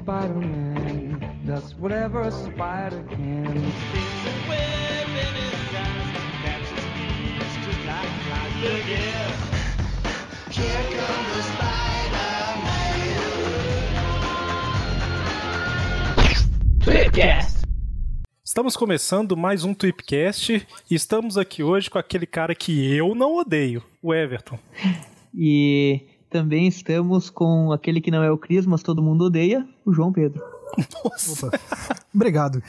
Spider-Man does whatever a spider can. There's a web in his eyes that just like flies. Look here. Here comes the Spider-Man. Tweepcast. Estamos começando mais um Tweepcast e estamos aqui hoje com aquele cara que eu não odeio, o Everton. E também estamos com aquele que não é o Cris, mas todo mundo odeia, o João Pedro. Nossa. Obrigado.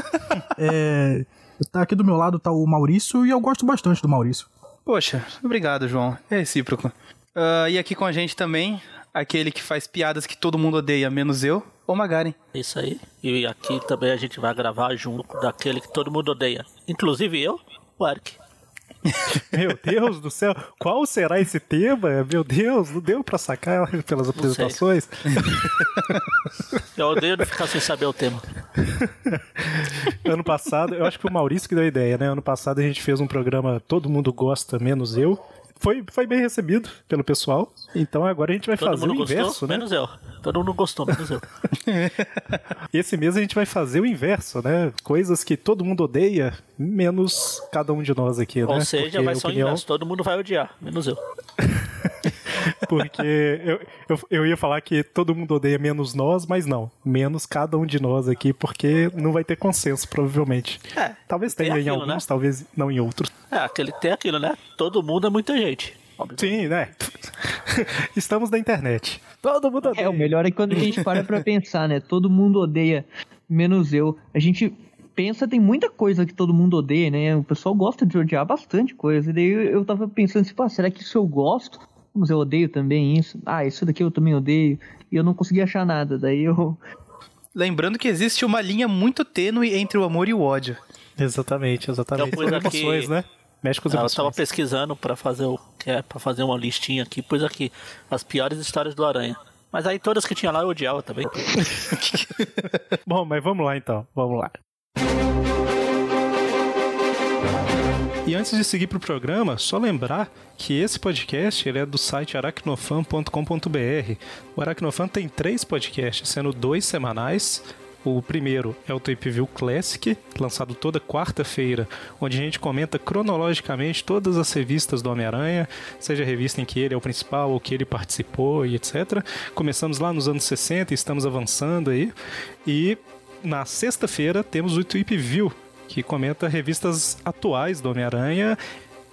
é, tá aqui do meu lado tá o Maurício e eu gosto bastante do Maurício. Poxa, obrigado, João. É recíproco. Ah, e aqui com a gente também, aquele que faz piadas que todo mundo odeia, menos eu, o Magaren. Isso aí. E aqui também a gente vai gravar junto daquele que todo mundo odeia. Inclusive eu, o Eric. Meu Deus do céu, qual será esse tema? Meu Deus, não deu pra sacar pelas apresentações? Eu odeio ficar sem saber o tema. ano passado, eu acho que foi o Maurício que deu a ideia, né? Ano passado a gente fez um programa Todo Mundo Gosta, menos eu. Foi, foi bem recebido pelo pessoal. Então agora a gente vai Todo fazer o mundo gostou, inverso, né? menos eu. Todo mundo gostou, menos eu. Esse mês a gente vai fazer o inverso, né? Coisas que todo mundo odeia, menos cada um de nós aqui, né? Ou seja, Porque vai ser o opinião- inverso. Todo mundo vai odiar, menos eu. Porque eu, eu, eu ia falar que todo mundo odeia menos nós, mas não. Menos cada um de nós aqui, porque não vai ter consenso, provavelmente. É, Talvez tenha em aquilo, alguns, né? talvez não em outros. É, aquele tem aquilo, né? Todo mundo é muita gente. Sim, né? Estamos na internet. Todo mundo odeia. É, o melhor é quando a gente para pra pensar, né? Todo mundo odeia, menos eu. A gente pensa, tem muita coisa que todo mundo odeia, né? O pessoal gosta de odiar bastante coisa. E daí eu, eu tava pensando assim, pá, será que isso eu gosto? Mas eu odeio também isso. Ah, isso daqui eu também odeio. E eu não consegui achar nada. Daí eu. Lembrando que existe uma linha muito tênue entre o amor e o ódio. Exatamente, exatamente. São aqui- emoções, né? Mexe com as Eu emoções. tava pesquisando pra fazer o é para fazer uma listinha aqui, pus aqui as piores histórias do Aranha. Mas aí todas que tinha lá eu odiava também. Bom, mas vamos lá então, vamos lá. E antes de seguir pro programa, só lembrar que esse podcast ele é do site aracnofan.com.br. O Aracnofan tem três podcasts, sendo dois semanais. O primeiro é o Tape View Classic, lançado toda quarta-feira, onde a gente comenta cronologicamente todas as revistas do Homem-Aranha, seja a revista em que ele é o principal ou que ele participou e etc. Começamos lá nos anos 60 e estamos avançando aí. E na sexta-feira temos o Tweep View, que comenta revistas atuais do Homem-Aranha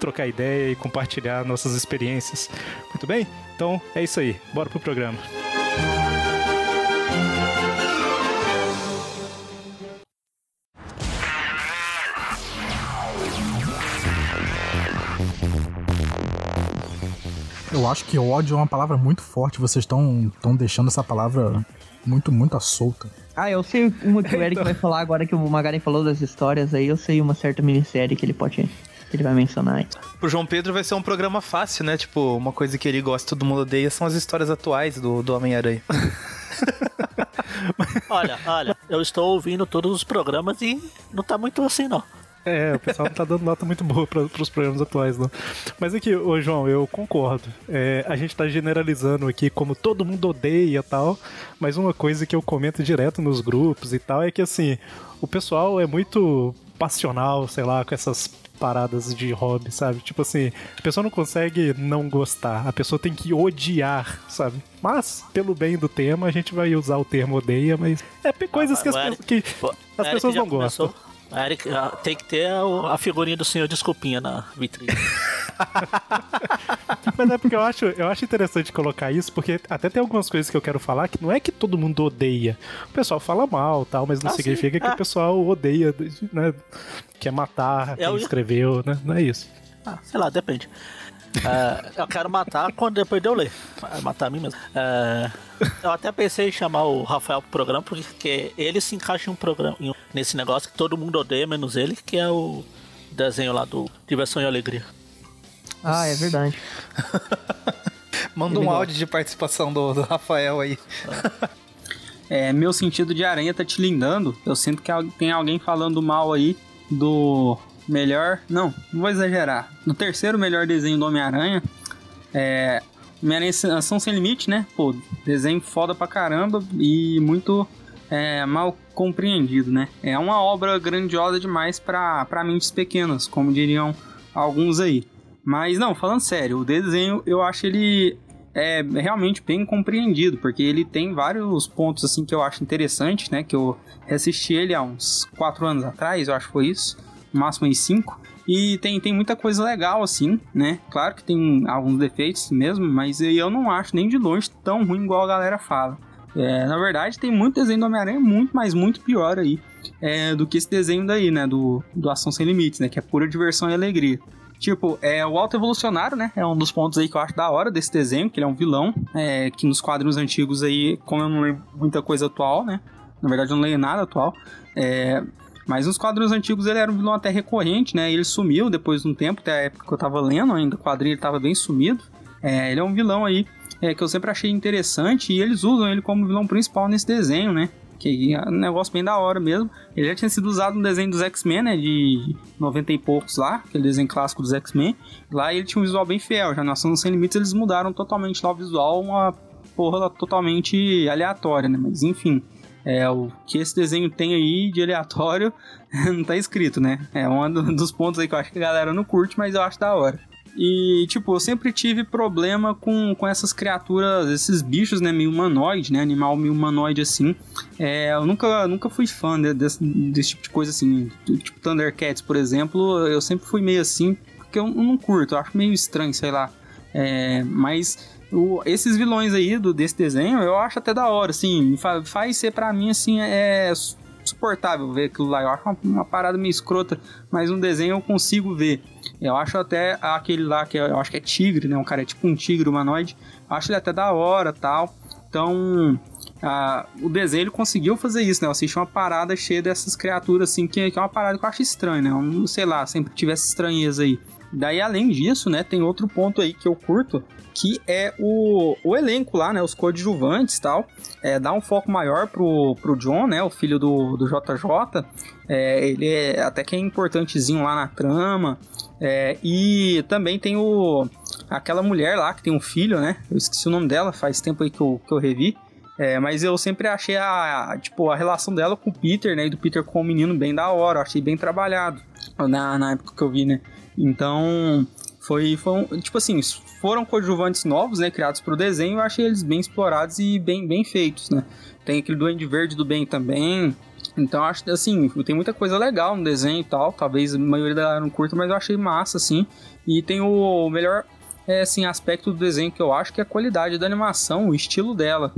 trocar ideia e compartilhar nossas experiências. Muito bem? Então é isso aí. Bora pro programa. Eu acho que ódio é uma palavra muito forte. Vocês estão estão deixando essa palavra muito, muito à solta. Ah, eu sei uma que o Eric vai falar agora que o Magaren falou das histórias aí. Eu sei uma certa minissérie que ele pode. Que ele vai mencionar aí. Pro João Pedro vai ser um programa fácil, né? Tipo, uma coisa que ele gosta, todo mundo odeia, são as histórias atuais do, do Homem-Aranha. Olha, olha, eu estou ouvindo todos os programas e não tá muito assim, não. É, o pessoal não tá dando nota muito boa para os programas atuais, não. Mas aqui, ô João, eu concordo. É, a gente tá generalizando aqui como todo mundo odeia e tal, mas uma coisa que eu comento direto nos grupos e tal é que, assim, o pessoal é muito passional, sei lá, com essas paradas de hobby, sabe? Tipo assim, a pessoa não consegue não gostar, a pessoa tem que odiar, sabe? Mas, pelo bem do tema, a gente vai usar o termo odeia, mas é coisas que as, que as pessoas não gostam. começou. Ah, tem que ter a, figurinha do senhor Desculpinha na vitrine. Mas é porque eu acho, eu acho interessante colocar isso, porque até tem algumas coisas que eu quero falar que não é que todo mundo odeia. O pessoal fala mal tal, mas não Ah, sim. significa que Ah. o pessoal odeia, né? Quer matar quem Eu- escreveu, né? Não é isso. Ah, sei lá, depende. É, eu quero matar quando depois de eu ler. Vai Matar a mim mesmo. É, eu até pensei em chamar o Rafael pro programa, porque ele se encaixa em um programa, em nesse negócio que todo mundo odeia, menos ele, que é o desenho lá do Diversão e Alegria. Ah, é verdade. Manda um áudio de participação do, do Rafael aí. É, meu sentido de aranha tá te lindando. Eu sinto que tem alguém falando mal aí do melhor. Não, não vou exagerar. Do terceiro melhor desenho do Homem-Aranha. É. Homem-Aranha Ação Sem Limite, né? Pô, desenho foda pra caramba e muito é, mal compreendido, né? É uma obra grandiosa demais pra mentes pequenas, como diriam alguns aí. Mas não, falando sério, o desenho eu acho ele é realmente bem compreendido, porque ele tem vários pontos assim que eu acho interessante, né? Que eu assisti ele há uns 4 anos atrás, eu acho que foi isso, no máximo em 5. E tem, tem muita coisa legal, assim, né? Claro que tem alguns defeitos mesmo, mas eu não acho nem de longe tão ruim igual a galera fala. É, na verdade, tem muito desenho do Homem-Aranha muito, mas muito pior aí é, do que esse desenho daí, né? Do, do Ação Sem Limites, né? Que é pura diversão e alegria. Tipo, é o Alto Evolucionário, né? É um dos pontos aí que eu acho da hora desse desenho, que ele é um vilão, é, que nos quadrinhos antigos aí, como eu não lembro muita coisa atual, né? Na verdade, eu não leio nada atual. É, mas nos quadrinhos antigos ele era um vilão até recorrente, né? Ele sumiu depois de um tempo, até a época que eu tava lendo ainda, o quadrinho ele tava bem sumido. É, ele é um vilão aí é, que eu sempre achei interessante e eles usam ele como vilão principal nesse desenho, né? Que é um negócio bem da hora mesmo. Ele já tinha sido usado no desenho dos X-Men, né? De 90 e poucos lá, aquele desenho clássico dos X-Men. Lá ele tinha um visual bem fiel. Já na Ação Sem Limites eles mudaram totalmente lá o visual, uma porra totalmente aleatória, né? Mas enfim. É, o que esse desenho tem aí de aleatório não tá escrito, né? É um do- dos pontos aí que eu acho que a galera não curte, mas eu acho da hora. E, tipo, eu sempre tive problema com, com essas criaturas, esses bichos, né, meio humanoide, né, animal meio humanoide assim. É, eu nunca, nunca fui fã de- desse, desse tipo de coisa assim. Tipo, Thundercats, por exemplo, eu sempre fui meio assim, porque eu não curto, eu acho meio estranho, sei lá. É, mas o- esses vilões aí do, desse desenho, eu acho até da hora, assim, fa- faz ser pra mim, assim, é su- suportável ver aquilo lá. Eu acho uma, uma parada meio escrota, mas um desenho eu consigo ver. Eu acho até aquele lá que eu acho que é tigre, né? Um cara é tipo um tigre humanoide. Eu acho ele até da hora tal. Então, ah, o desenho ele conseguiu fazer isso, né? Eu assisti uma parada cheia dessas criaturas assim, que, que é uma parada que eu acho estranha, né? Eu não sei lá, sempre tivesse estranheza aí. Daí, além disso, né, tem outro ponto aí que eu curto, que é o, o elenco lá, né? Os coadjuvantes e tal. É, dá um foco maior pro, pro John, né? O filho do, do JJ. É, ele é até que é importantezinho lá na trama. É, e também tem o aquela mulher lá que tem um filho, né? Eu esqueci o nome dela, faz tempo aí que eu, que eu revi. É, mas eu sempre achei a, tipo, a relação dela com o Peter, né? E do Peter com o menino bem da hora. Achei bem trabalhado na, na época que eu vi, né? Então, foi, foi um- tipo assim, foram coadjuvantes novos, né? Criados pro desenho. Eu achei eles bem explorados e bem, bem feitos, né? Tem aquele Duende Verde do bem também. Então, acho assim, tem muita coisa legal no desenho e tal. Talvez a maioria da galera não curta, mas eu achei massa, assim. E tem o melhor, é, assim, aspecto do desenho que eu acho que é a qualidade da animação, o estilo dela.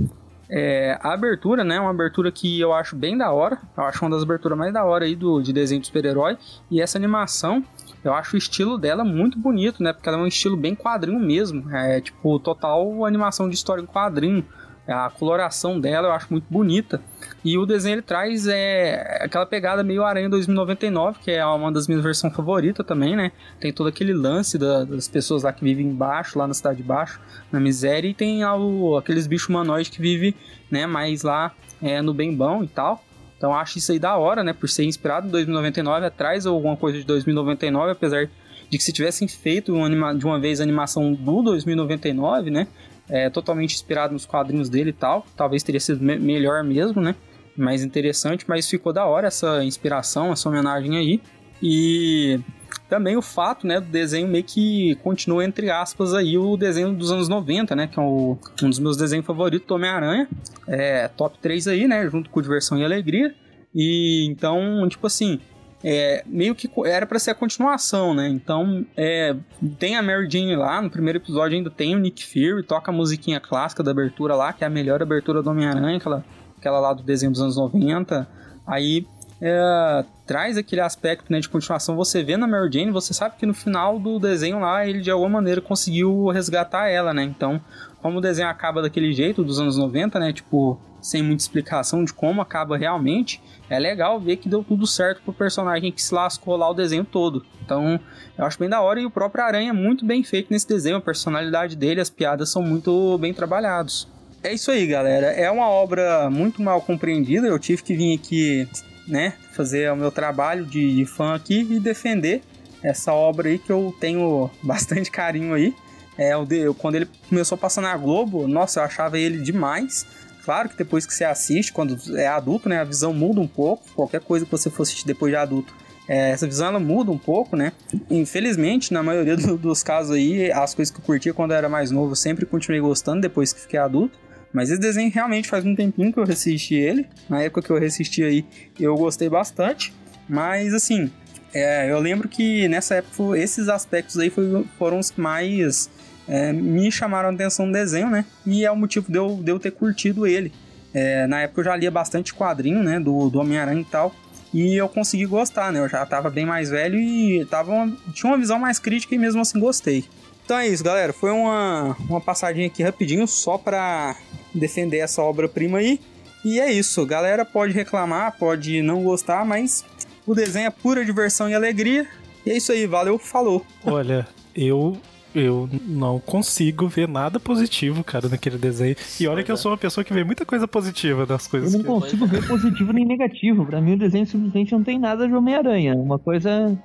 É, a abertura, né? Uma abertura que eu acho bem da hora. Eu acho uma das aberturas mais da hora aí do, de desenho de super-herói. E essa animação, eu acho o estilo dela muito bonito, né? Porque ela é um estilo bem quadrinho mesmo. É tipo, total animação de história em quadrinho. A coloração dela eu acho muito bonita. E o desenho ele traz é, aquela pegada meio Aranha 2099, que é uma das minhas versões favoritas também, né? Tem todo aquele lance da- das pessoas lá que vivem embaixo, lá na cidade de baixo, na miséria, e tem ao- aqueles bichos humanoides que vivem né, mais lá é, no bem bom e tal. Então acho isso aí da hora, né? Por ser inspirado em 2099, atrás alguma coisa de 2099, apesar de que se tivessem feito uma de uma vez a animação do 2099, né? É, totalmente inspirado nos quadrinhos dele e tal. Talvez teria sido me- melhor mesmo, né? Mais interessante, mas ficou da hora essa inspiração, essa homenagem aí. E também o fato, né, do desenho meio que continua, entre aspas, aí o desenho dos anos 90, né? Que é o- um dos meus desenhos favoritos Homem-Aranha. É top 3 aí, né? Junto com Diversão e Alegria. E então, tipo assim, é, meio que era pra ser a continuação, né? Então, é, tem a Mary Jane lá, no primeiro episódio ainda tem o Nick Fury, toca a musiquinha clássica da abertura lá, que é a melhor abertura do Homem-Aranha, aquela, aquela lá do desenho dos anos 90. Aí é, traz aquele aspecto né, de continuação. Você vê na Mary Jane, você sabe que no final do desenho lá, ele de alguma maneira conseguiu resgatar ela, né? Então, como o desenho acaba daquele jeito, dos anos 90, né? Tipo, sem muita explicação de como acaba realmente, é legal ver que deu tudo certo pro personagem que se lascou lá o desenho todo. Então, eu acho bem da hora e o próprio Aranha é muito bem feito nesse desenho, a personalidade dele, as piadas são muito bem trabalhados. É isso aí, galera. É uma obra muito mal compreendida. Eu tive que vir aqui, né, fazer o meu trabalho de, de fã aqui e defender essa obra aí que eu tenho bastante carinho aí. É, eu- quando ele começou a passar na Globo, nossa, eu achava ele demais. Claro que depois que você assiste, quando é adulto, né, a visão muda um pouco. Qualquer coisa que você for assistir depois de adulto, é, essa visão ela muda um pouco, né? Infelizmente, na maioria do- dos casos aí, as coisas que eu curtia quando eu era mais novo, eu sempre continuei gostando depois que fiquei adulto. Mas esse desenho realmente faz um tempinho que eu assisti ele. Na época que eu assisti aí, eu gostei bastante. Mas assim, é, eu lembro que nessa época esses aspectos aí foi- foram os que mais é, me chamaram a atenção no desenho, né? E é o motivo de eu, de eu ter curtido ele. É, na época eu já lia bastante quadrinho, né? Do, do Homem-Aranha e tal. E eu consegui gostar, né? Eu já tava bem mais velho e tava uma- tinha uma visão mais crítica e mesmo assim gostei. Então é isso, galera. Foi uma, uma passadinha aqui rapidinho só pra defender essa obra-prima aí. E é isso. Galera pode reclamar, pode não gostar, mas o desenho é pura diversão e alegria. E é isso aí. Valeu, falou. Olha, eu eu não consigo ver nada positivo, cara, naquele desenho. E olha que eu sou uma pessoa que vê muita coisa positiva das Eu coisas. não que- consigo ver positivo nem negativo. Pra mim, o desenho simplesmente não tem nada de Homem-Aranha. Uma coisa.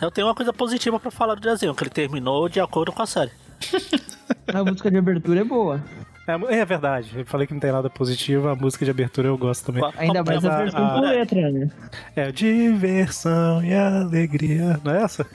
Eu tenho uma coisa positiva pra falar do desenho, que ele terminou de acordo com a série. A música de abertura é boa. É, é verdade. Eu falei que não tem nada positivo, a música de abertura eu gosto também. Ainda mais a a- versão a- com letra, né? É diversão e alegria, não é essa?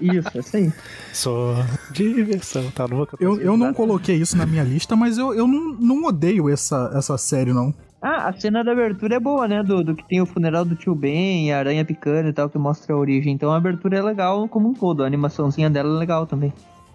Isso, essa aí. Só diversão, tá? Não vou cantar Eu, eu não coloquei isso na minha lista, mas eu, eu não, não odeio essa, essa série, não. Ah, a cena da abertura é boa, né? Do, do que tem o funeral do tio Ben, a aranha picando e tal, que mostra a origem. Então a abertura é legal como um todo. A animaçãozinha dela é legal também.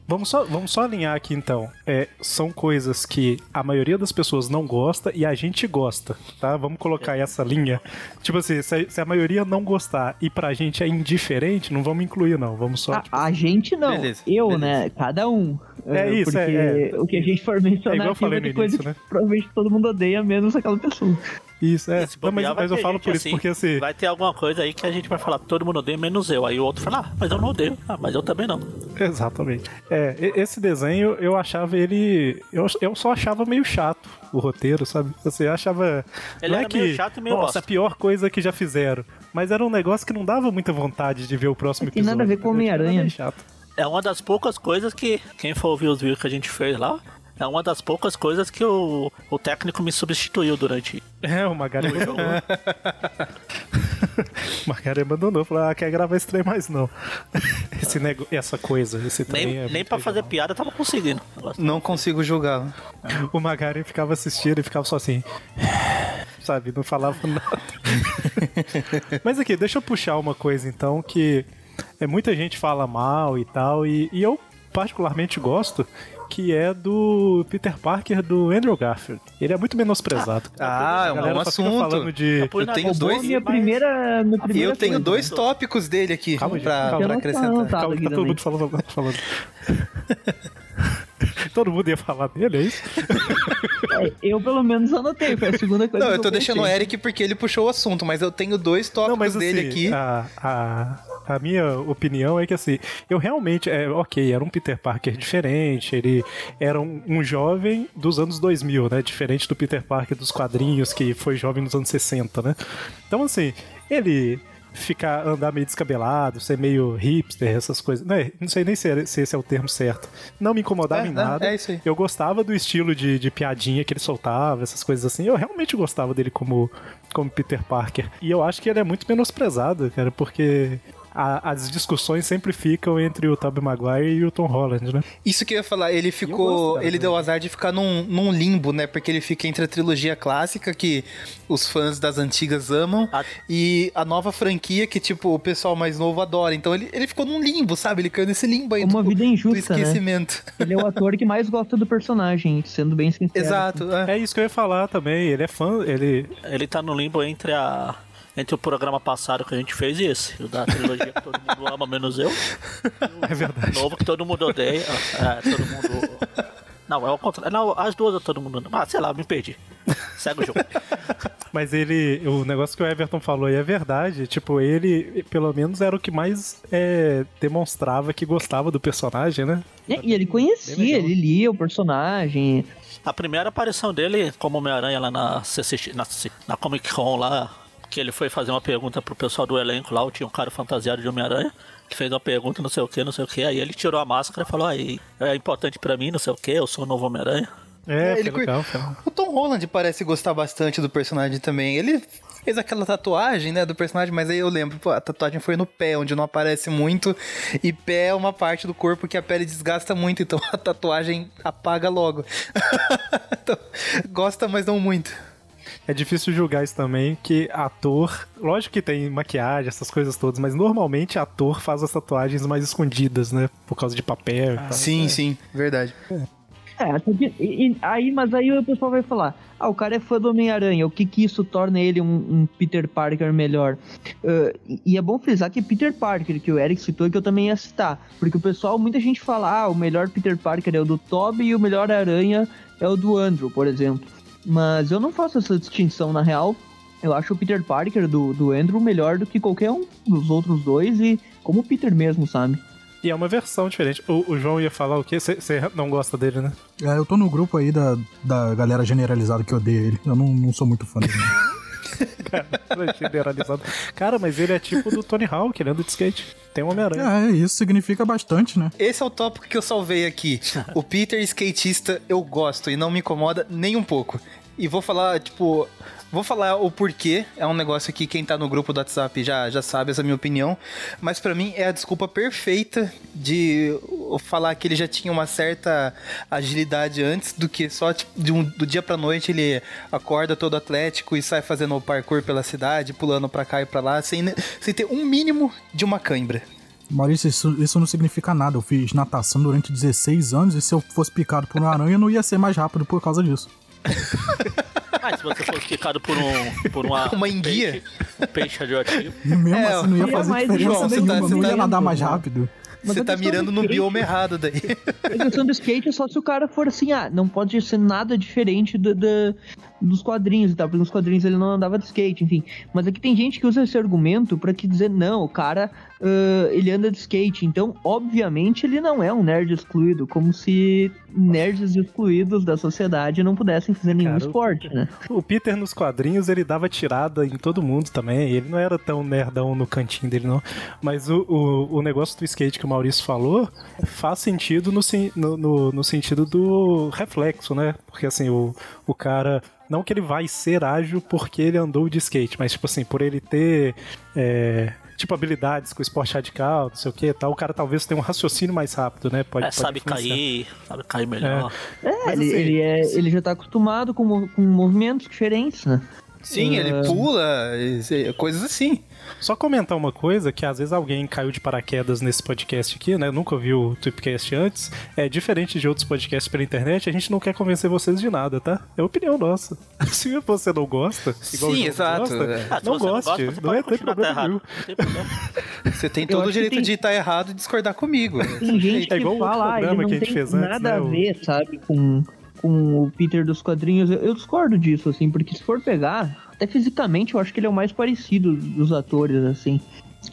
Vamos só, vamos só alinhar aqui então. É, são coisas que a maioria das pessoas não gosta e a gente gosta, tá? Vamos colocar essa linha. Tipo assim, se a, se a maioria não gostar e pra gente é indiferente, não vamos incluir, não. Vamos só. A, tipo, a gente não. Beleza, eu, beleza. né? Cada um. É isso, porque é, o que a gente for É mencionar igual eu falei no coisa início, né? que provavelmente todo mundo odeia, menos aquela pessoa. Isso, é. Não, mas, mas eu falo gente por isso, assim, porque assim. Vai ter alguma coisa aí que a gente vai falar, todo mundo odeia, menos eu. Aí o outro fala, ah, mas eu não odeio. Ah, mas eu também não. Exatamente. É, esse desenho eu achava ele. Eu, eu só achava meio chato o roteiro, sabe? Você achava. Ele não é era que, meio chato e meio Nossa, bosta. a pior coisa que já fizeram. Mas era um negócio que não dava muita vontade de ver o próximo Tem episódio. nada a ver com Homem-Aranha. É uma das poucas coisas que, quem for ouvir os vídeos que a gente fez lá, é uma das poucas coisas que o, o técnico me substituiu durante É, o Magari abandonou. o Magari abandonou. Falou, ah, quer gravar esse trem mais não. Esse nego... Essa coisa, esse trem nem é nem pra legal. fazer piada eu tava conseguindo. Não consigo julgar. O Magari ficava assistindo e ficava só assim. Sabe, não falava nada. Mas aqui, deixa eu puxar uma coisa então que é, muita gente fala mal e tal, e, e eu particularmente gosto, que é do Peter Parker do Andrew Garfield. Ele é muito menosprezado. Ah, é A um assunto. falando de. Eu tenho dois. minha primeira. Minha E primeira eu tenho coisa. dois tópicos dele aqui Calma, pra, calma. pra Eu acrescentar. tá? Calma, tá todo também. mundo falando. falando. todo mundo ia falar dele, é isso? Eu, pelo menos, anotei. Foi a segunda coisa Não, que eu tô deixando o. Eric porque ele puxou o assunto, mas eu tenho dois tópicos Não, mas dele assim, aqui. A, a, a minha opinião é que assim, eu realmente, é, ok, era um Peter Parker diferente, ele era um, um jovem dos anos 2000, né? Diferente do Peter Parker dos quadrinhos, que foi jovem nos anos 60, né? Então, assim, ele ficar andar meio descabelado, ser meio hipster, essas coisas. Não, é- não sei nem se, se esse é o termo certo. Não me incomodava É, em nada. É. Eu gostava do estilo de, de piadinha que ele soltava, essas coisas assim. Eu realmente gostava dele como, como Peter Parker. E eu acho que ele é muito menosprezado, cara, porque a- as discussões sempre ficam entre o Tobey Maguire e o Tom Holland, né? Isso que eu ia falar, ele ficou. Ele deu azar de ficar num, num limbo, né? Porque ele fica entre a trilogia clássica, que os fãs das antigas amam, A- e a nova franquia, que, tipo, o pessoal mais novo adora. Então ele, ele ficou num limbo, sabe? Ele caiu nesse limbo aí Uma do, vida do injusta, né? esquecimento. Ele é o ator que mais gosta do personagem, sendo bem sincero. Exato. é. É isso que eu ia falar também. Ele é fã, ele. Ele tá no limbo entre a. Entre o programa passado que a gente fez e esse. O da trilogia que todo mundo ama, menos eu. É verdade. O novo que todo mundo odeia. É, todo mundo. Não, é o contrário. Não, as duas todo mundo. Ah, sei lá, me perdi. Segue o jogo. Mas ele. O negócio que o Everton falou aí é verdade. Tipo, ele, pelo menos, era o que mais é, demonstrava que gostava do personagem, né? É, E ele conhecia, ele lia o personagem. A primeira aparição dele como Homem-Aranha lá na, CCX, na, CC na Comic Con lá, que ele foi fazer uma pergunta pro pessoal do elenco lá, tinha um cara fantasiado de Homem-Aranha, que fez uma pergunta, não sei o que, não sei o que, aí ele tirou a máscara e falou, aí, é importante pra mim, não sei o que, eu sou o novo Homem-Aranha. É, ele legal, foi legal. O Tom Holland parece gostar bastante do personagem também. Ele fez aquela tatuagem, né, do personagem, mas aí eu lembro, pô, a tatuagem foi no pé, onde não aparece muito, e pé é uma parte do corpo que a pele desgasta muito, então a tatuagem apaga logo. Então, gosta, mas não muito. É difícil julgar isso também, que ator. Lógico que tem maquiagem, essas coisas todas, mas normalmente ator faz as tatuagens mais escondidas, né? Por causa de papel e tal. sim, sim, verdade. É, e- e- aí, mas aí o pessoal vai falar: ah, o cara é fã do Homem-Aranha, o que que isso torna ele um, um Peter Parker melhor? Ah, e, e é bom frisar que Peter Parker, que o Eric citou e que eu também ia citar, porque o pessoal, muita gente fala: ah, o melhor Peter Parker é o do Tobey e o melhor Aranha é o do Andrew, por exemplo. Mas eu não faço essa distinção na real. Eu acho o Peter Parker do, do Andrew melhor do que qualquer um dos outros dois e como o Peter mesmo, sabe? E é uma versão diferente. O, o João ia falar o quê? Você não gosta dele, né? É, eu tô no grupo aí da, da galera generalizada que odeia ele. Eu não, não sou muito fã dele. Cara, generalizado. Cara, mas ele é tipo do Tony Hawk, ele anda de skate. Tem um Homem-Aranha. É, isso significa bastante, né? Esse é o tópico que eu salvei aqui. O Peter skatista eu gosto e não me incomoda nem um pouco. E vou falar, tipo, vou falar o porquê. É um negócio que quem tá no grupo do WhatsApp já, já sabe essa minha opinião. Mas pra mim é a desculpa perfeita de falar que ele já tinha uma certa agilidade antes do que só tipo, um- do dia pra noite ele acorda todo atlético e sai fazendo o parkour pela cidade, pulando pra cá e pra lá, sem, sem ter um mínimo de uma cãibra. Maurício, isso, isso não significa nada. Eu fiz natação durante 16 anos e se eu fosse picado por uma aranha, eu não ia ser mais rápido por causa disso. Mas se você fosse picado por um. Por uma, Uma enguia? Peixe, um peixe radioativo. Mesmo É, assim não ia fazer mais diferença João, você tá- nenhuma, você não tá ia nadar indo, mais rápido. Mas Você a tá mirando do no skate- bioma errado daí. A questão do skate é só se o cara for assim, ah, não pode ser nada diferente do, do- dos quadrinhos e tal, porque nos quadrinhos ele não andava de skate, enfim. Mas aqui tem gente que usa esse argumento pra que dizer, não, o cara, ah, ele anda de skate, então, obviamente, ele não é um nerd excluído, como se nerds excluídos da sociedade não pudessem fazer nenhum Cara, esporte, né? O Peter nos quadrinhos, ele dava tirada em todo mundo também. Ele não era tão nerdão no cantinho dele, não. Mas o, o, o negócio do skate que o Maurício falou faz sentido no, no, no, no sentido do reflexo, né? Porque assim, o, o cara. Não que ele vai ser ágil porque ele andou de skate, mas tipo assim, por ele ter. é, Tipo, habilidades com esporte radical, não sei o que e tal, o cara talvez tenha um raciocínio mais rápido, né? Pode, É, pode sabe influenciar. cair, sabe cair melhor. É, Mas ele, assim, ele é, ele já tá acostumado com, com movimentos diferentes, né? Sim, ele pula, e- coisas assim. Só comentar uma coisa, que às vezes alguém caiu de paraquedas nesse podcast aqui, né? Nunca ouviu o Tweepcast antes. É diferente de outros podcasts pela internet, a gente não quer convencer vocês de nada, tá? É opinião nossa. Se você não gosta, igual Sim, exato, gosta, é. Ah, não goste. gosta, Não, você é tem continuar problema tá errado. nenhum. Não tem problema. Você tem todo o direito tem- de estar errado e discordar comigo. Tem gente É que igual o outro fala, ah, ele programa não que a gente tem fez antes, nada né, a ver, sabe, com, com o Peter dos quadrinhos, eu, eu discordo disso, assim, porque se for pegar, até fisicamente eu acho que ele é o mais parecido dos atores, assim,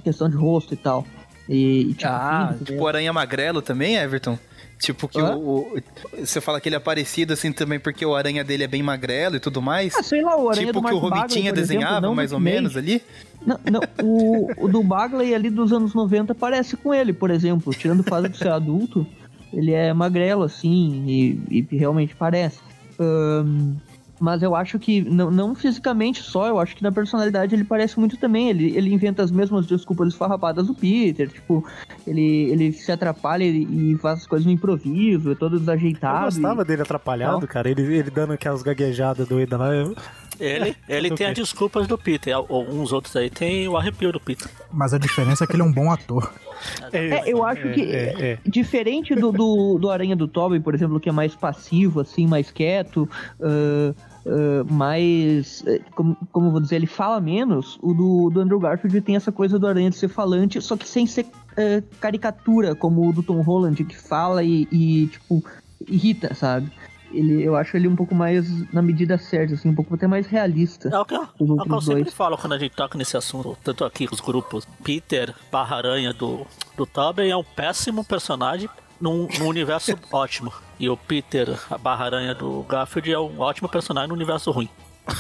questão de rosto e tal. E, e, tipo, Ah, físico, tipo o Aranha Magrelo também, Everton? Tipo que o, o- Você fala que ele é parecido assim também porque o aranha dele é bem magrelo e tudo mais? Ah, sei lá, o Aranha tipo que o Mark Robitinha exemplo, desenhava não mais ou menos ali? Não, não o, o do Bagley ali dos anos 90 parece com ele, por exemplo. Tirando o fato de ser adulto, ele é magrelo, assim, e, e realmente parece. Ahn, mas eu acho que, não, não fisicamente só, eu acho que na personalidade ele parece muito também. Ele, ele inventa as mesmas desculpas esfarrapadas do Peter, tipo, ele, ele se atrapalha e, e faz as coisas no improviso, é todo Eu desajeitado. gostava e- dele atrapalhado, Não. cara. Ele, ele dando aquelas gaguejadas doidas lá. eu- Ele, ele tem as desculpas do Peter. Alguns outros aí tem o arrepio do Peter. Mas a diferença é que ele é um bom ator. É, eu acho é, que é, é. diferente do, do, do Aranha do Tobey, por exemplo, que é mais passivo, assim, mais quieto, ah, ah, mais. eh, Como, como eu vou dizer, ele fala menos. O do, do Andrew Garfield tem essa coisa do Aranha de ser falante, só que sem ser eh, caricatura, como o do Tom Holland, que fala e, e, tipo, irrita, sabe? Ele, eu acho ele um pouco mais na medida certa, assim, um pouco até mais realista. É o que eu, Os é o que eu sempre falo quando a gente toca nesse assunto, tanto aqui com os grupos. Peter barra aranha do, do Tobey é um péssimo personagem num, num universo ótimo. E o Peter barra aranha do Garfield é um ótimo personagem num universo ruim.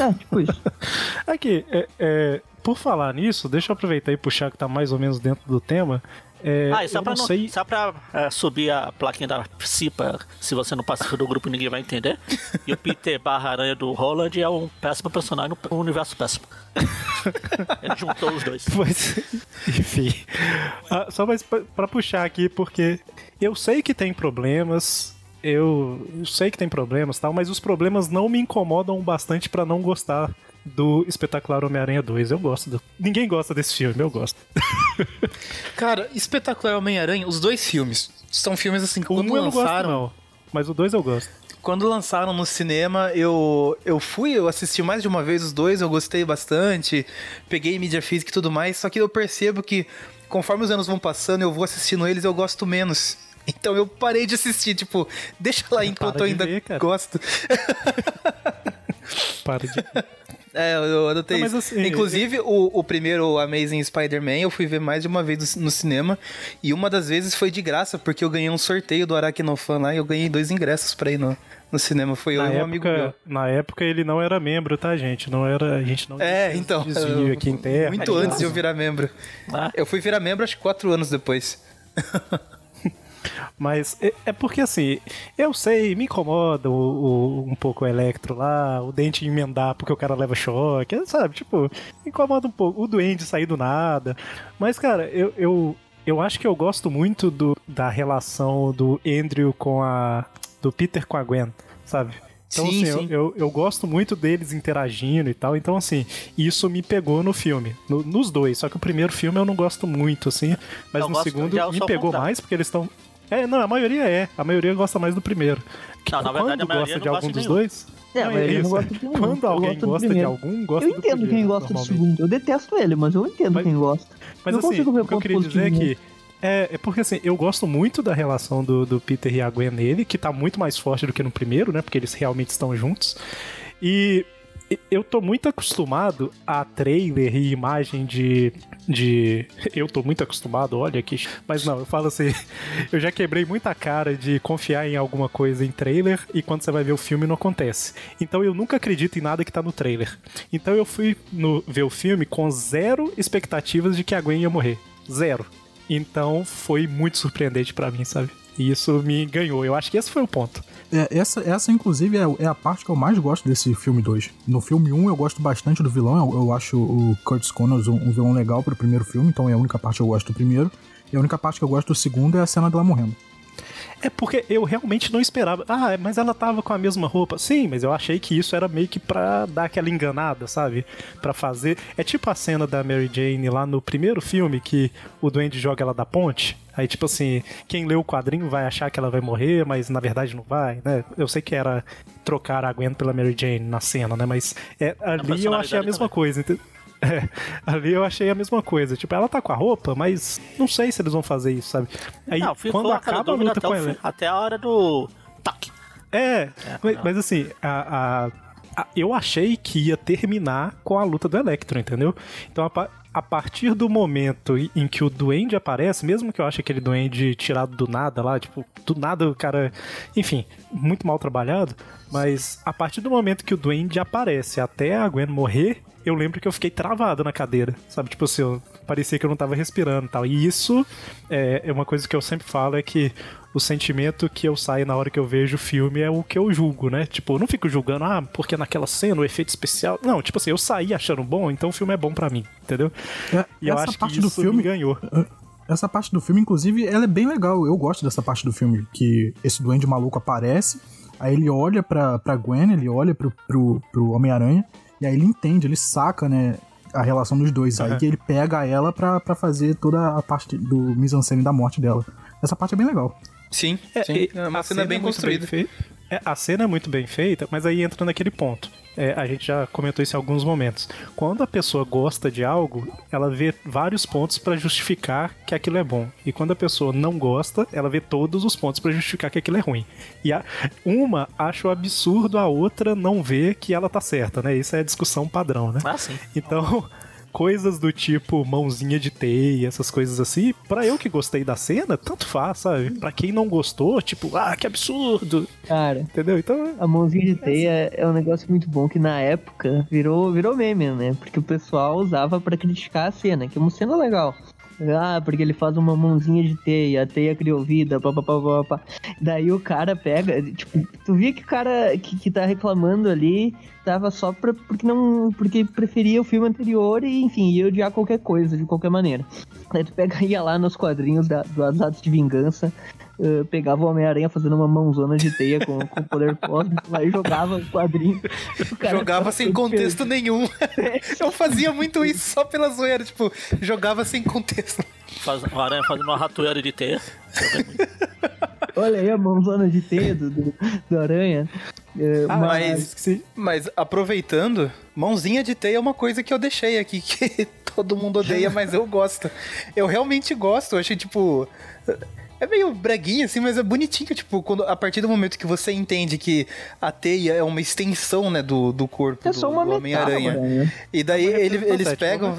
É, tipo isso. Aqui, é, é, por falar nisso, deixa eu aproveitar e puxar que tá mais ou menos dentro do tema. É, ah, e só pra, não sei. só pra é, subir a plaquinha da CIPA, se você não participa do grupo ninguém vai entender. E o Peter barra aranha do Holland é um péssimo personagem no universo péssimo. Ele juntou os dois. Pois, enfim. Ah, só mais pra, pra puxar aqui, porque eu sei que tem problemas. Eu, eu sei que tem problemas tal, mas os problemas não me incomodam bastante pra não gostar do espetacular Homem-Aranha 2. Eu gosto. Do... Ninguém gosta desse filme, eu gosto. Cara, espetacular Homem-Aranha, os dois filmes. São filmes assim que quando um eu não gosto, lançaram. não. Mas o 2 eu gosto. Quando lançaram no cinema, eu, eu fui, eu assisti mais de uma vez os dois, eu gostei bastante, peguei mídia física e tudo mais, só que eu percebo que conforme os anos vão passando, eu vou assistindo eles eu gosto menos. Então eu parei de assistir, tipo, deixa lá enquanto eu ainda ver, gosto. Para de. É, eu adotei Não, isso. assim, Inclusive, o, o primeiro Amazing Spider-Man eu fui ver mais de uma vez no, cinema. E uma das vezes foi de graça, porque eu ganhei um sorteio do Aracnofan lá e eu ganhei dois ingressos pra ir no, no cinema. Foi eu Na e um amigo meu. época, na época ele não era membro, tá, gente? Não era. A gente não É, tinha então. desvio eu- aqui interno. Muito antes de eu virar membro. Ah. Eu fui virar membro acho que quatro anos depois. Mas é, é porque assim, eu sei, me incomoda o, o- um pouco o Electro lá, o dente emendar porque o cara leva choque, sabe? Tipo, me incomoda um pouco. O duende sair do nada. Mas, cara, eu, eu, eu acho que eu gosto muito do, da relação do Andrew com a. do Peter com a Gwen, sabe? Então, Sim, assim, eu- sim. Eu, eu gosto muito deles interagindo e tal. Então, assim, isso me pegou no filme. no- nos dois. Só que o primeiro filme eu não gosto muito, assim. Mas Eu no segundo eu me pegou mais porque eles estão. É, não, a maioria é. A maioria gosta mais do primeiro. Não, na verdade, quando a maioria gosta não de algum gosta de dos nenhum. dois. É, não, não isso. gosto de nenhum. Quando alguém gosta de primeiro. algum, gosta Eu do entendo primeiro, quem gosta do segundo. Eu detesto ele, mas eu entendo Mas- quem gosta. Mas não assim, consigo ver o que eu queria dizer é que. É, é porque assim, eu gosto muito da relação do, do Peter e a Gwen nele, que tá muito mais forte do que no primeiro, né? Porque eles realmente estão juntos. E eu tô muito acostumado a trailer e imagem de. de. Eu tô muito acostumado, olha aqui. Mas não, eu falo assim. Eu já quebrei muita cara de confiar em alguma coisa em trailer e quando você vai ver o filme não acontece. Então eu nunca acredito em nada que tá no trailer. Então eu fui no, ver o filme com zero expectativas de que a Gwen ia morrer. Zero. Então foi muito surpreendente pra mim, sabe? E isso me ganhou. Eu acho que esse foi o ponto. É, essa, essa, inclusive, é, é a parte que eu mais gosto desse filme 2. No filme 1, eu gosto bastante do vilão. Eu, eu acho o Curtis Connors um, um vilão legal pro primeiro filme, então é a única parte que eu gosto do primeiro. E a única parte que eu gosto do segundo é a cena dela morrendo. É porque eu realmente não esperava. Ah, mas ela tava com a mesma roupa. Sim, mas eu achei que isso era meio que pra dar aquela enganada, sabe? Pra fazer. É tipo a cena da Mary Jane lá no primeiro filme que o duende joga ela da ponte. Aí, tipo assim, quem lê o quadrinho vai achar que ela vai morrer, mas na verdade não vai, né? Eu sei que era trocar a Gwen pela Mary Jane na cena, né? Mas é, ali eu achei a mesma também. coisa. ente- É, ali eu achei a mesma coisa. Tipo, ela tá com a roupa, mas não sei se eles vão fazer isso, sabe? Aí não, quando acaba a luta até, com ela. até a hora do. Tac. É, mas, mas assim, a- a- eu achei que ia terminar com a luta do Electro, entendeu? Então, a, a partir do momento em que o Duende aparece, mesmo que eu ache aquele Duende tirado do nada lá, tipo, do nada o cara. Enfim, muito mal trabalhado, mas a partir do momento que o Duende aparece até a Gwen morrer. Eu lembro que eu fiquei travado na cadeira, sabe? Tipo assim, eu, parecia que eu não tava respirando e tal. E isso é, é uma coisa que eu sempre falo, é que o sentimento que eu saio na hora que eu vejo o filme é o que eu julgo, né? Tipo, eu não fico julgando, ah, porque naquela cena o efeito especial. Não, tipo assim, eu saí achando bom, então o filme é bom pra mim, entendeu? É, E eu acho que parte isso do filme me ganhou. Essa parte do filme, inclusive, ela é bem legal. Eu gosto dessa parte do filme, que esse duende maluco aparece, aí ele olha pra, pra Gwen, ele olha pro, pro, pro Homem-Aranha, e aí ele entende, ele saca, né, a relação dos dois. Aí Aham. que ele pega ela pra, pra fazer toda a parte do mise-en-scène da morte dela. Essa parte é bem legal. Sim, sim. e É uma a cena bem é muito construída. é, a cena é muito bem feita, mas aí entra naquele ponto. É, a gente já comentou isso em alguns momentos. Quando a pessoa gosta de algo, ela vê vários pontos pra justificar que aquilo é bom. E quando a pessoa não gosta, ela vê todos os pontos pra justificar que aquilo é ruim. E a- uma acha o absurdo, a outra não vê que ela tá certa, né? Isso é discussão padrão, né? Ah, sim. Então, coisas do tipo mãozinha de teia, essas coisas assim, pra eu que gostei da cena, tanto faz, sabe? Pra quem não gostou, tipo, ah, que absurdo, Cara, entendeu? Então, a mãozinha de teia é um negócio muito bom que na época virou, virou meme, né? Porque o pessoal usava pra criticar a cena, que é uma cena legal. Ah, porque ele faz uma mãozinha de teia, a teia criou vida, papapá, papapá. Daí o cara pega, tipo, tu via que o cara que, que tá reclamando ali tava só pra, porque não. porque preferia o filme anterior e, enfim, ia odiar qualquer coisa, de qualquer maneira. Daí tu pega, ia lá nos quadrinhos da, do Atos de Vingança, eh, pegava o Homem-Aranha fazendo uma mãozona de teia com, com poder cósmico lá e jogava o quadrinho. O cara Jogava sem contexto nenhum. Eu fazia muito isso só pela zoeira, tipo, jogava sem contexto. Faz, o aranha fazendo uma ratoeira de teia. Olha aí a mãozona de teia do, do, do Aranha. É, Ah, mas, mas, aproveitando, mãozinha de teia é uma coisa que eu deixei aqui, que todo mundo odeia, mas eu gosto. Eu realmente gosto, eu achei, tipo... É meio breguinho, assim, mas é bonitinho, tipo, quando, a partir do momento que você entende que a teia é uma extensão, né, do, do corpo é do, do Homem-Aranha. né? E daí ele- eles Patético, pegam...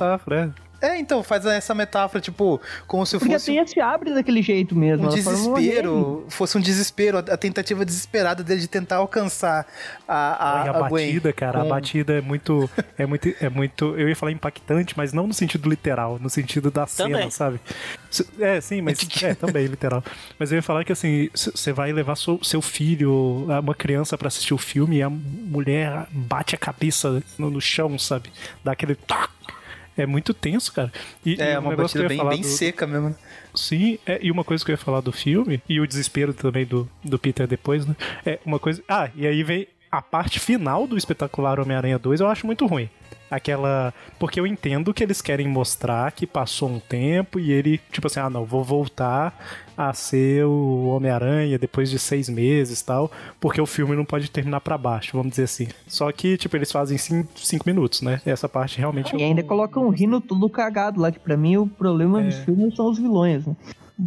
é. É, então, faz essa metáfora, tipo, como se Porque a fosse teia se abre daquele jeito mesmo. um desespero, fosse um desespero, a a tentativa desesperada dele de tentar alcançar a, a, E a, a Gwen batida, cara, a com- batida é muito, é muito, é muito, eu ia falar impactante, mas não no sentido literal, no sentido da cena, Também. sabe? S- É, sim, mas é também literal. Mas eu ia falar que assim, você vai levar seu, seu filho, uma criança pra assistir o filme e a mulher bate a cabeça no, no chão, sabe? Dá aquele tac. É muito tenso, cara. E, É, e um uma batida bem, bem do- seca mesmo. né? Sim, é, e uma coisa que eu ia falar do filme, e o desespero também do, do Peter depois, né? É uma coisa. Ah, e aí vem a parte final do espetacular Homem-Aranha 2, eu acho muito ruim. Aquela. Porque eu entendo que eles querem mostrar que passou um tempo e ele, tipo assim, ah, não, vou voltar a ser o Homem-Aranha depois de seis meses e tal, porque o filme não pode terminar pra baixo, vamos dizer assim. Só que, tipo, eles fazem cinco, cinco minutos, né? Essa parte realmente. E ainda colocam um rino todo cagado lá, que pra mim o problema dos filmes são os vilões, né?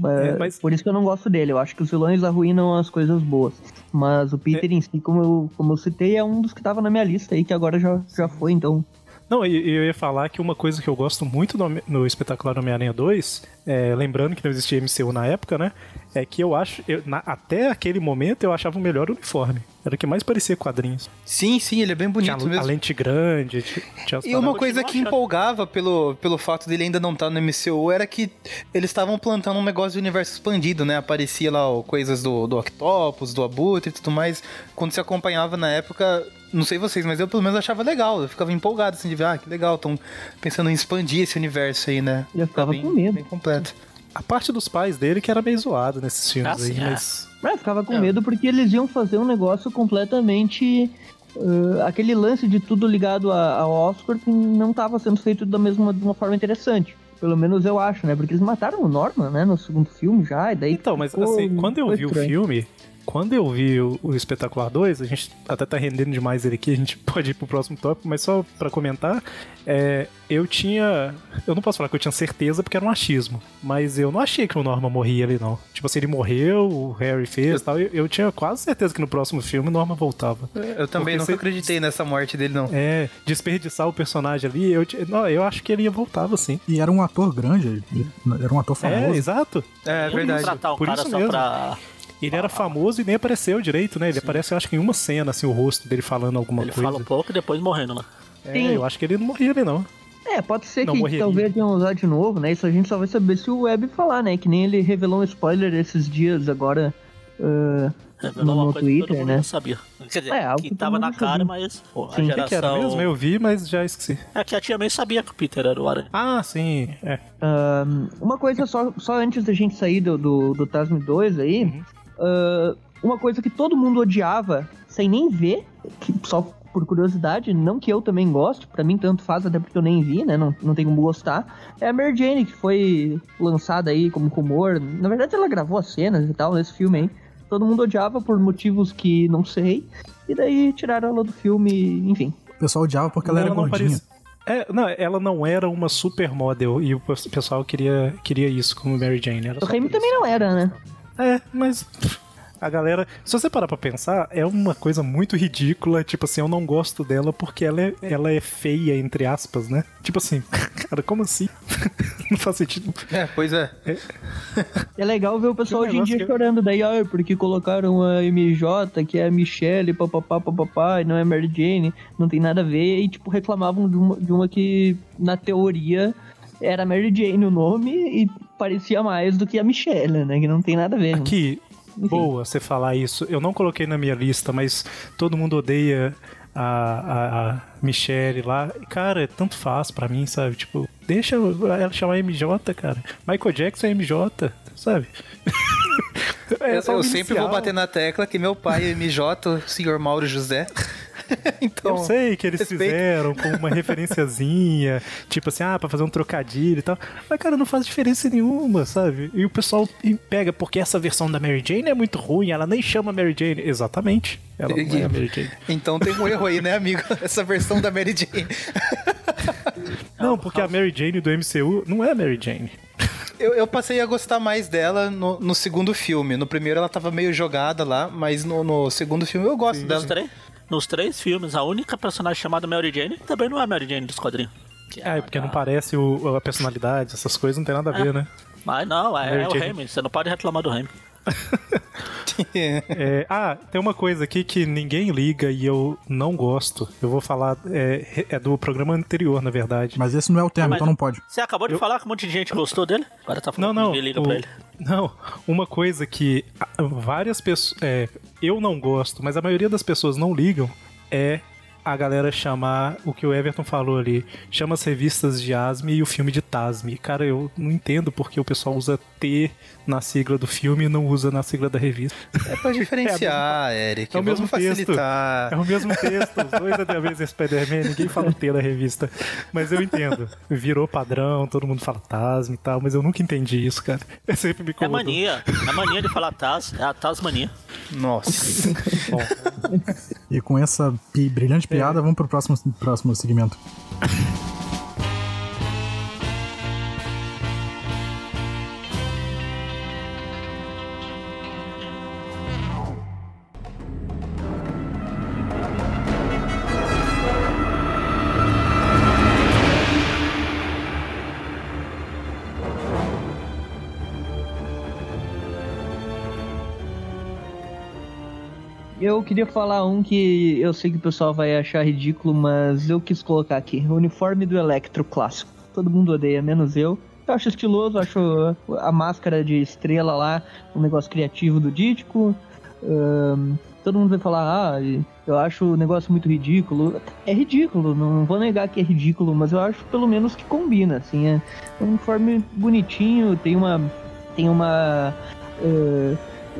É, É, mas- Por isso que eu não gosto dele. Eu acho que os vilões arruinam as coisas boas. Mas o Peter em si, como eu, como eu citei, é um dos que tava na minha lista aí, que agora já, já foi, então. Não, eu ia falar que uma coisa que eu gosto muito no, no Espetacular Homem-Aranha 2, é, lembrando que não existia MCU na época, né? É que eu acho. eu- na- até aquele momento eu achava o melhor uniforme. Era o que mais parecia quadrinhos. Sim, sim, ele é bem Tinha bonito a, mesmo. a lente grande, ti- tinha E uma coisa que achando. empolgava pelo, pelo fato dele ainda não estar no MCU era que eles estavam plantando um negócio de universo expandido, né? Aparecia lá ó, coisas do, do Octopus, do Abutre e tudo mais. Quando se acompanhava na época, não sei vocês, mas eu pelo menos achava legal. Eu ficava empolgado assim de ver, ah, que legal, estão pensando em expandir esse universo aí, né? Eu ficava bem, com medo. Bem completo. A parte dos pais dele que era meio zoada nesses filmes Ah, aí, sim, é. mas. Mas eu ficava com É. medo porque eles iam fazer um negócio completamente. uh, aquele lance de tudo ligado a- ao Oscorp não estava sendo feito da mesma de uma forma interessante. Pelo menos eu acho, né? Porque eles mataram o Norman, né? No segundo filme já, e daí. Então, mas assim, quando eu vi o estranho. filme, quando eu vi o, o Espetacular 2, a gente até tá rendendo demais ele aqui, a gente pode ir pro próximo tópico, mas só pra comentar, é, eu tinha. Eu não posso falar que eu tinha certeza porque era um achismo, mas eu não achei que o Norman morria ali, não. Tipo assim, ele morreu, o Harry fez e tal, eu, eu tinha quase certeza que no próximo filme o Norman voltava. Eu também você- acreditei nessa morte dele, não. É, desperdiçar o personagem ali, eu, não, eu acho que ele voltava sim. E era um ator grande, era um ator É, famoso. exato. É, Não verdade. tratar o Por cara isso só mesmo. pra. Ele era famoso e nem apareceu direito, né? Ele aparece, eu acho que em uma cena, assim, o rosto dele falando alguma Ele coisa. fala um pouco e depois morrendo lá. É, Tem- eu acho que ele não morria ali, não. É, pode ser Não que morreria. talvez tenham usado de novo, né? Isso a gente só vai saber se o Web falar, né? Que nem ele revelou um spoiler esses dias agora. Revelou No- no Twitter, né? sabia. Quer dizer, É, algo que que tava na cara, sabia. mas pô, a Sim. O que O que, era geração... mesmo? Eu vi, mas já esqueci. É que a tia May sabia que o Peter era o Aranha. Ah, sim. É. ah, uma coisa só, só antes da gente sair do, do, do Tasm 2 aí. Uhum. Ah, uma coisa que todo mundo odiava, sem nem ver, que só por curiosidade, não que eu também goste, pra mim tanto faz, até porque eu nem vi, né? Não, não tem como gostar. É a Mary Jane, que foi lançada aí como rumor. Na verdade, ela gravou as cenas e tal nesse filme aí. Todo mundo odiava por motivos que não sei. E daí tiraram ela do filme, enfim. O pessoal odiava porque ela, era não gordinha. parecia- É, não, ela não era uma supermodel e o pessoal queria, queria isso como Mary Jane. Era O isso. também não era, né? É, mas a galera. Se você parar pra pensar, é uma coisa muito ridícula. Tipo assim, eu não gosto dela porque ela é, ela é feia, entre aspas, né? Tipo assim, cara, como assim? não faz sentido. É, pois é. É legal ver o pessoal Que hoje em dia que- chorando daí, ah, porque colocaram a MJ, que é a Michelle, papapá, papapá, e não é Mary Jane, não tem nada a ver, e tipo, reclamavam de uma, de uma que, na teoria, era Mary Jane o nome e parecia mais do que a Michelle, né? Que não tem nada a ver. né? Aqui, Enfim. boa você falar isso. Eu não coloquei na minha lista, mas todo mundo odeia a, a, a Michelle lá. Cara, tanto faz pra mim, sabe? Tipo, deixa ela chamar MJ, cara. Michael Jackson é MJ, sabe? É Eu, eu sempre vou bater na tecla que meu pai é MJ, o senhor Mauro José. então, Eu sei que eles respeito. fizeram com uma referenciazinha, tipo assim, ah, pra fazer um trocadilho e tal. Mas, cara, não faz diferença nenhuma, sabe? E o pessoal pega porque essa versão da Mary Jane é muito ruim, ela nem chama Mary Jane. Exatamente. Ela não é a Mary Jane. então tem um erro aí, né, amigo? Essa versão da Mary Jane. Não, porque a Mary Jane do MCU não é a Mary Jane. Eu, eu passei a gostar mais dela no, no segundo filme. No primeiro ela tava meio jogada lá, mas no, no segundo filme eu gosto dela. Nos, três, nos três filmes, a única personagem chamada Mary Jane também não é a Mary Jane dos quadrinhos. Que É, porque não parece o- a personalidade, essas coisas não tem nada a ver, né? Mas não, é, é o. Raimi. Você não pode reclamar do Raimi. É, ah, tem uma coisa aqui que ninguém liga e eu não gosto. Eu vou falar, é, é do programa anterior, na verdade. Mas esse não é o tema, Mas- então não pode. Você acabou de falar que um monte de gente gostou dele? Agora tá Não, falando não. que ninguém liga o- pra ele. Não, uma coisa que ah, várias pessoas. é, eu não gosto, mas a maioria das pessoas não ligam é a galera chamar o que o Everton falou ali. Chama as revistas de Asme e o filme de Tasme. Cara, eu não entendo porque o pessoal usa T na sigla do filme e não usa na sigla da revista. É pra diferenciar, Eric. É o mesmo facilitar. É o mesmo texto, os dois é da vez Spider-Man, ninguém fala T da revista. Mas eu entendo. Virou padrão, todo mundo fala Tasme e tal, mas eu nunca entendi isso, cara. Eu sempre me É incomodou. mania. É mania de falar Taz. É a Tasmania. Nossa. Bom, E com essa brilhante É. piada, vamos pro próximo, próximo segmento. Eu queria falar um que eu sei que o pessoal vai achar ridículo, mas eu quis colocar aqui. O uniforme do Electro clássico. Todo mundo odeia, menos eu. Eu acho estiloso, acho a máscara de estrela lá um negócio criativo do Dítico. Ahn, todo mundo vai falar, ah, eu acho o negócio muito ridículo. É ridículo, não vou negar que é ridículo, mas eu acho pelo menos que combina, assim. É um uniforme bonitinho, tem uma. Tem uma. eh,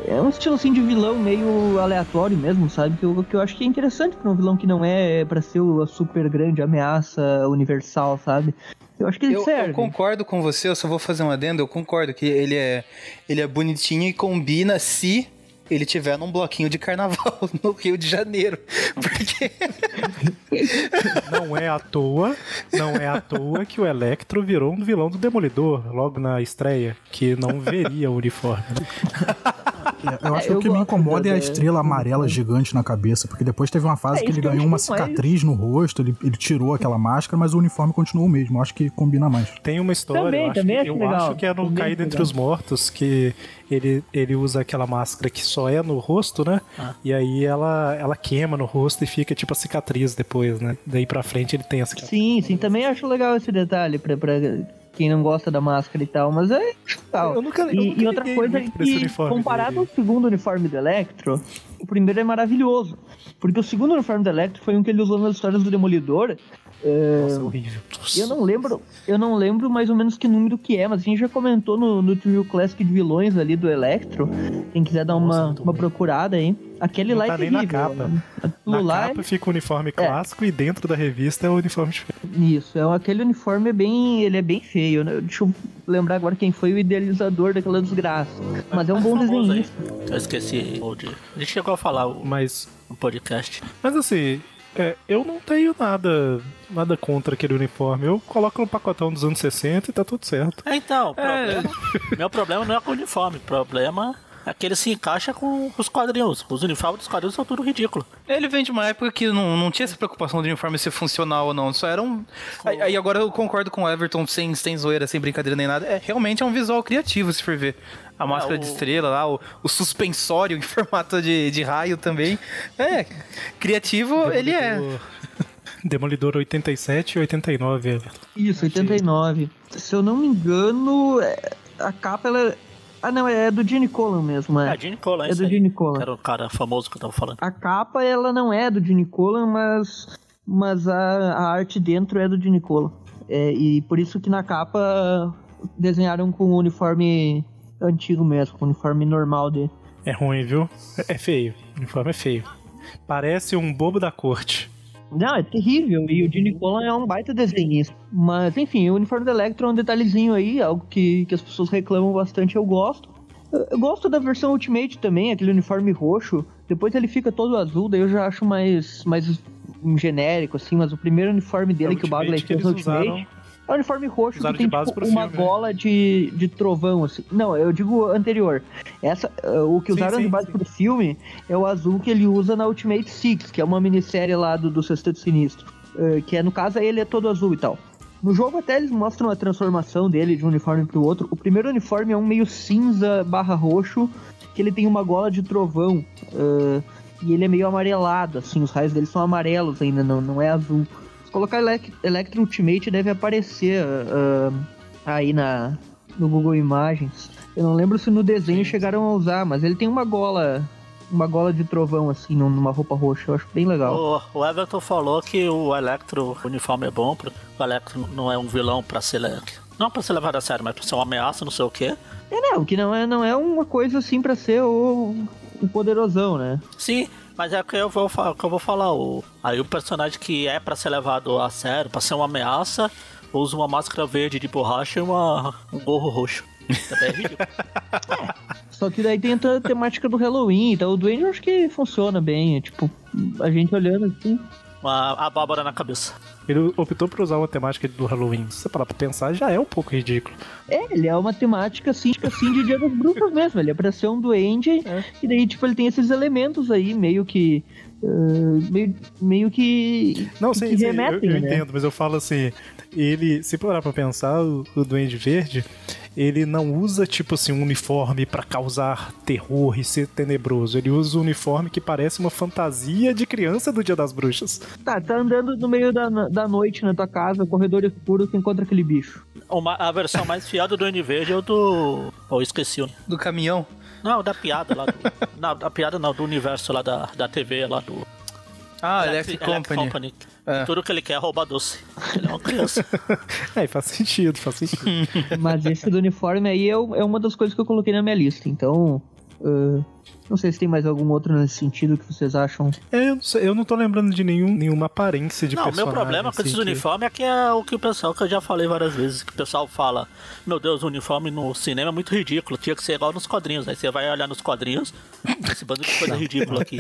é um estilo assim de vilão meio aleatório mesmo, sabe? Que eu, que eu acho que é interessante pra um vilão que não é pra ser a super grande ameaça universal, sabe? Eu acho que ele Eu, serve. eu concordo com você, eu só vou fazer um adendo. Eu concordo que ele é, ele é bonitinho e combina se ele tiver num bloquinho de carnaval no Rio de Janeiro. Porque Não é à toa, não é à toa que o Electro virou um vilão do Demolidor logo na estreia, que não veria o uniforme. né? É, Eu acho que o que me incomoda é a estrela amarela gigante na cabeça, porque depois teve uma fase É, que ele ganhou uma cicatriz no rosto, ele, ele tirou aquela máscara, mas o uniforme continuou o mesmo. Eu acho que combina mais. Tem uma história, Também, eu, acho, também que, acho eu legal. acho que é no Também Caído Entre os Mortos, que ele, ele usa aquela máscara que só é no rosto, né? Ah. E aí ela, ela queima no rosto e fica tipo a cicatriz depois, né? Daí pra frente ele tem a cicatriz. Sim, sim, também acho legal esse detalhe pra, pra quem não gosta da máscara e tal, mas é legal. Eu nunca- eu e, nunca e outra coisa é que, comparado dele. ao segundo uniforme do Electro, o primeiro é maravilhoso. Porque o segundo uniforme do Electro foi um que ele usou nas histórias do Demolidor. É, Nossa, é horrível. eu não lembro, eu não lembro mais ou menos que número que é, mas a gente já comentou no, no Trio Classic de vilões ali do Electro. Quem quiser dar uma, muito uma ruim. procurada aí. Aquele Não lá tá é nem na terrível. capa. Aquilo Na lá é- capa fica o uniforme clássico e dentro da revista é o uniforme diferente. Isso, é aquele uniforme é bem, ele é bem feio, né? Deixa eu lembrar agora quem foi o idealizador daquela desgraça. Mas é um bom famoso aí. desenhista. Eu esqueci. o de- A gente chegou a falar o, Mas, no podcast. mas assim, é, eu não tenho nada, nada contra aquele uniforme. Eu coloco no pacotão dos anos 60 e tá tudo certo. É, então, o problema, meu problema não é com o uniforme, o problema é que ele se encaixa com os quadrinhos. Os uniformes dos quadrinhos são tudo ridículo. ele vem de uma época que não, não tinha essa preocupação do uniforme ser funcional ou não. Só era um. Aí, aí agora eu concordo com o Everton, sem, sem zoeira, sem brincadeira nem nada. É realmente é um visual criativo, se for ver. A máscara de o- estrela lá, o, o suspensório em formato de, de raio também. É, criativo ele é. Demolidor- Demolidor 87 e 89. Everton. Isso, 89. Se eu não me engano, é- a capa ela. Ah, não, é do Gene Colan mesmo, É, é. Gene Colan, É esse do aí. Gene Colan. Era o cara famoso que eu tava falando. A capa ela não é do Gene Colan, mas, mas a, a arte dentro é do Gene Colan. É, e por isso que na capa desenharam com o uniforme antigo mesmo, com o uniforme normal dele. É ruim, viu? É é feio. O uniforme é feio. Parece um bobo da corte. Não, é terrível. E o Gene Colan é um baita desenhista. Mas, enfim, o uniforme do Electro é um detalhezinho aí, algo que, que as pessoas reclamam bastante, eu gosto. Eu, eu gosto da versão Ultimate também, aquele uniforme roxo. Depois ele fica todo azul, daí eu já acho mais, mais um genérico, assim. Mas o primeiro uniforme dele É que o Bagley fez no Ultimate... usaram- É um uniforme roxo usaram que tem tipo, uma filme, né? gola de, de trovão, assim. Não, eu digo anterior. Essa, eh, o que Sim, usaram sim, de base sim. pro filme é o azul que ele usa na Ultimate Six, que é uma minissérie lá do, do Sexteto Sinistro. Eh, que é, no caso, ele é todo azul e tal. No jogo até eles mostram a transformação dele de um uniforme pro outro. O primeiro uniforme é um meio cinza barra roxo, que ele tem uma gola de trovão. eh, e ele é meio amarelado, assim, os raios dele são amarelos ainda, não, não é azul. Colocar Elec Electro Ultimate deve aparecer ah, aí na, no Google Imagens. Eu não lembro se no desenho chegaram a usar, mas ele tem uma gola, uma gola de trovão assim, num- numa roupa roxa. Eu acho bem legal. O, o Everton falou que o Electro o uniforme é bom, porque o Electro não é um vilão pra ser. Não pra ser levado a sério, mas pra ser uma ameaça, não sei o quê. É, não, que não é, não é uma coisa assim pra ser o, o poderosão, né? Sim, mas é o que eu vou, que eu vou falar. O, aí o personagem que é pra ser levado a sério, pra ser uma ameaça, usa uma máscara verde de borracha e uma, um gorro roxo. Também é ridículo. Só que daí tem a temática do Halloween, então o Duende eu acho que funciona bem. É, tipo, a gente olhando assim. Uma abóbora na cabeça. Ele optou por usar uma temática do Halloween. Se você parar pra pensar, já é um pouco ridículo. É, ele é uma temática assim, tipo assim, de Dia das Bruxas mesmo. Ele é pra ser um duende, e daí, tipo, ele tem esses elementos aí, meio que. Ah, meio, meio que. Não, que sim, sim eu, né? entendo, mas eu falo assim, ele, se parar pra pensar, o, o Duende Verde, ele não usa, tipo assim, um uniforme pra causar terror e ser tenebroso. Ele usa um uniforme que parece uma fantasia de criança do Dia das Bruxas. Tá, tá andando no meio da, da noite na tua casa, corredor escuro, você encontra aquele bicho. Uma, a versão mais fiel do Duende Verde é o do. Oh, esqueci. Do caminhão. Não, da piada lá do. não, da piada não, do universo lá da, da TV lá do. Ah, Electric Company. É. Tudo que ele quer é roubar doce. Ele é uma criança. É, faz sentido, faz sentido. Mas esse do uniforme aí é, é uma das coisas que eu coloquei na minha lista. Então, Ah, não sei se tem mais algum outro nesse sentido que vocês acham. É, eu não, sei, eu não tô lembrando de nenhum, nenhuma aparência de Não, o meu personagem. problema com esses assim, que- uniformes é que é o que o pessoal, que eu já falei várias vezes, que o pessoal fala, meu Deus, o uniforme no cinema é muito ridículo, tinha que ser igual nos quadrinhos. Aí você vai olhar nos quadrinhos, esse bando de coisa ridícula aqui.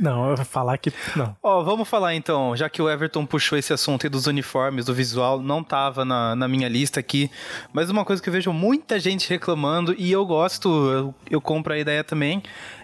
Não, eu vou falar que. Não. Ó, vamos falar então, já que o Everton puxou esse assunto aí dos uniformes, do visual, não tava na, na minha lista aqui, mas uma coisa que eu vejo muita gente reclamando, e eu gosto, eu, eu compro a ideia também,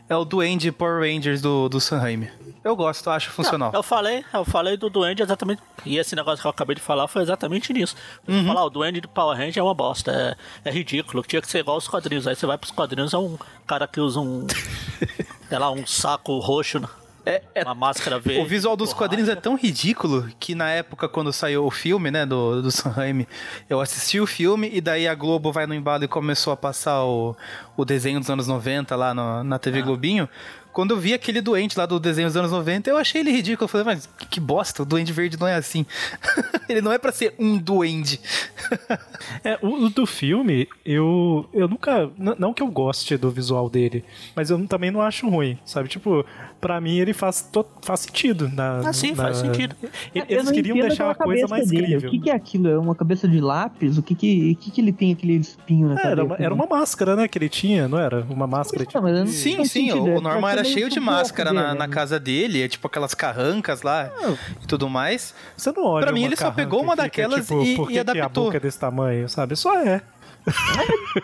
é o Duende Power Rangers do, do Sanheim. Eu gosto, acho funcional. Não, eu falei, eu falei do Duende exatamente. E esse negócio que eu acabei de falar foi exatamente nisso. Uhum. Falar, o Duende de Power Ranger é uma bosta, é, é ridículo, tinha que ser igual os quadrinhos. Aí você vai pros quadrinhos, é um cara que usa um. sei lá, um saco roxo, É, é- uma máscara verde. o visual dos borracha. quadrinhos é tão ridículo que na época, quando saiu o filme, né, do, do Sanheim, eu assisti o filme e daí a Globo vai no embalo e começou a passar o, o desenho dos anos 90 lá no- na Ah. TV Globinho. Quando eu vi aquele doente lá do desenho dos anos 90, eu achei ele ridículo. Eu falei, mas que bosta, o duende verde não é assim. ele não é pra ser um duende. É, o, o do filme, eu, eu nunca. Não que eu goste do visual dele, mas eu também não acho ruim, sabe? Tipo, pra mim ele faz, to- faz sentido. Na, Ah, sim, na- faz sentido. Eles não queriam deixar a aquela coisa cabeça mais dele. crível. O que, que é aquilo? É uma cabeça de lápis? O que que, o que, que ele tem aquele espinho na É, cabeça? era, uma, era uma máscara, né, que ele tinha, não era? Uma máscara. Não, mas eu não- Sim, sim, sentido, o, é o Norman pra era cheio de máscara na, na né? casa dele, é tipo aquelas carrancas lá e tudo mais. Você não olha Pra mim, ele só pegou uma fica, daquelas tipo, e- e que que adaptou. a boca é desse tamanho, sabe? Só é.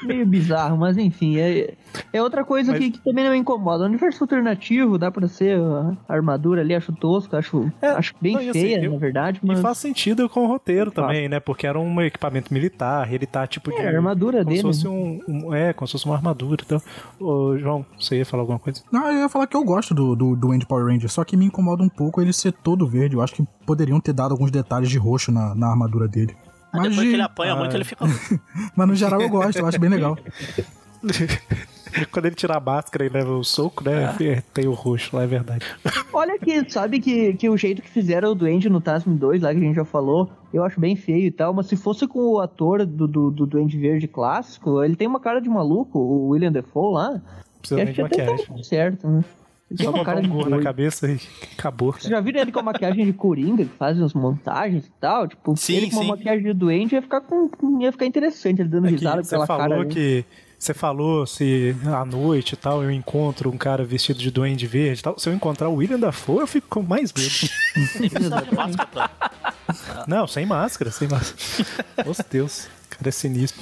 Meio bizarro, mas enfim, é, é outra coisa Mas- que, que também não me incomoda. O universo alternativo dá pra ser a armadura ali, acho tosco, acho, É, acho bem não, e assim, feia, eu- na verdade, E mas faz sentido com o roteiro também, né? Porque era um equipamento militar, ele tá tipo de. É, a armadura como dele. Se fosse um, um- é, como se fosse uma armadura. Então, Ô, João, você ia falar alguma coisa? Não, eu ia falar que eu gosto do, do, do Andy Power Ranger, só que me incomoda um pouco ele ser todo verde. Eu acho que poderiam ter dado alguns detalhes de roxo na, na armadura dele. Mas, depois de- que ele apanha Ah, muito, é. ele fica. mas no geral eu gosto, eu acho bem legal. Quando ele tira a máscara e leva o soco, É. né? é, Tem o roxo lá, é verdade. olha que, sabe que, que o jeito que fizeram o Duende no Tasman 2, lá que a gente já falou, eu acho bem feio e tal, mas se fosse com o ator do, do, do Duende Verde clássico, ele tem uma cara de maluco, o William Defoe lá, Precisa acho que até tá maquiagem. tudo certo, né? Ele tem Só uma botar cara de um gorro na cabeça e acabou. Vocês já viram ele com a maquiagem de Coringa, que faz umas montagens e tal? Tipo, Sim, ele com sim. uma maquiagem de doente ia ficar, com, ia ficar interessante, ele dando É risada aquela falou cara. ali. que. Você falou se à noite e tal eu encontro um cara vestido de duende verde e tal. Se eu encontrar o William Dafoe, eu fico com mais medo. Não, sem máscara, sem máscara. Meu Deus, cara é sinistro.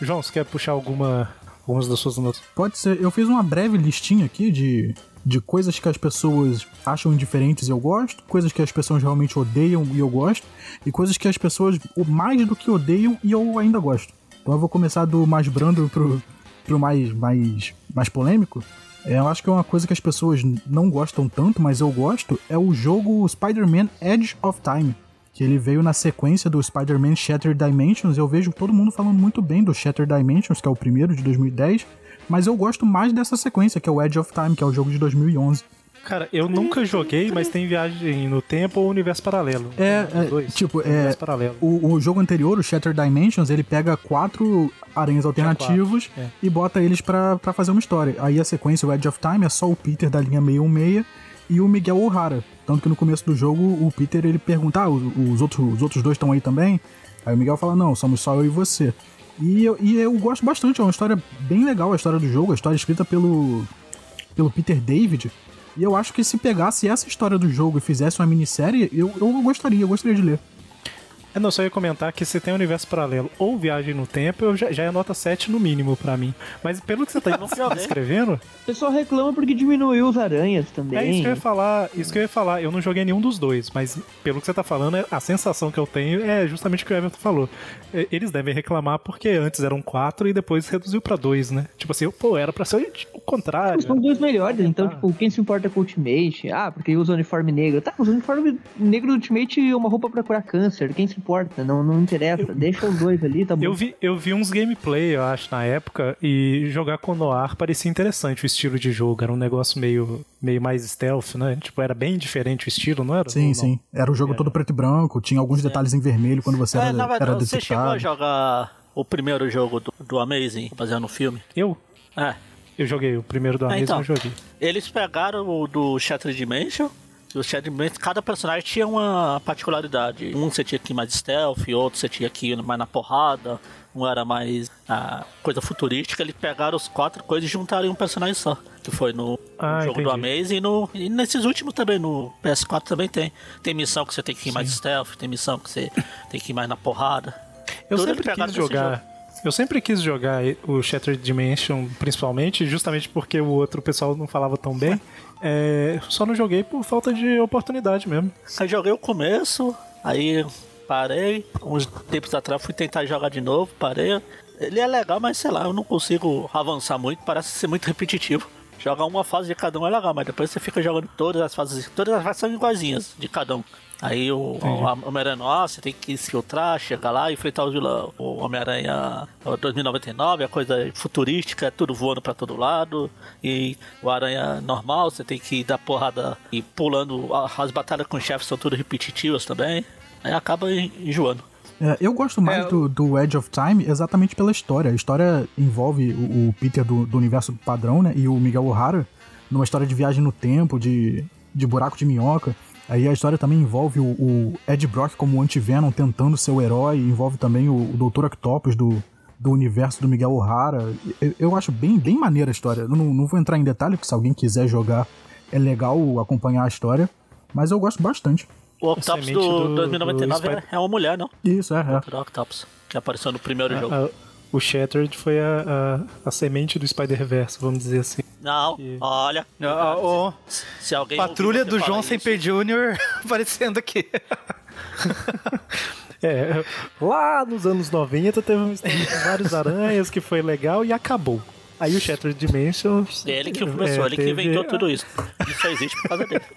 João, você quer puxar alguma, algumas das suas notas? Pode ser. Eu fiz uma breve listinha aqui de, de coisas que as pessoas acham indiferentes e eu gosto, coisas que as pessoas realmente odeiam e eu gosto, e coisas que as pessoas mais do que odeiam e eu ainda gosto. Então eu vou começar do mais brando pro, pro mais, mais, mais polêmico. É, eu acho que é uma coisa que as pessoas não gostam tanto, mas eu gosto, é o jogo Spider-Man Edge of Time. Que ele veio na sequência do Spider-Man Shattered Dimensions. Eu vejo todo mundo falando muito bem do Shattered Dimensions, que é o primeiro de 2010. Mas eu gosto mais dessa sequência, que é o Edge of Time, que é o jogo de 2011. Cara, eu nunca joguei, mas tem viagem no tempo ou universo paralelo. É, é, dois. tipo, é, paralelo. O, o jogo anterior, o Shattered Dimensions, ele pega quatro aranhas alternativos quatro, é. e bota eles pra fazer uma história. Aí a sequência, o Edge of Time, é só o Peter da linha 616 e o Miguel O'Hara. Tanto que no começo do jogo, o Peter ele pergunta: ah, os, os outros, os outros dois estão aí também? Aí o Miguel fala: não, somos só eu e você. E eu, e eu gosto bastante, é uma história bem legal a história do jogo, a história escrita pelo, pelo Peter David. E eu acho que se pegasse essa história do jogo e fizesse uma minissérie, eu, eu gostaria, eu gostaria de ler. É, não, só ia comentar que se tem universo paralelo ou viagem no tempo, eu já, já é nota 7 no mínimo pra mim. Mas pelo que você tá descrevendo, O pessoal reclama porque diminuiu os aranhas também. é isso que eu ia falar. Isso que eu ia falar. Eu não joguei nenhum dos dois, mas pelo que você tá falando, a sensação que eu tenho é justamente o que o Everton falou. É, Eles devem reclamar porque antes eram quatro e depois reduziu pra dois, né? Tipo assim, pô, era pra ser o contrário. São dois melhores, então, Tá. tipo, quem se importa com o Ultimate? Ah, porque usa uniforme negro. Tá, o uniforme negro do Ultimate é uma roupa pra curar câncer. Quem se importa? Não, não interessa. Deixa os dois ali, tá bom. Eu vi, eu vi uns gameplay, eu acho, na época, e jogar com Noir parecia interessante o estilo de jogo. Era um negócio meio, meio mais stealth, né? Tipo, era bem diferente o estilo, não era? Sim, não? sim. Era o jogo todo preto e branco, tinha alguns detalhes em vermelho quando você É, era, na era verdade, você chegou detectado. a jogar o primeiro jogo do, do Amazing, baseado no filme? Eu? É. Eu joguei, o primeiro do É, Amazing então. eu joguei. Eles pegaram o do Shattered Dimension. O Shattered Dimension, cada personagem tinha uma particularidade. Um você tinha que ir mais stealth, outro você tinha que ir mais na porrada, um era mais ah, coisa futurística. Eles pegaram os quatro coisas e juntaram em um personagem só. Que foi no Ah, jogo do entendi. Amazing e, no, e nesses últimos também, no PS4 também tem. Tem missão que você tem que ir mais stealth, tem missão que você tem que ir mais na porrada. Eu Tudo sempre quis jogar. Eu sempre quis jogar o Shattered Dimension, principalmente, justamente porque o outro pessoal não falava tão bem. É, só não joguei por falta de oportunidade mesmo. Aí joguei o começo, aí parei. Uns tempos atrás fui tentar jogar de novo, parei. Ele é legal, mas sei lá, eu não consigo avançar muito, parece ser muito repetitivo. Jogar uma fase de cada um é legal, mas depois você fica jogando todas as fases. Todas as fases são iguaizinhas de cada um. Aí o, o Homem-Aranha, nossa, você tem que se filtrar, chegar lá e enfrentar os vilão. O Homem-Aranha 2099, a coisa futurística, é tudo voando pra todo lado. E o Aranha normal, você tem que dar porrada e pulando. A- As batalhas com chefes são tudo repetitivas também. Aí acaba en- enjoando. É, eu gosto mais É, do, do Edge of Time exatamente pela história. A história envolve o, o Peter do, do universo padrão, né? E o Miguel O'Hara numa história de viagem no tempo, de, de buraco de minhoca. Aí a história também envolve o, o Ed Brock como anti-Venom tentando ser o herói. Envolve também o, o Dr. Octopus do, do universo do Miguel O'Hara. Eu, eu acho bem, bem maneira a história. Eu não, não vou entrar em detalhe, porque se alguém quiser jogar, é legal acompanhar a história. Mas eu gosto bastante. O Octopus do, do- 2099 do é, é uma mulher, não? Isso, é, é. O Octopus, que apareceu no primeiro jogo. A- o Shattered foi a, a, a semente do Spider-Verse, vamos dizer assim. Não, olha. Ah, ó, Se alguém Patrulha do falar Semper Jr. aparecendo aqui. É, lá nos anos 90 teve uma história com vários aranhas que foi legal e acabou. Aí o Shattered Dimension. Ele que começou, é, ele que teve- inventou tudo isso. Isso só existe por causa dele.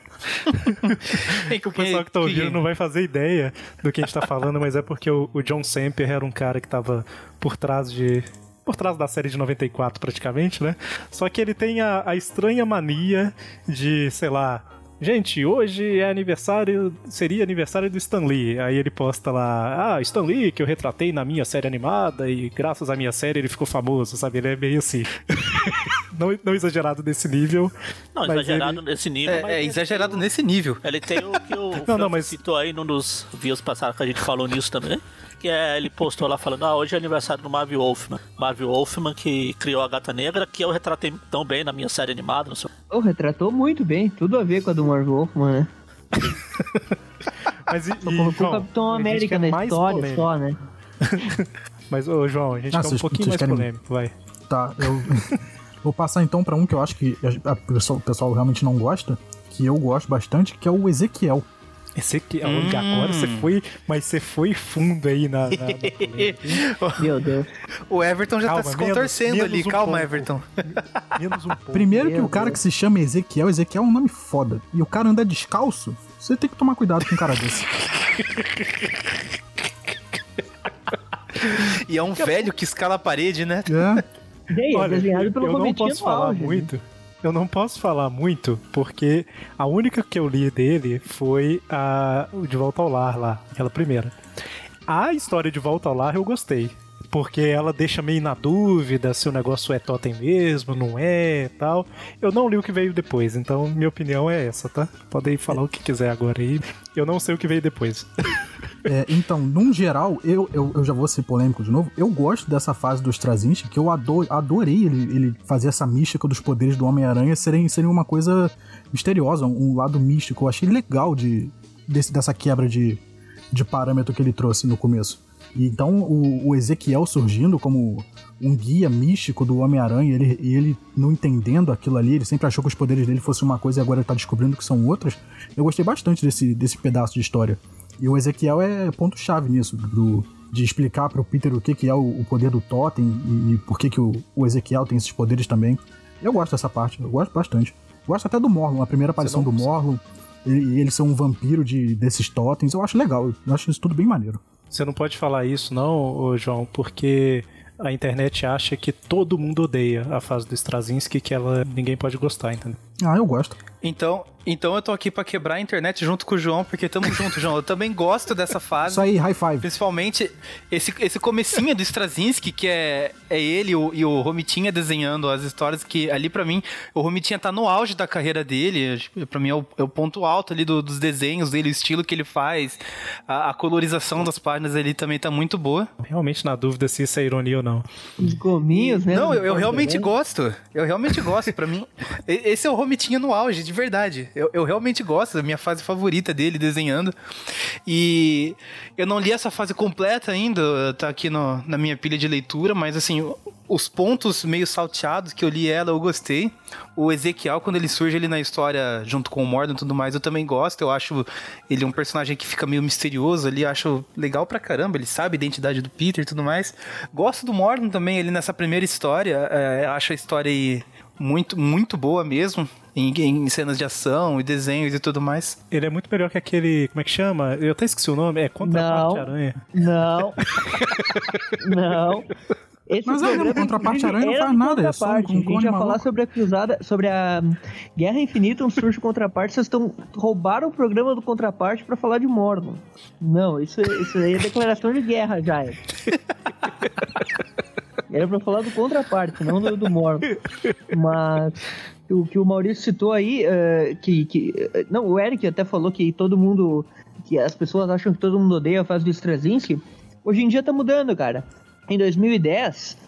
O pessoal que tá ouvindo não vai fazer ideia do que a gente tá falando, mas é porque o, o John Semper era um cara que tava por trás de. Por trás da série de 94, praticamente, né? Só que ele tem a, a estranha mania de, sei lá. Gente, hoje é aniversário. Seria aniversário do Stan Lee. Aí ele posta lá, ah, Stan Lee, que eu retratei na minha série animada, e graças à minha série ele ficou famoso, sabe? Ele é meio assim. não, não exagerado desse nível. Não, mas exagerado ele- nesse nível. mas É, é exagerado tem nesse nível. Ele tem o que o Não, não, mas- citou aí num dos views passados que a gente falou nisso também. Que é, ele postou lá falando, ah, hoje é aniversário do Marvel Wolfman. Marvel Wolfman que criou a Gata Negra, que eu retratei tão bem na minha série animada, não sei. Oh, retratou muito bem, tudo a ver com a do Marvel Wolfman, né? Mas e, Só e, colocou João, o Capitão América na mais história polêmica. só, né? Mas, ô, João, a gente Ah, quer um pouquinho mais querem- polêmico, vai. Tá, eu vou passar então pra um que eu acho que a, a pessoa- o pessoal realmente não gosta, que eu gosto bastante, que é o Ezequiel. Esse aqui, olha, agora você foi, mas você foi fundo aí na. na- na? Meu Deus. O Everton já Calma, tá se menos- contorcendo menos ali. um Calma, pouco. Everton. Menos um pouco. Primeiro que Meu o cara Deus. que se chama Ezequiel, Ezequiel é um nome foda. E o cara anda descalço, você tem que tomar cuidado com um cara desse. E é um velho que escala a parede, né? É. Olha, desenhado pelo eu não posso falar auge, né? muito. Eu não posso falar muito, porque a única que eu li dele foi a De Volta ao Lar lá, aquela primeira. A história de Volta ao Lar eu gostei. Porque ela deixa meio na dúvida se o negócio é totem mesmo, não é e tal. Eu não li o que veio depois, então minha opinião é essa, tá? Podem falar o que quiser agora aí. Eu não sei o que veio depois. É, então, num geral, eu, eu, eu já vou ser polêmico de novo. Eu gosto dessa fase do Straczynski, que eu ado- adorei ele, ele fazer essa mística dos poderes do Homem-Aranha serem, serem uma coisa misteriosa, um lado místico. Eu achei legal de, desse- dessa quebra de, de parâmetro que ele trouxe no começo. E Então, o, o Ezequiel surgindo como um guia místico do Homem-Aranha, ele, e ele não entendendo aquilo ali, ele sempre achou que os poderes dele fossem uma coisa e agora ele tá descobrindo que são outras. Eu gostei bastante desse, desse pedaço de história. E o Ezequiel é ponto-chave nisso, do, de explicar pro Peter o que, que é o, o poder do Totem e, e por que, que o, o Ezequiel tem esses poderes também. Eu gosto dessa parte, eu gosto bastante. Gosto até do Morlon, a primeira aparição do Morlon, e e ele ser um vampiro de, desses totens, eu acho legal, eu acho isso tudo bem maneiro. Você não pode falar isso, não, João, porque a internet acha que todo mundo odeia a fase do Straczynski, que ela ninguém pode gostar, entendeu? Ah, eu gosto. Então, então eu tô aqui pra quebrar a internet junto com o João, porque tamo junto, João. Eu também gosto dessa fase. Isso aí, high five. Principalmente esse, esse comecinho do Straczynski, que é, é ele o- e o Romitinha desenhando as histórias, que ali pra mim, o Romitinha tá no auge da carreira dele, pra mim é o, é o ponto alto ali do- dos desenhos dele, o estilo que ele faz, a, a colorização das páginas ali também tá muito boa. Realmente na dúvida se isso é ironia ou não. Os gominhos, né? Não, eu, eu realmente gosto. Eu realmente gosto. Pra mim, esse é o Romitinha no auge, de verdade. Eu, eu realmente gosto, da minha fase favorita dele desenhando. E eu não li essa fase completa ainda, tá aqui no- na minha pilha de leitura, mas assim, os pontos meio salteados que eu li ela, eu gostei. O Ezequiel, quando ele surge ali na história, junto com o Mordor e tudo mais, eu também gosto. Eu acho ele um personagem que fica meio misterioso ali, acho legal pra caramba. Ele sabe a identidade do Peter e tudo mais. Gosto do Mordor também, ele nessa primeira história. é, acho a história aí muito, muito boa mesmo. Em, em cenas de ação e desenhos e tudo mais. Ele é muito melhor que aquele. Como é que chama? Eu até esqueci o nome. É Contraparte Não. Aranha. Não. não. Esse Mas é, programa, o Contraparte inclusive, Aranha não faz nada, é só um- um A gente ia falar sobre a cruzada, sobre a hum, Guerra Infinita, um surge Contraparte. Vocês estão roubaram o programa do Contraparte pra falar de Mordor. Não, isso, isso aí é declaração de guerra já. É. Era pra falar do Contraparte, não do, do Mordor. Mas o que o Maurício citou aí, eh, que, que. eh, Não, o Eric até falou que todo mundo. que as pessoas acham que todo mundo odeia a fase do Straczynski. Hoje em dia tá mudando, cara. Em 2010, eh,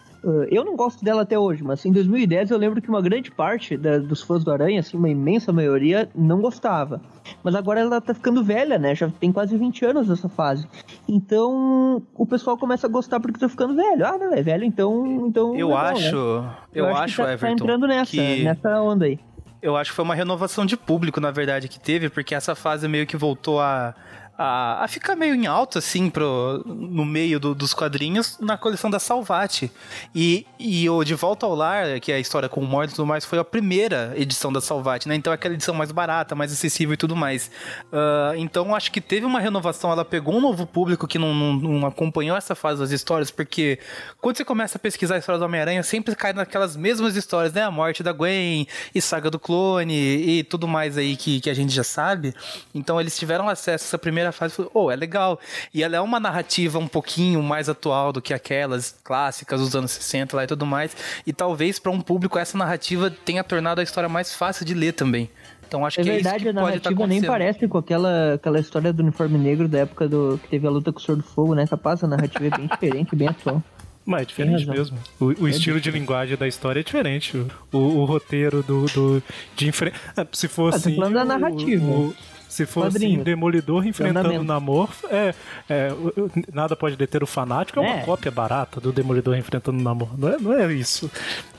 eu não gosto dela até hoje, mas em 2010 eu lembro que uma grande parte da- dos fãs do Aranha, assim, uma imensa maioria, não gostava. Mas agora ela tá ficando velha, né? Já tem quase 20 anos essa fase. Então o pessoal começa a gostar porque tá ficando velho. Ah, não, é velho, então. então Eu legal, acho. né? Eu, que acho, tá, tá Everton. entrando nessa, que... nessa onda aí. Eu acho que foi uma renovação de público, na verdade, que teve, porque essa fase meio que voltou a, a, a ficar meio em alta, assim, pro, no meio do- dos quadrinhos, na coleção da Salvati. E, e o De Volta ao Lar, que é a história com o Mordo e tudo mais, foi a primeira edição da Salvati, né? Então é aquela edição mais barata, mais acessível e tudo mais. Ah, então acho que teve uma renovação, ela pegou um novo público que não, não- não acompanhou essa fase das histórias, porque quando você começa a pesquisar a história do Homem-Aranha, sempre cai naquelas mesmas histórias, né? A morte da Gwen, e Saga do Clone, e tudo mais aí que, que a gente já sabe. Então eles tiveram acesso a essa primeira fase e falaram, oh, é legal. E ela é uma narrativa um pouquinho mais atual do que aquelas clássicas dos anos 60 lá e tudo mais. E talvez para um público essa narrativa tenha tornado a história mais fácil de ler também. Então acho É que verdade, é isso a que pode estar narrativa nem parece com aquela, aquela história do uniforme negro da época do que teve a luta com o Senhor do Fogo, né? Capaz, a narrativa é bem diferente, bem atual. Mas é diferente mesmo. O, o estilo de linguagem da história é diferente. O, o- o roteiro do, do de enfre... Ah, Se Ah, fosse. tô falando da narrativa. o- se fosse Quadrinho. Demolidor enfrentando o Namor, é, é, o- o- nada pode deter o fanático, é uma É. cópia barata do Demolidor enfrentando o Namor. Não é, não é isso.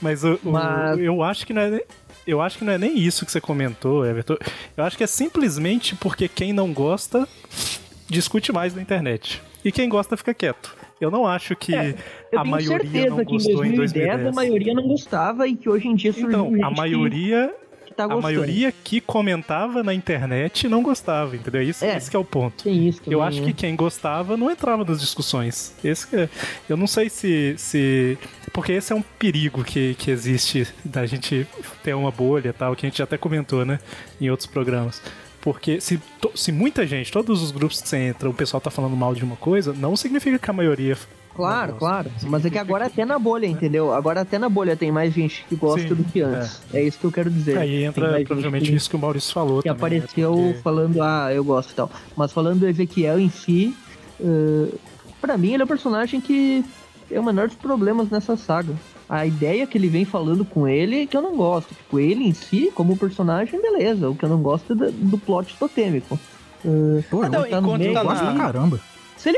Mas, o- o- Mas- eu acho que não é. nem- Eu acho que não é nem isso que você comentou, Everton. Eu acho que é simplesmente porque quem não gosta discute mais na internet. E quem gosta fica quieto. Eu não acho que É, Eu a tenho maioria certeza não que em gostou em 2010 a 2010. maioria não gostava e que hoje em dia surgiu Então, a maioria, tá a gostando. maioria que comentava na internet não gostava, entendeu? Isso, É. esse que é o ponto. Tem isso Eu também, acho né? que quem gostava não entrava nas discussões. Esse é- eu não sei se, se. Porque esse é um perigo que, que existe da gente ter uma bolha e tal, que a gente já até comentou, né? Em outros programas. Porque se, se muita gente, todos os grupos que você entra, o pessoal tá falando mal de uma coisa, não significa que a maioria. Claro, claro. Mas é que agora até na bolha, entendeu? Agora até na bolha tem mais gente que gosta Sim, do que antes. É, isso que eu quero dizer. Aí entra provavelmente que- isso que o Maurício falou. que também, né? apareceu Porque- falando, ah, eu gosto e tal. Mas falando do Ezequiel em si, uh, pra mim ele é um personagem que tem o menor dos problemas nessa saga. A ideia que ele vem falando com ele é que eu não gosto. Tipo, ele em si, como personagem, beleza. O que eu não gosto é do, do plot totêmico. Uh, Pô, tá no enquanto meio tá gosto na- caramba.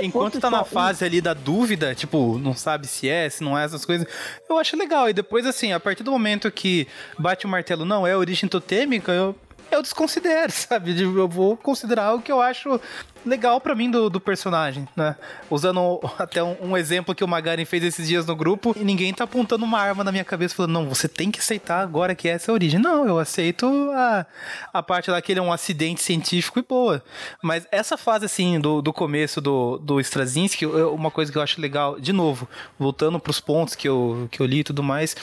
Enquanto tá na um- fase ali da dúvida, tipo, não sabe se é, se não é, essas coisas, eu acho legal. E depois, assim, a partir do momento que bate o martelo, não, é origem totêmica, eu, eu desconsidero, sabe? Eu vou considerar o que eu acho legal pra mim do, do personagem, né? Usando até um, um exemplo que o Magaren fez esses dias no grupo, e ninguém tá apontando uma arma na minha cabeça falando, não, você tem que aceitar agora que essa é a origem. Não, eu aceito a, a parte lá que ele é um acidente científico e boa. Mas essa fase, assim, do, do começo do, do Straczynski, uma coisa que eu acho legal, de novo, voltando pros pontos que eu, que eu li e tudo mais,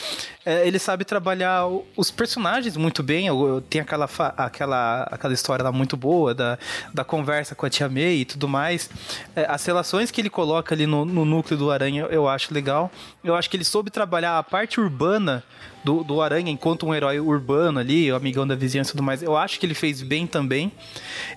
é, ele sabe trabalhar os personagens muito bem. Tem aquela, aquela, aquela história lá muito boa da, da conversa com a Tia E tudo mais. É, as relações que ele coloca ali no, no núcleo do Aranha eu acho legal. Eu acho que ele soube trabalhar a parte urbana do, do Aranha enquanto um herói urbano ali, o amigão da vizinhança e tudo mais. Eu acho que ele fez bem também.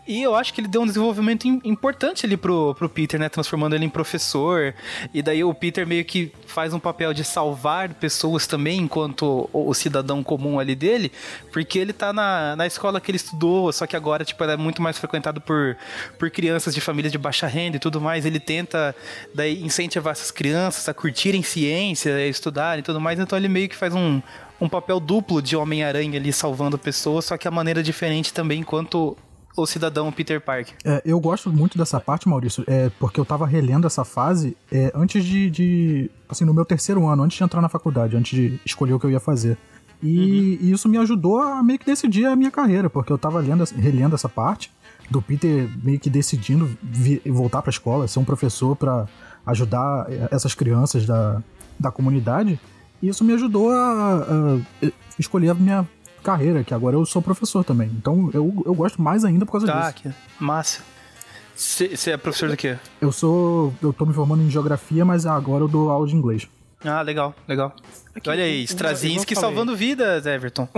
E eu acho que ele deu um desenvolvimento im- importante ali pro, pro Peter, né? Transformando ele em professor. E daí o Peter meio que faz um papel de salvar pessoas também, enquanto o, o cidadão comum ali dele, porque ele tá na, na escola que ele estudou, só que agora, tipo, ela é muito mais frequentado por, por crianças de famílias de baixa renda e tudo mais. Ele tenta daí incentivar essas crianças a curtirem ciência, a estudarem e tudo mais. Então ele meio que faz um, um papel duplo de Homem-Aranha ali salvando pessoas, só que a maneira diferente também enquanto o cidadão Peter Parker. É, eu gosto muito dessa parte, Maurício, é, porque eu tava relendo essa fase é, antes de, de- Assim, no meu terceiro ano, antes de entrar na faculdade, antes de escolher o que eu ia fazer. E, e isso me ajudou a meio que decidir a minha carreira, porque eu tava lendo, relendo essa parte do Peter meio que decidindo vi- voltar pra escola, ser um professor pra ajudar é, essas crianças da, da comunidade. E isso me ajudou a, a escolher a minha carreira, que agora eu sou professor também. Então eu, eu gosto mais ainda por causa Tá, disso. que massa. Você é professor do quê? Eu sou. Eu tô me formando em geografia, mas agora eu dou aula de inglês. Ah, legal, legal. Olha aí, Straczynski salvando vidas, Everton.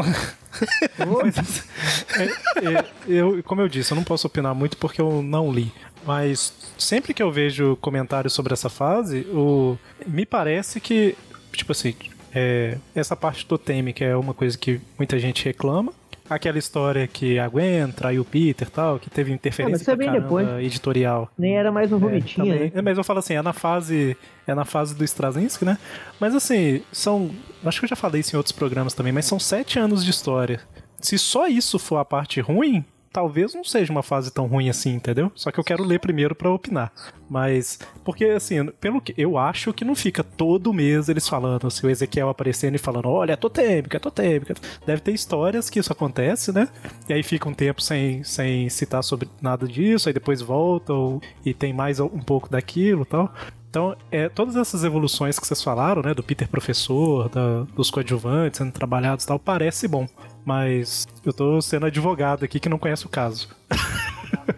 É, é, eu, como eu disse, eu não posso opinar muito porque eu não li. Mas sempre que eu vejo comentários sobre essa fase, o, me parece que, tipo assim, é, essa parte totêmica é uma coisa que muita gente reclama. Aquela história que a Gwen traiu o Peter e tal, que teve Ah, interferência é caramba depois. editorial. Nem era mais um vomitinho, Também. né? É, mas eu falo assim, é na fase. É na fase do Straczynski, né? Mas assim, são. Acho que eu já falei isso em outros programas também, mas são sete anos de história. Se só isso for a parte ruim, talvez não seja uma fase tão ruim assim, entendeu? Só que eu quero ler primeiro pra opinar. Mas. Porque, assim, pelo que. Eu acho que não fica todo mês eles falando, assim, o Ezequiel aparecendo e falando, olha, é totêmica, é totêmica. Deve ter histórias que isso acontece, né? E aí fica um tempo sem, sem citar sobre nada disso, aí depois volta ou, e tem mais um pouco daquilo e tal. Então, é, todas essas evoluções que vocês falaram, né, do Peter professor, da- dos coadjuvantes sendo trabalhados e tal, parece bom. Mas eu tô sendo advogado aqui que não conhece o caso.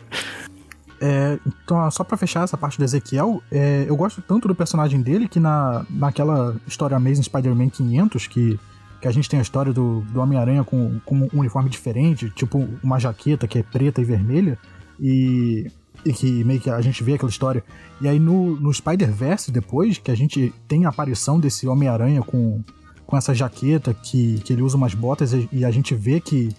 É, então, só pra fechar essa parte do Ezequiel, é, eu gosto tanto do personagem dele que na, naquela história Amazing Spider-Man 500, que, que a gente tem a história do, do Homem-Aranha com, com um uniforme diferente, tipo uma jaqueta que é preta e vermelha, e que meio que a gente vê aquela história. E aí no, no Spider-Verse, depois, que a gente tem a aparição desse Homem-Aranha com, com essa jaqueta, que, que ele usa umas botas e, e a gente vê que,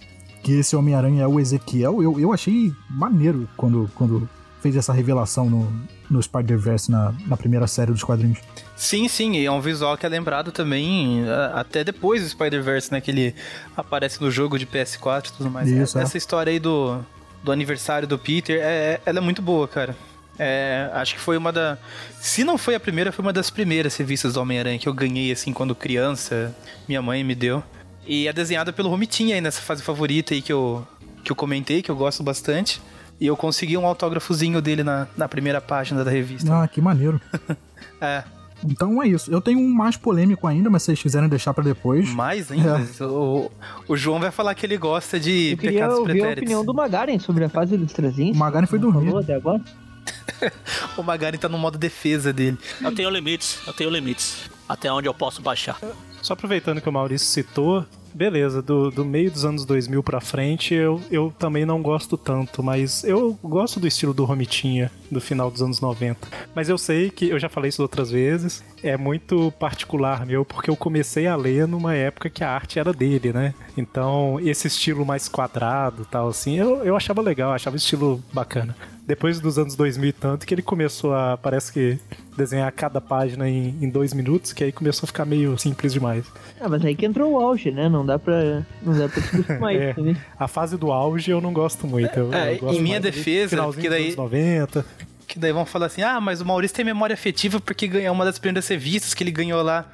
que esse Homem-Aranha é o Ezequiel, eu, eu achei maneiro quando, quando fez essa revelação no, no Spider-Verse na, na primeira série dos quadrinhos. Sim, sim, e é um visual que é lembrado também a- até depois do Spider-Verse, né? Que ele aparece no jogo de PS4 e tudo mais. Isso, é. Essa história aí do, do aniversário do Peter, é, é- ela é muito boa, cara. É, acho que foi uma da. Se não foi a primeira, foi uma das primeiras revistas do Homem-Aranha que eu ganhei, assim, quando criança. Minha mãe me deu. E é desenhada pelo Romitinha aí nessa fase favorita aí que eu, que eu comentei, que eu gosto bastante. E eu consegui um autógrafozinho dele na, na primeira página da revista. Ah, que maneiro. É, Então é isso. Eu tenho um mais polêmico ainda, mas se vocês quiserem deixar pra depois. Mais ainda. O, o João vai falar que ele gosta de Eu queria pecados ouvir a pretéritos. opinião do Magaren sobre a fase dos Straczynski. O Magaren foi Não dormir. falou até agora? O Magari tá no modo defesa dele. Eu tenho limites, eu tenho limites. Até onde eu posso baixar. Só aproveitando que o Maurício citou, beleza, do, do meio dos anos 2000 pra frente eu, eu também não gosto tanto, mas eu gosto do estilo do Romitinha do final dos anos 90. Mas eu sei que, eu já falei isso outras vezes, é muito particular meu, porque eu comecei a ler numa época que a arte era dele, né? Então, esse estilo mais quadrado tal, assim, eu, eu achava legal, achava o estilo bacana. depois dos anos 2000 e tanto, que ele começou a, parece que, desenhar cada página em, em dois minutos, que aí começou a ficar meio simples demais. Ah, mas aí que entrou o auge, né? Não dá pra, não dá pra acostumar É, isso também. a fase do auge eu não gosto muito. Eu, É, eu gosto em minha defesa, porque dos daí- anos 90. Que daí vão falar assim: ah, mas o Maurício tem memória afetiva porque ganhou uma das primeiras revistas que ele ganhou lá.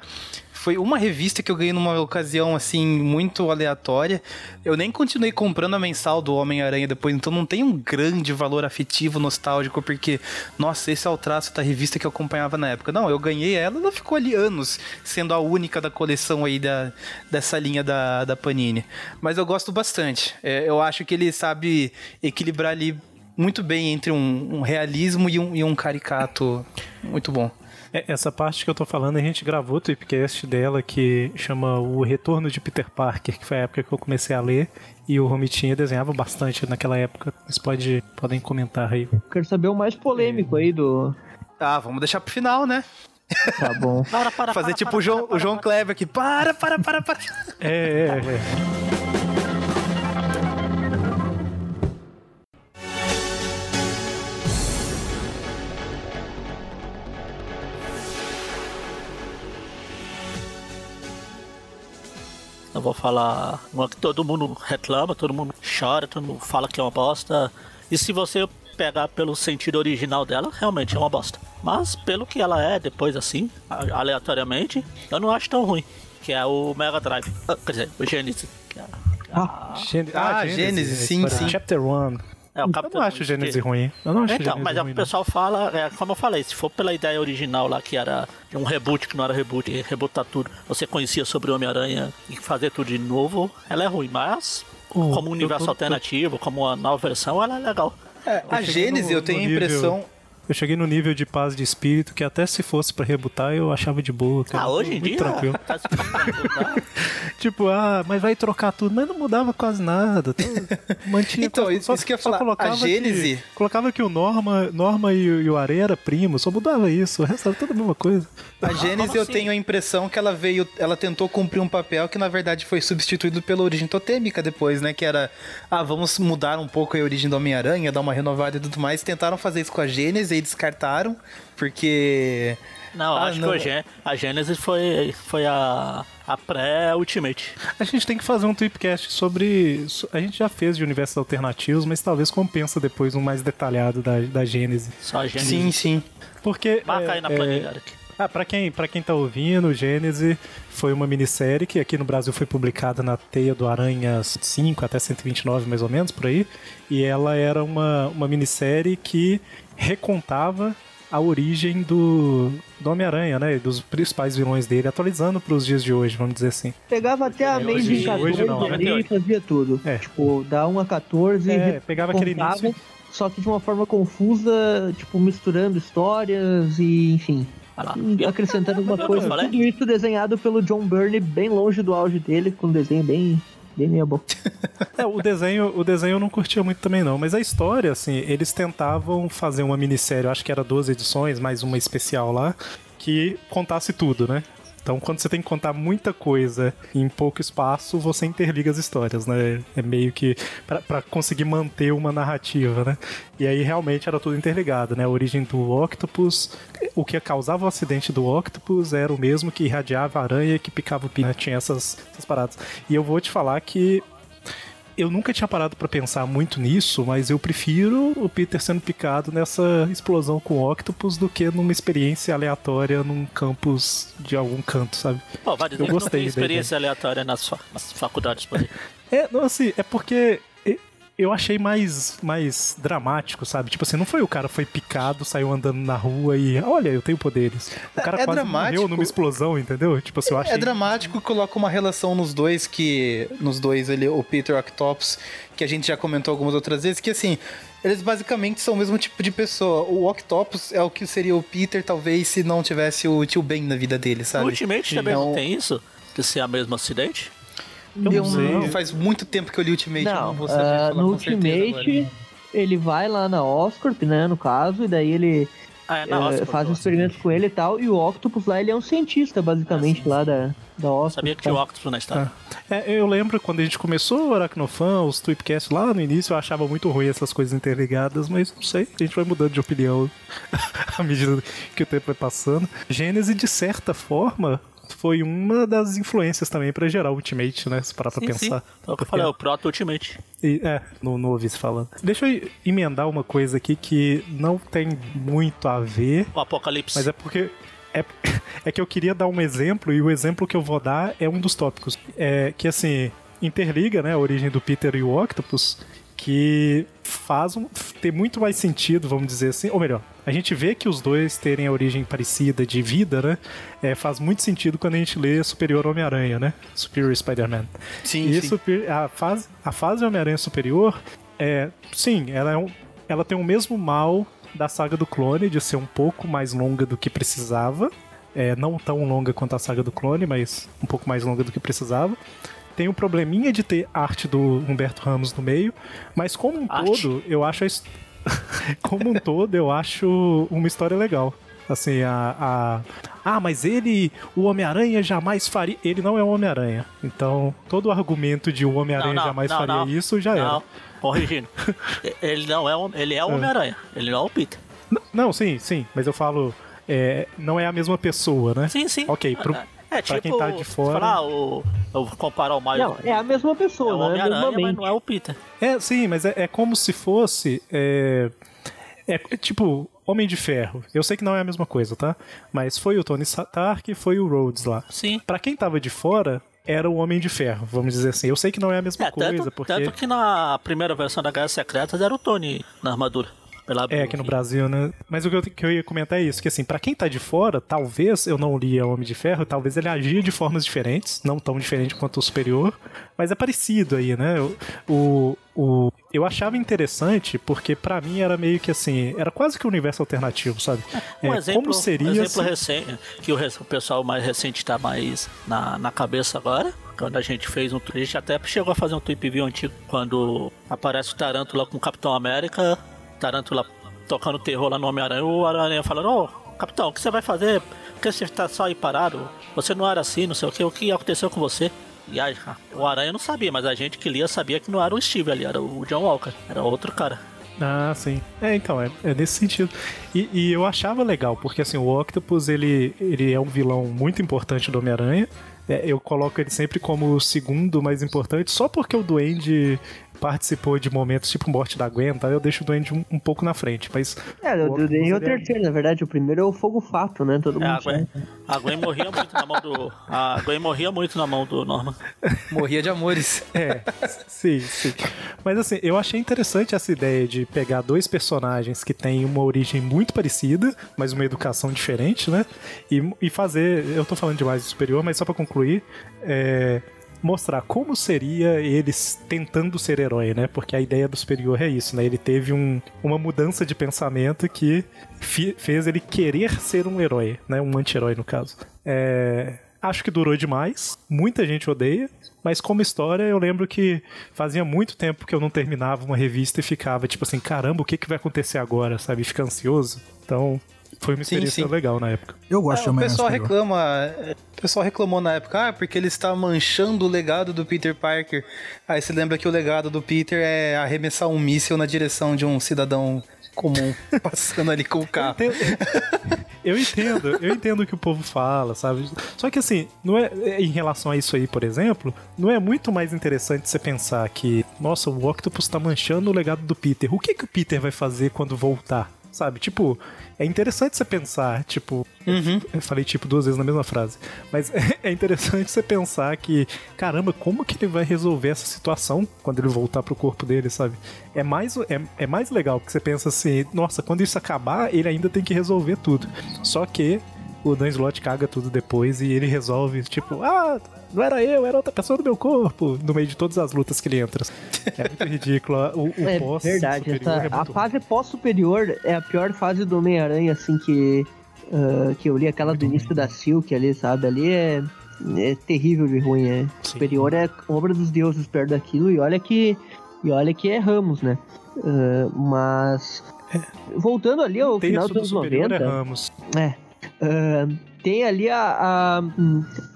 Foi uma revista que eu ganhei numa ocasião, assim, muito aleatória. Eu nem continuei comprando a mensal do Homem-Aranha depois, então não tem um grande valor afetivo, nostálgico, porque, nossa, esse é o traço da revista que eu acompanhava na época. Não, eu ganhei ela, ela ficou ali anos, sendo a única da coleção aí da, dessa linha da, da Panini. Mas eu gosto bastante. É, eu acho que ele sabe equilibrar ali muito bem entre um, um realismo e um, e um caricato muito bom. É, Essa parte que eu tô falando, a gente gravou o tweepcast dela que chama O Retorno de Peter Parker, que foi a época que eu comecei a ler. E o Romitinha desenhava bastante naquela época. Vocês pode, podem comentar aí. Quero saber o mais polêmico aí do. Ah, vamos deixar pro final, né? Tá bom. Para, para, Fazer para, tipo para, o João, para, para, o João para. Kleber aqui. Para, para, para, para. É, é, é. Vou falar uma que todo mundo reclama, todo mundo chora, todo mundo fala que é uma bosta. E se você pegar pelo sentido original dela, realmente é uma bosta. Mas pelo que ela é depois assim, aleatoriamente, eu não acho tão ruim. Que é o Mega Drive. Ah, quer dizer, o Genesis. É, Ah, Gêne- Ah, Gênesis, a sim, história. sim. Chapter 1. É o Eu não acho Gênesis que- ruim. Eu não acho Então, mas é o ruim, que o pessoal fala, é, como eu falei, se for pela ideia original lá, que era um reboot, que não era reboot, e rebutar tudo, você conhecia sobre o Homem-Aranha e fazer tudo de novo, ela é ruim, mas como um universo tô- alternativo, como uma nova versão, ela é legal. É, a no- eu tenho a nível- impressão. Eu cheguei no nível de paz de espírito que até se fosse pra rebutar eu achava de boa. cara. Ah, hoje em Muito dia, Tranquilo. tá? Tipo, ah, mas vai trocar tudo. Mas não mudava quase nada. Então, mantinha Então, quase- isso- isso que eu ia só falar. colocava A Gênese- Que, colocava que o Norma, Norma e, o- e o Areia era primo, só mudava isso. O resto era tudo a mesma coisa. A Gênesis como eu assim? tenho a impressão que ela veio, ela tentou cumprir um papel que na verdade foi substituído pela origem totêmica depois, né? Que era, ah, vamos mudar um pouco a origem do Homem-Aranha, dar uma renovada e tudo mais. Tentaram fazer isso com a Gênesis e descartaram, porque Não, Ah, acho não. que a Genesis foi, foi a, a pré-Ultimate. A gente tem que fazer um tripcast sobre. so- A gente já fez de universos alternativos, mas talvez compensa depois um mais detalhado da, da Gênese. Só a Genesis. sim, sim. Porque. Marca é, aí na é, planilha, Eric. Ah, pra quem, pra quem tá ouvindo, Gênese foi uma minissérie que aqui no Brasil foi publicada na Teia do Aranha 5 até 129, mais ou menos, por aí. E ela era uma, uma minissérie que recontava a origem do, do Homem-Aranha, né? e Dos principais vilões dele, atualizando pros dias de hoje, vamos dizer assim. Pegava até a Hoje- Amazing hoje 14 não, ali e 98. fazia tudo. É. Tipo, da 1 a 14 É, pegava aquele início. Só que de uma forma confusa, tipo, misturando histórias e, enfim, acrescentando alguma coisa. Tudo isso desenhado pelo John Byrne, bem longe do auge dele, com um desenho bem, boca. É, o desenho, o desenho eu não curtia muito também não, mas a história, assim, eles tentavam fazer uma minissérie, acho que era 12 edições, mais uma especial lá, que contasse tudo, né? Então, quando você tem que contar muita coisa em pouco espaço, você interliga as histórias, né? É meio que pra conseguir manter uma narrativa, né? E aí realmente era tudo interligado, né? A origem do Octopus, o que causava o acidente do Octopus era o mesmo que irradiava a aranha que picava o pi, né? Tinha essas, essas paradas. E eu vou te falar que eu nunca tinha parado pra pensar muito nisso, mas eu prefiro o Peter sendo picado nessa explosão com o Octopus do que numa experiência aleatória num campus de algum canto, sabe? Pô, dizer Eu que não gostei tem experiência aleatória nas, fa- nas faculdades por aí. É, não, assim, é porque eu achei mais, mais dramático, sabe? Tipo assim, não foi o cara foi picado, saiu andando na rua e olha, eu tenho poderes. O cara É quase dramático. morreu numa explosão, entendeu? Tipo assim, eu achei... É dramático, coloca uma relação nos dois que. Nos dois ali, o Peter Octopus, que a gente já comentou algumas outras vezes, que assim, eles basicamente são o mesmo tipo de pessoa. O Octopus é o que seria o Peter, talvez, se não tivesse o tio Ben na vida dele, sabe? Ultimate também Então, não tem isso? De ser a mesmo acidente? Eu não sei. Faz muito tempo que eu li Ultimate, não Não, ah, falar no Ultimate ele vai lá na Oscorp, né, no caso, e daí ele Ah, é, eh, na Oxford, fazem nossa. experimentos com ele e tal, e o Octopus lá, ele é um cientista, basicamente, lá da, da Oxford. Sabia que tá? tinha o Octopus na história. É, eu lembro quando a gente começou o Aracnofan, os Tweepcasts lá no início, eu achava muito ruim essas coisas interligadas, mas não sei, a gente vai mudando de opinião à medida que o tempo vai passando. Gênese, de certa forma, foi uma das influências também pra gerar o Ultimate, né? Se parar pra Sim, sim. pensar. É o que eu falei, é o Proto Ultimate. E- é, não, não ouvi isso falando. Deixa eu emendar uma coisa aqui que não tem muito a ver, O Apocalipse. mas é porque. É, é que eu queria dar um exemplo, e o exemplo que eu vou dar é um dos tópicos. É que assim, interliga né, a origem do Peter e o Octopus, que faz um, tem muito mais sentido, vamos dizer assim. Ou melhor, a gente vê que os dois terem a origem parecida de vida, né? É, faz muito sentido quando a gente lê Superior Homem-Aranha, né? Superior Spider-Man. Sim, E sim. super- a fase, a fase Homem-Aranha Superior, é, sim, ela, é um, ela tem o mesmo mal da saga do clone, de ser um pouco mais longa do que precisava. É, não tão longa quanto a saga do clone, mas um pouco mais longa do que precisava. Tem um probleminha de ter arte do Humberto Ramos no meio, mas como um Arte? todo, eu acho a como um todo, eu acho uma história legal. Assim, a, a. Ah, mas ele, o Homem-Aranha jamais faria. Ele não é o Homem-Aranha. Então, todo o argumento de o Homem-Aranha jamais faria isso já era. Não, corrigindo. ele não é o, ele é o Homem-Aranha. Ele não é o Peter. Não, sim, sim, mas eu falo. é, não é a mesma pessoa, né? Sim, sim. Ok, pro, É pra tipo, quem tá de fora. falar, o, eu vou comparar o Mario. Não, é a mesma é o pessoa, né? Homem-Aranha, mas não é o Peter. É, sim, mas é, é como se fosse. É, é tipo, Homem de Ferro. Eu sei que não é a mesma coisa, tá? Mas foi o Tony Stark e foi o Rhodes lá. Sim. Pra quem tava de fora, era o Homem de Ferro, vamos dizer assim. Eu sei que não é a mesma É, coisa, tanto, porque. tanto que na primeira versão da Guerra Secreta era o Tony na armadura. Pela É, aqui no Brasil, né? Mas o que eu, que eu ia comentar é isso, que assim, pra quem tá de fora, talvez eu não lia Homem de Ferro, talvez ele agia de formas diferentes, não tão diferente quanto o Superior, mas é parecido aí, né? O, o, eu achava interessante porque pra mim era meio que assim, era quase que um universo alternativo, sabe? Um É, exemplo, como seria um exemplo recente, que o, o pessoal mais recente tá mais na, na cabeça agora. Quando a gente fez um. A gente até chegou a fazer um tweet view antigo quando aparece o Tarântula com o Capitão América, Tarântula tocando terror lá no Homem-Aranha, o Aranha falando, ô, Capitão, o que você vai fazer? Por que você tá só aí parado? Você não era assim, não sei o que, o que aconteceu com você? E aí, o Aranha não sabia, mas a gente que lia sabia que não era o Steve ali, era o John Walker, era outro cara. Ah, sim. É, então, é, é nesse sentido. E, e eu achava legal, porque assim, o Octopus, ele, ele é um vilão muito importante do Homem-Aranha. É, eu coloco ele sempre como o segundo mais importante, só porque o Duende participou de momentos tipo morte da Gwen, tá? Eu deixo o Duende um, um pouco na frente, mas... É, o Denny é o terceiro, na verdade. O primeiro é o Fogo Fato, né? Todo É, mundo a Gwen, a Gwen morria muito na mão do. A Gwen morria muito na mão do Norman. Morria de amores. É, sim, sim. Mas assim, eu achei interessante essa ideia de pegar dois personagens que têm uma origem muito parecida, mas uma educação diferente, né? E, e fazer. Eu tô falando demais do superior, mas só pra concluir. é, Mostrar como seria eles tentando ser herói, né? Porque a ideia do superior é isso, né? Ele teve um- uma mudança de pensamento que fez ele querer ser um herói, né? Um anti-herói, no caso. É, Acho que durou demais, muita gente odeia, mas como história eu lembro que fazia muito tempo que eu não terminava uma revista e ficava tipo assim, caramba, o que, que vai acontecer agora, sabe? Fica ansioso. Então, foi uma Sim, experiência sim. legal na época. Eu gosto de É, o Homem-Aranha pessoal reclama, é, o pessoal reclamou na época, ah, porque ele está manchando o legado do Peter Parker. Aí você lembra que o legado do Peter é arremessar um míssil na direção de um cidadão comum passando ali com o carro. Eu entendo, eu entendo o que o povo fala, sabe? Só que assim, não é em relação a isso aí, por exemplo, não é muito mais interessante você pensar que, nossa, o Octopus tá manchando o legado do Peter. O que que o Peter vai fazer quando voltar? Sabe? Tipo, é interessante você pensar, tipo, eu falei tipo duas vezes na mesma frase, mas é interessante você pensar que, caramba, como que ele vai resolver essa situação quando ele voltar pro corpo dele, sabe? É mais, é, é mais legal porque você pensa assim, nossa, quando isso acabar, ele ainda tem que resolver tudo. Só que o Dan Slott caga tudo depois e ele resolve, tipo, ah, não era eu, era outra pessoa do meu corpo, no meio de todas as lutas que ele entra. É muito ridículo. O, o É pós verdade, superior essa- é a muito fase pós-superior é a pior fase do Homem-Aranha, assim, que, ah, que eu li, aquela do início da Silk ali, sabe? Ali é, é terrível de ruim, é. Sim. Superior é obra dos deuses perto daquilo, e olha que, e olha que erramos, né? Ah, mas. Voltando ali ao final dos do anos superior 90. é Ramos. É. Ah, tem ali a, a,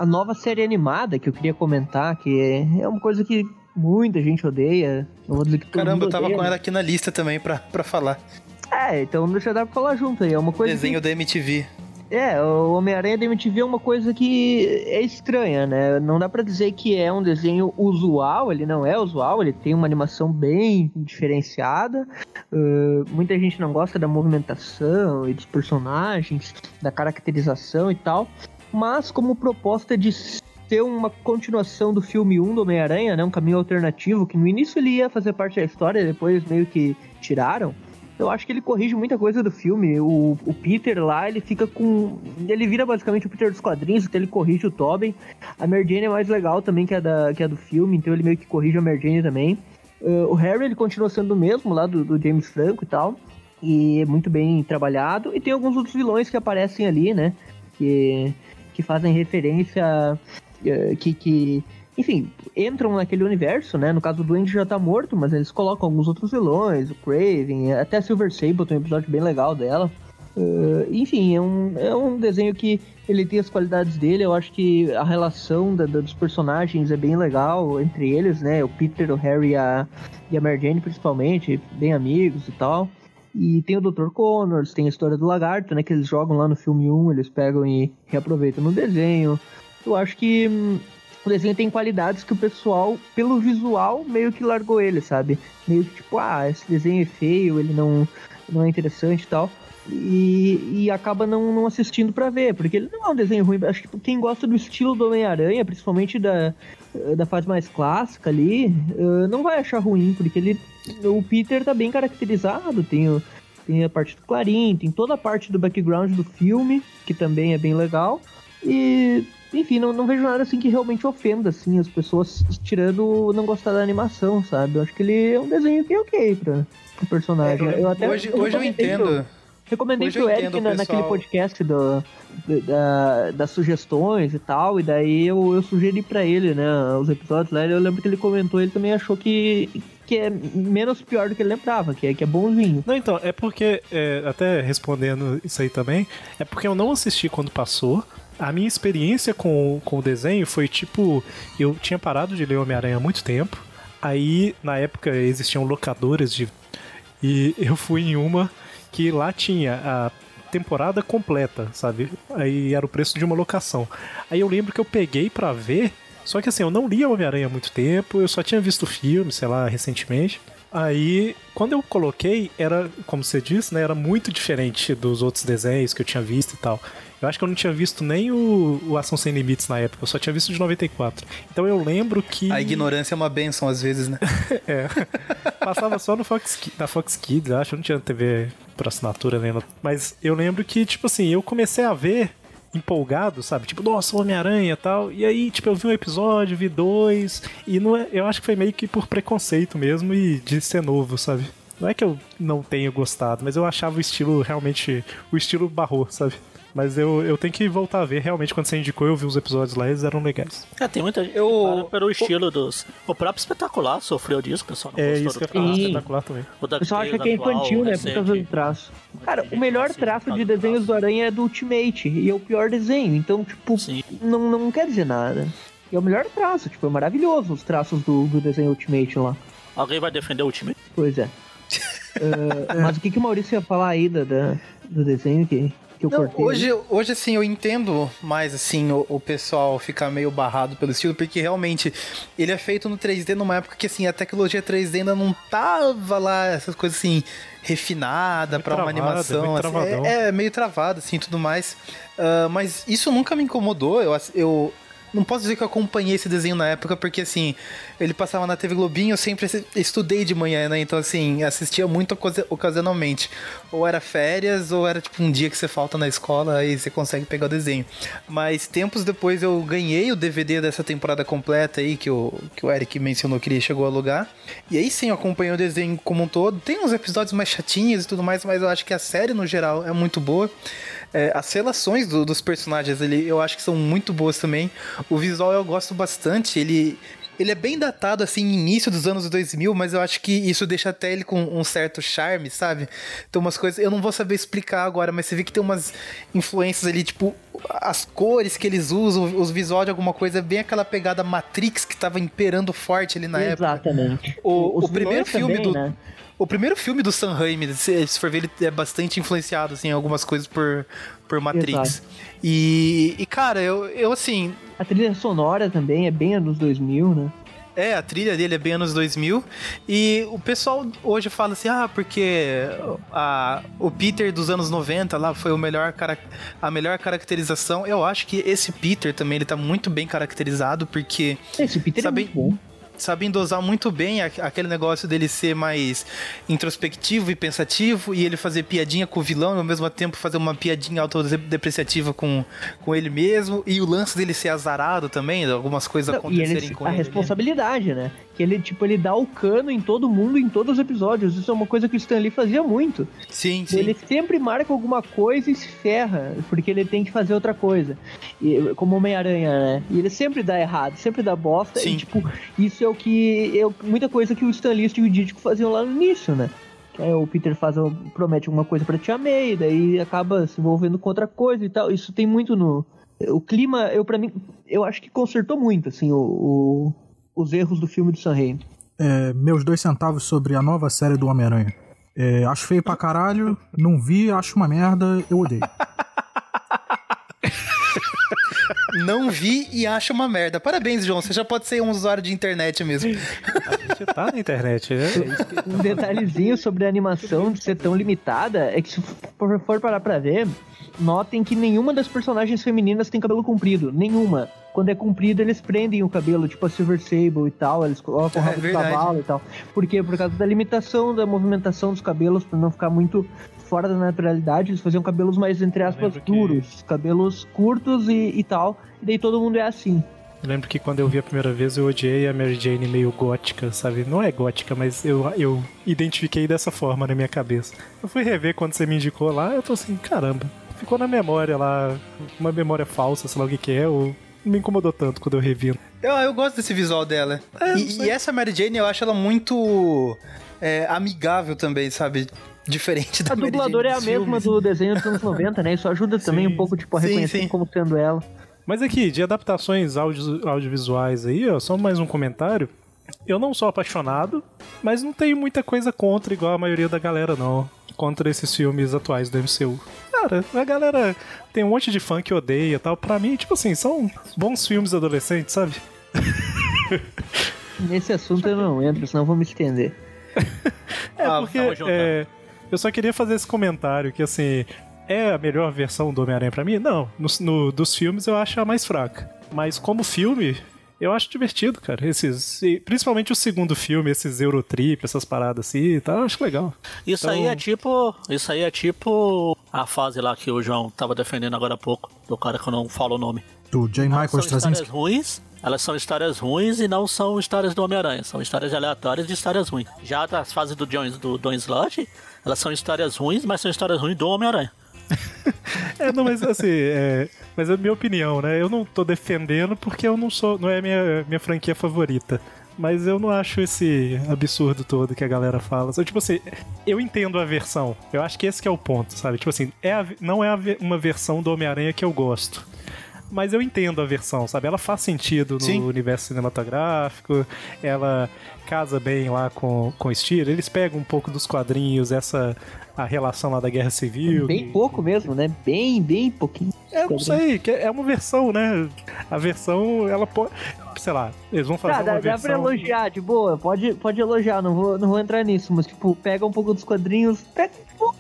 a nova série animada que eu queria comentar, que é, uma coisa que muita gente odeia. Não vou dizer que Caramba, eu tava odeia. com ela aqui na lista também pra, pra falar. É, então deixa eu dar pra falar junto aí. É uma coisa Desenho da MTV. É, o Homem-Aranha da MTV é uma coisa que é estranha, né? Não dá pra dizer que é um desenho usual, ele não é usual, ele tem uma animação bem diferenciada. Uh, muita gente não gosta da movimentação e dos personagens, da caracterização e tal. Mas como proposta de ser uma continuação do filme 1 do Homem-Aranha, né? Um caminho alternativo, que no início ele ia fazer parte da história, depois meio que tiraram. Eu acho que ele corrige muita coisa do filme. O, o Peter lá, ele fica com. Ele vira basicamente o Peter dos quadrinhos, então ele corrige o Tobin. A Mary Jane é mais legal também que a, da, que a do filme, então ele meio que corrige a Mary Jane também. Uh, o Harry, ele continua sendo o mesmo lá do, do James Franco e tal. E é muito bem trabalhado. E tem alguns outros vilões que aparecem ali, né? Que, que fazem referência. eh, que, que enfim, entram naquele universo, né? No caso, o Duende já tá morto, mas eles colocam alguns outros vilões, o Craven, até a Silver Sable tem um episódio bem legal dela. Uh, enfim, é um, é um desenho que ele tem as qualidades dele, eu acho que a relação da- da- dos personagens é bem legal entre eles, né? O Peter, o Harry a, e a Mary Jane, principalmente, bem amigos e tal. E tem o Dr. Connors, tem a história do lagarto, né? Que eles jogam lá no filme 1, eles pegam e reaproveitam no desenho. Eu acho que hum, o desenho tem qualidades que o pessoal, pelo visual, meio que largou ele, sabe? Meio que tipo, ah, esse desenho é feio, ele não, não é interessante e tal. E, e acaba não, não assistindo pra ver, porque ele não é um desenho ruim. Acho que quem gosta do estilo do Homem-Aranha, principalmente da, da fase mais clássica ali, eh, não vai achar ruim, porque ele. O Peter tá bem caracterizado, tem, o, tem a parte do Clarim, tem toda a parte do background do filme, que também é bem legal. E, enfim, não, não vejo nada assim que realmente ofenda assim, as pessoas, tirando não gostar da animação, sabe? Eu acho que ele é um desenho que é ok pra, pro personagem. eu até hoje, hoje eu recomendei pro- entendo. Recomendei Hoje pro eu Eric na- naquele podcast do, do- da- das sugestões e tal, e daí eu, eu sugeri pra ele, né, os episódios lá, eu lembro que ele comentou, ele também achou que, que é menos pior do que ele lembrava, que é, que é bonzinho. Não, então, é porque, é, até respondendo isso aí também, é porque eu não assisti quando passou. A minha experiência com, com o desenho foi tipo: eu tinha parado de ler Homem-Aranha há muito tempo. Aí, na época, existiam locadoras de. E eu fui em uma que lá tinha a temporada completa, sabe? Aí era o preço de uma locação. Aí eu lembro que eu peguei pra ver, só que assim, eu não lia Homem-Aranha há muito tempo, eu só tinha visto o filme, sei lá, recentemente. Aí, quando eu coloquei, era, como você disse, né, era muito diferente dos outros desenhos que eu tinha visto e tal. Eu acho que eu não tinha visto nem o, o Ação Sem Limites na época, eu só tinha visto de 94. Então eu lembro que. A ignorância é uma benção às vezes, né? É. Passava só no Fox, na Fox Kids, acho. Eu não tinha TV por assinatura nem nada. Mas eu lembro que, tipo assim, eu comecei a ver empolgado, sabe? Tipo, nossa, Homem-Aranha e tal. E aí, tipo, eu vi um episódio, vi dois. E não é, eu acho que foi meio que por preconceito mesmo e de ser novo, sabe? Não é que eu não tenha gostado, mas eu achava o estilo realmente. O estilo barrou, sabe? Mas eu, eu tenho que voltar a ver. Realmente, quando você indicou, eu vi os episódios lá, eles eram legais. É, tem muita gente Eu- pelo estilo dos. O próprio espetacular sofreu disso, pessoal. Não É isso que eu falar, espetacular também. O O pessoal acha que é infantil, né, por causa do traço. Cara, o melhor traço de desenhos do Aranha é do Ultimate, e é o pior desenho, então, tipo, Sim. não, não quer dizer nada. E é o melhor traço, tipo, é maravilhoso os traços do, do desenho Ultimate lá. Alguém vai defender o time? Pois é. Ah, mas o que, que o Maurício ia falar aí da, da- do desenho que, que eu Não, cortei? hoje, hoje, assim, eu entendo mais, assim, o, o pessoal ficar meio barrado pelo estilo, porque realmente ele é feito no 3D numa época que, assim, a tecnologia 3D ainda não tava lá, essas coisas, assim, refinada pra uma animação. assim, travadão. é, é meio travado, assim, tudo mais. Ah, mas isso nunca me incomodou, eu, eu não posso dizer que eu acompanhei esse desenho na época, porque assim, ele passava na TV Globinho, eu sempre estudei de manhã, né? Então, assim, assistia muito ocasi- ocasionalmente. Ou era férias, ou era tipo um dia que você falta na escola, aí você consegue pegar o desenho. Mas tempos depois eu ganhei o DVD dessa temporada completa aí, que o, que o Eric mencionou que ele chegou a alugar. E aí sim, eu acompanhei o desenho como um todo. Tem uns episódios mais chatinhos e tudo mais, mas eu acho que a série no geral é muito boa. É, as relações do- dos personagens ali eu acho que são muito boas também. O visual eu gosto bastante. Ele, ele é bem datado, assim, início dos anos 2000, mas eu acho que isso deixa até ele com um certo charme, sabe? Tem umas coisas, eu não vou saber explicar agora, mas você vê que tem umas influências ali, tipo, as cores que eles usam, os visuais de alguma coisa, é bem aquela pegada Matrix que tava imperando forte ali na época. Exatamente. O, o primeiro filme também, do. né? O primeiro filme do Sam Raimi, se, se for ver, ele é bastante influenciado, assim, em algumas coisas por, por Matrix. E, e, cara, eu, eu, assim, A trilha sonora também é bem anos 2000, né? é, a trilha dele é bem anos 2000. E o pessoal hoje fala assim, ah, porque a, o Peter dos anos 90 lá foi o melhor, cara- a melhor caracterização. Eu acho que esse Peter também, ele tá muito bem caracterizado, porque Esse Peter Sabe- é muito bom. Sabem dosar muito bem a- aquele negócio dele ser mais introspectivo e pensativo e ele fazer piadinha com o vilão e ao mesmo tempo fazer uma piadinha autodepreciativa com, com ele mesmo e o lance dele ser azarado também, algumas coisas Não, e acontecerem ele, com a ele. responsabilidade, né? Que ele, tipo, ele dá o cano em todo mundo, em todos os episódios. Isso é uma coisa que o Stan Lee fazia muito. Sim, sim. Ele sempre marca alguma coisa e se ferra, porque ele tem que fazer outra coisa. E, como Homem-Aranha, né? E ele sempre dá errado, sempre dá bosta. Sim. E, tipo, isso é o que. É muita coisa que o Stan Lee e o Ditko faziam lá no início, né? Aí o Peter faz, promete alguma coisa pra Tia May, daí acaba se envolvendo com outra coisa e tal. Isso tem muito no. O clima, eu para mim, eu acho que consertou muito, assim, o, o- os erros do filme do Sam Raimi. É, meus dois centavos sobre a nova série do Homem-Aranha. É, acho feio pra caralho, não vi, acho uma merda, eu odeio. Não vi e acho uma merda. Parabéns, João. Você já pode ser um usuário de internet mesmo. A gente tá na internet, né? Um detalhezinho sobre a animação de ser tão limitada é que se for, for parar pra ver, notem que nenhuma das personagens femininas tem cabelo comprido. Nenhuma. Quando é comprido, eles prendem o cabelo, tipo a Silver Sable e tal, eles colocam o É rabo de verdade. cavalo e tal. Por quê? Por causa da limitação da movimentação dos cabelos, pra não ficar muito fora da naturalidade, eles faziam cabelos mais, entre aspas, lembro que- duros. Cabelos curtos e, e tal. E daí todo mundo é assim. Eu lembro que quando eu vi a primeira vez eu odiei a Mary Jane meio gótica, sabe? Não é gótica, mas eu, eu identifiquei dessa forma na minha cabeça. Eu fui rever quando você me indicou lá, eu tô assim, caramba, ficou na memória lá, uma memória falsa, sei lá o que que é, ou me incomodou tanto quando eu revi. Eu, eu gosto desse visual dela. É, e, e essa Mary Jane, eu acho ela muito é, amigável também, sabe? Diferente da A Mary dubladora é a mesma do desenho dos anos 90, né? Isso ajuda também Sim. um pouco, tipo, a Sim, reconhecer sim. como sendo ela. Mas aqui, de adaptações audio- audiovisuais aí, ó, só mais um comentário. Eu não sou apaixonado, mas não tenho muita coisa contra, igual a maioria da galera, não. Contra esses filmes atuais do MCU. Cara, a galera tem um monte de fã que odeia e tal. Pra mim, tipo assim, são bons filmes adolescentes, sabe? Nesse assunto eu não entro, senão eu vou me estender. É, Ah, porque juntando. é, eu só queria fazer esse comentário que, assim, é a melhor versão do Homem-Aranha pra mim? Não. No, no- dos filmes eu acho a mais fraca. Mas como filme, eu acho divertido, cara. Esses, principalmente o segundo filme, esses Eurotrip, essas paradas assim e tal, eu acho legal. Isso Então- aí é tipo. Isso aí é tipo a fase lá que o João tava defendendo agora há pouco, do cara que eu não falo o nome. Do J. Elas Michael são histórias Straczynski. ruins, elas são histórias ruins e não são histórias do Homem-Aranha, são histórias aleatórias de histórias ruins. Já das fases do John, do Don Slott, elas são histórias ruins, mas são histórias ruins do Homem-Aranha. É, não, mas assim, é, mas é a minha opinião, né? Eu não tô defendendo porque eu não sou, não é minha, minha franquia favorita. Mas eu não acho esse absurdo todo que a galera fala. Tipo assim, eu entendo a versão. Eu acho que esse que é o ponto, sabe? Tipo assim, é a- não é a uma versão do Homem-Aranha que eu gosto. Mas eu entendo a versão, sabe? Ela faz sentido no Sim. universo cinematográfico, ela casa bem lá com, com o estilo. Eles pegam um pouco dos quadrinhos, essa a relação lá da Guerra Civil. Bem que- pouco mesmo, né? Bem, bem pouquinho. é, eu não sei, é uma versão, né? A versão, ela pode. Sei lá, eles vão fazer Tá, dá, uma dá versão. pra elogiar, de boa, pode, pode elogiar, não vou, não vou entrar nisso, mas tipo, pega um pouco dos quadrinhos, pega um pouco,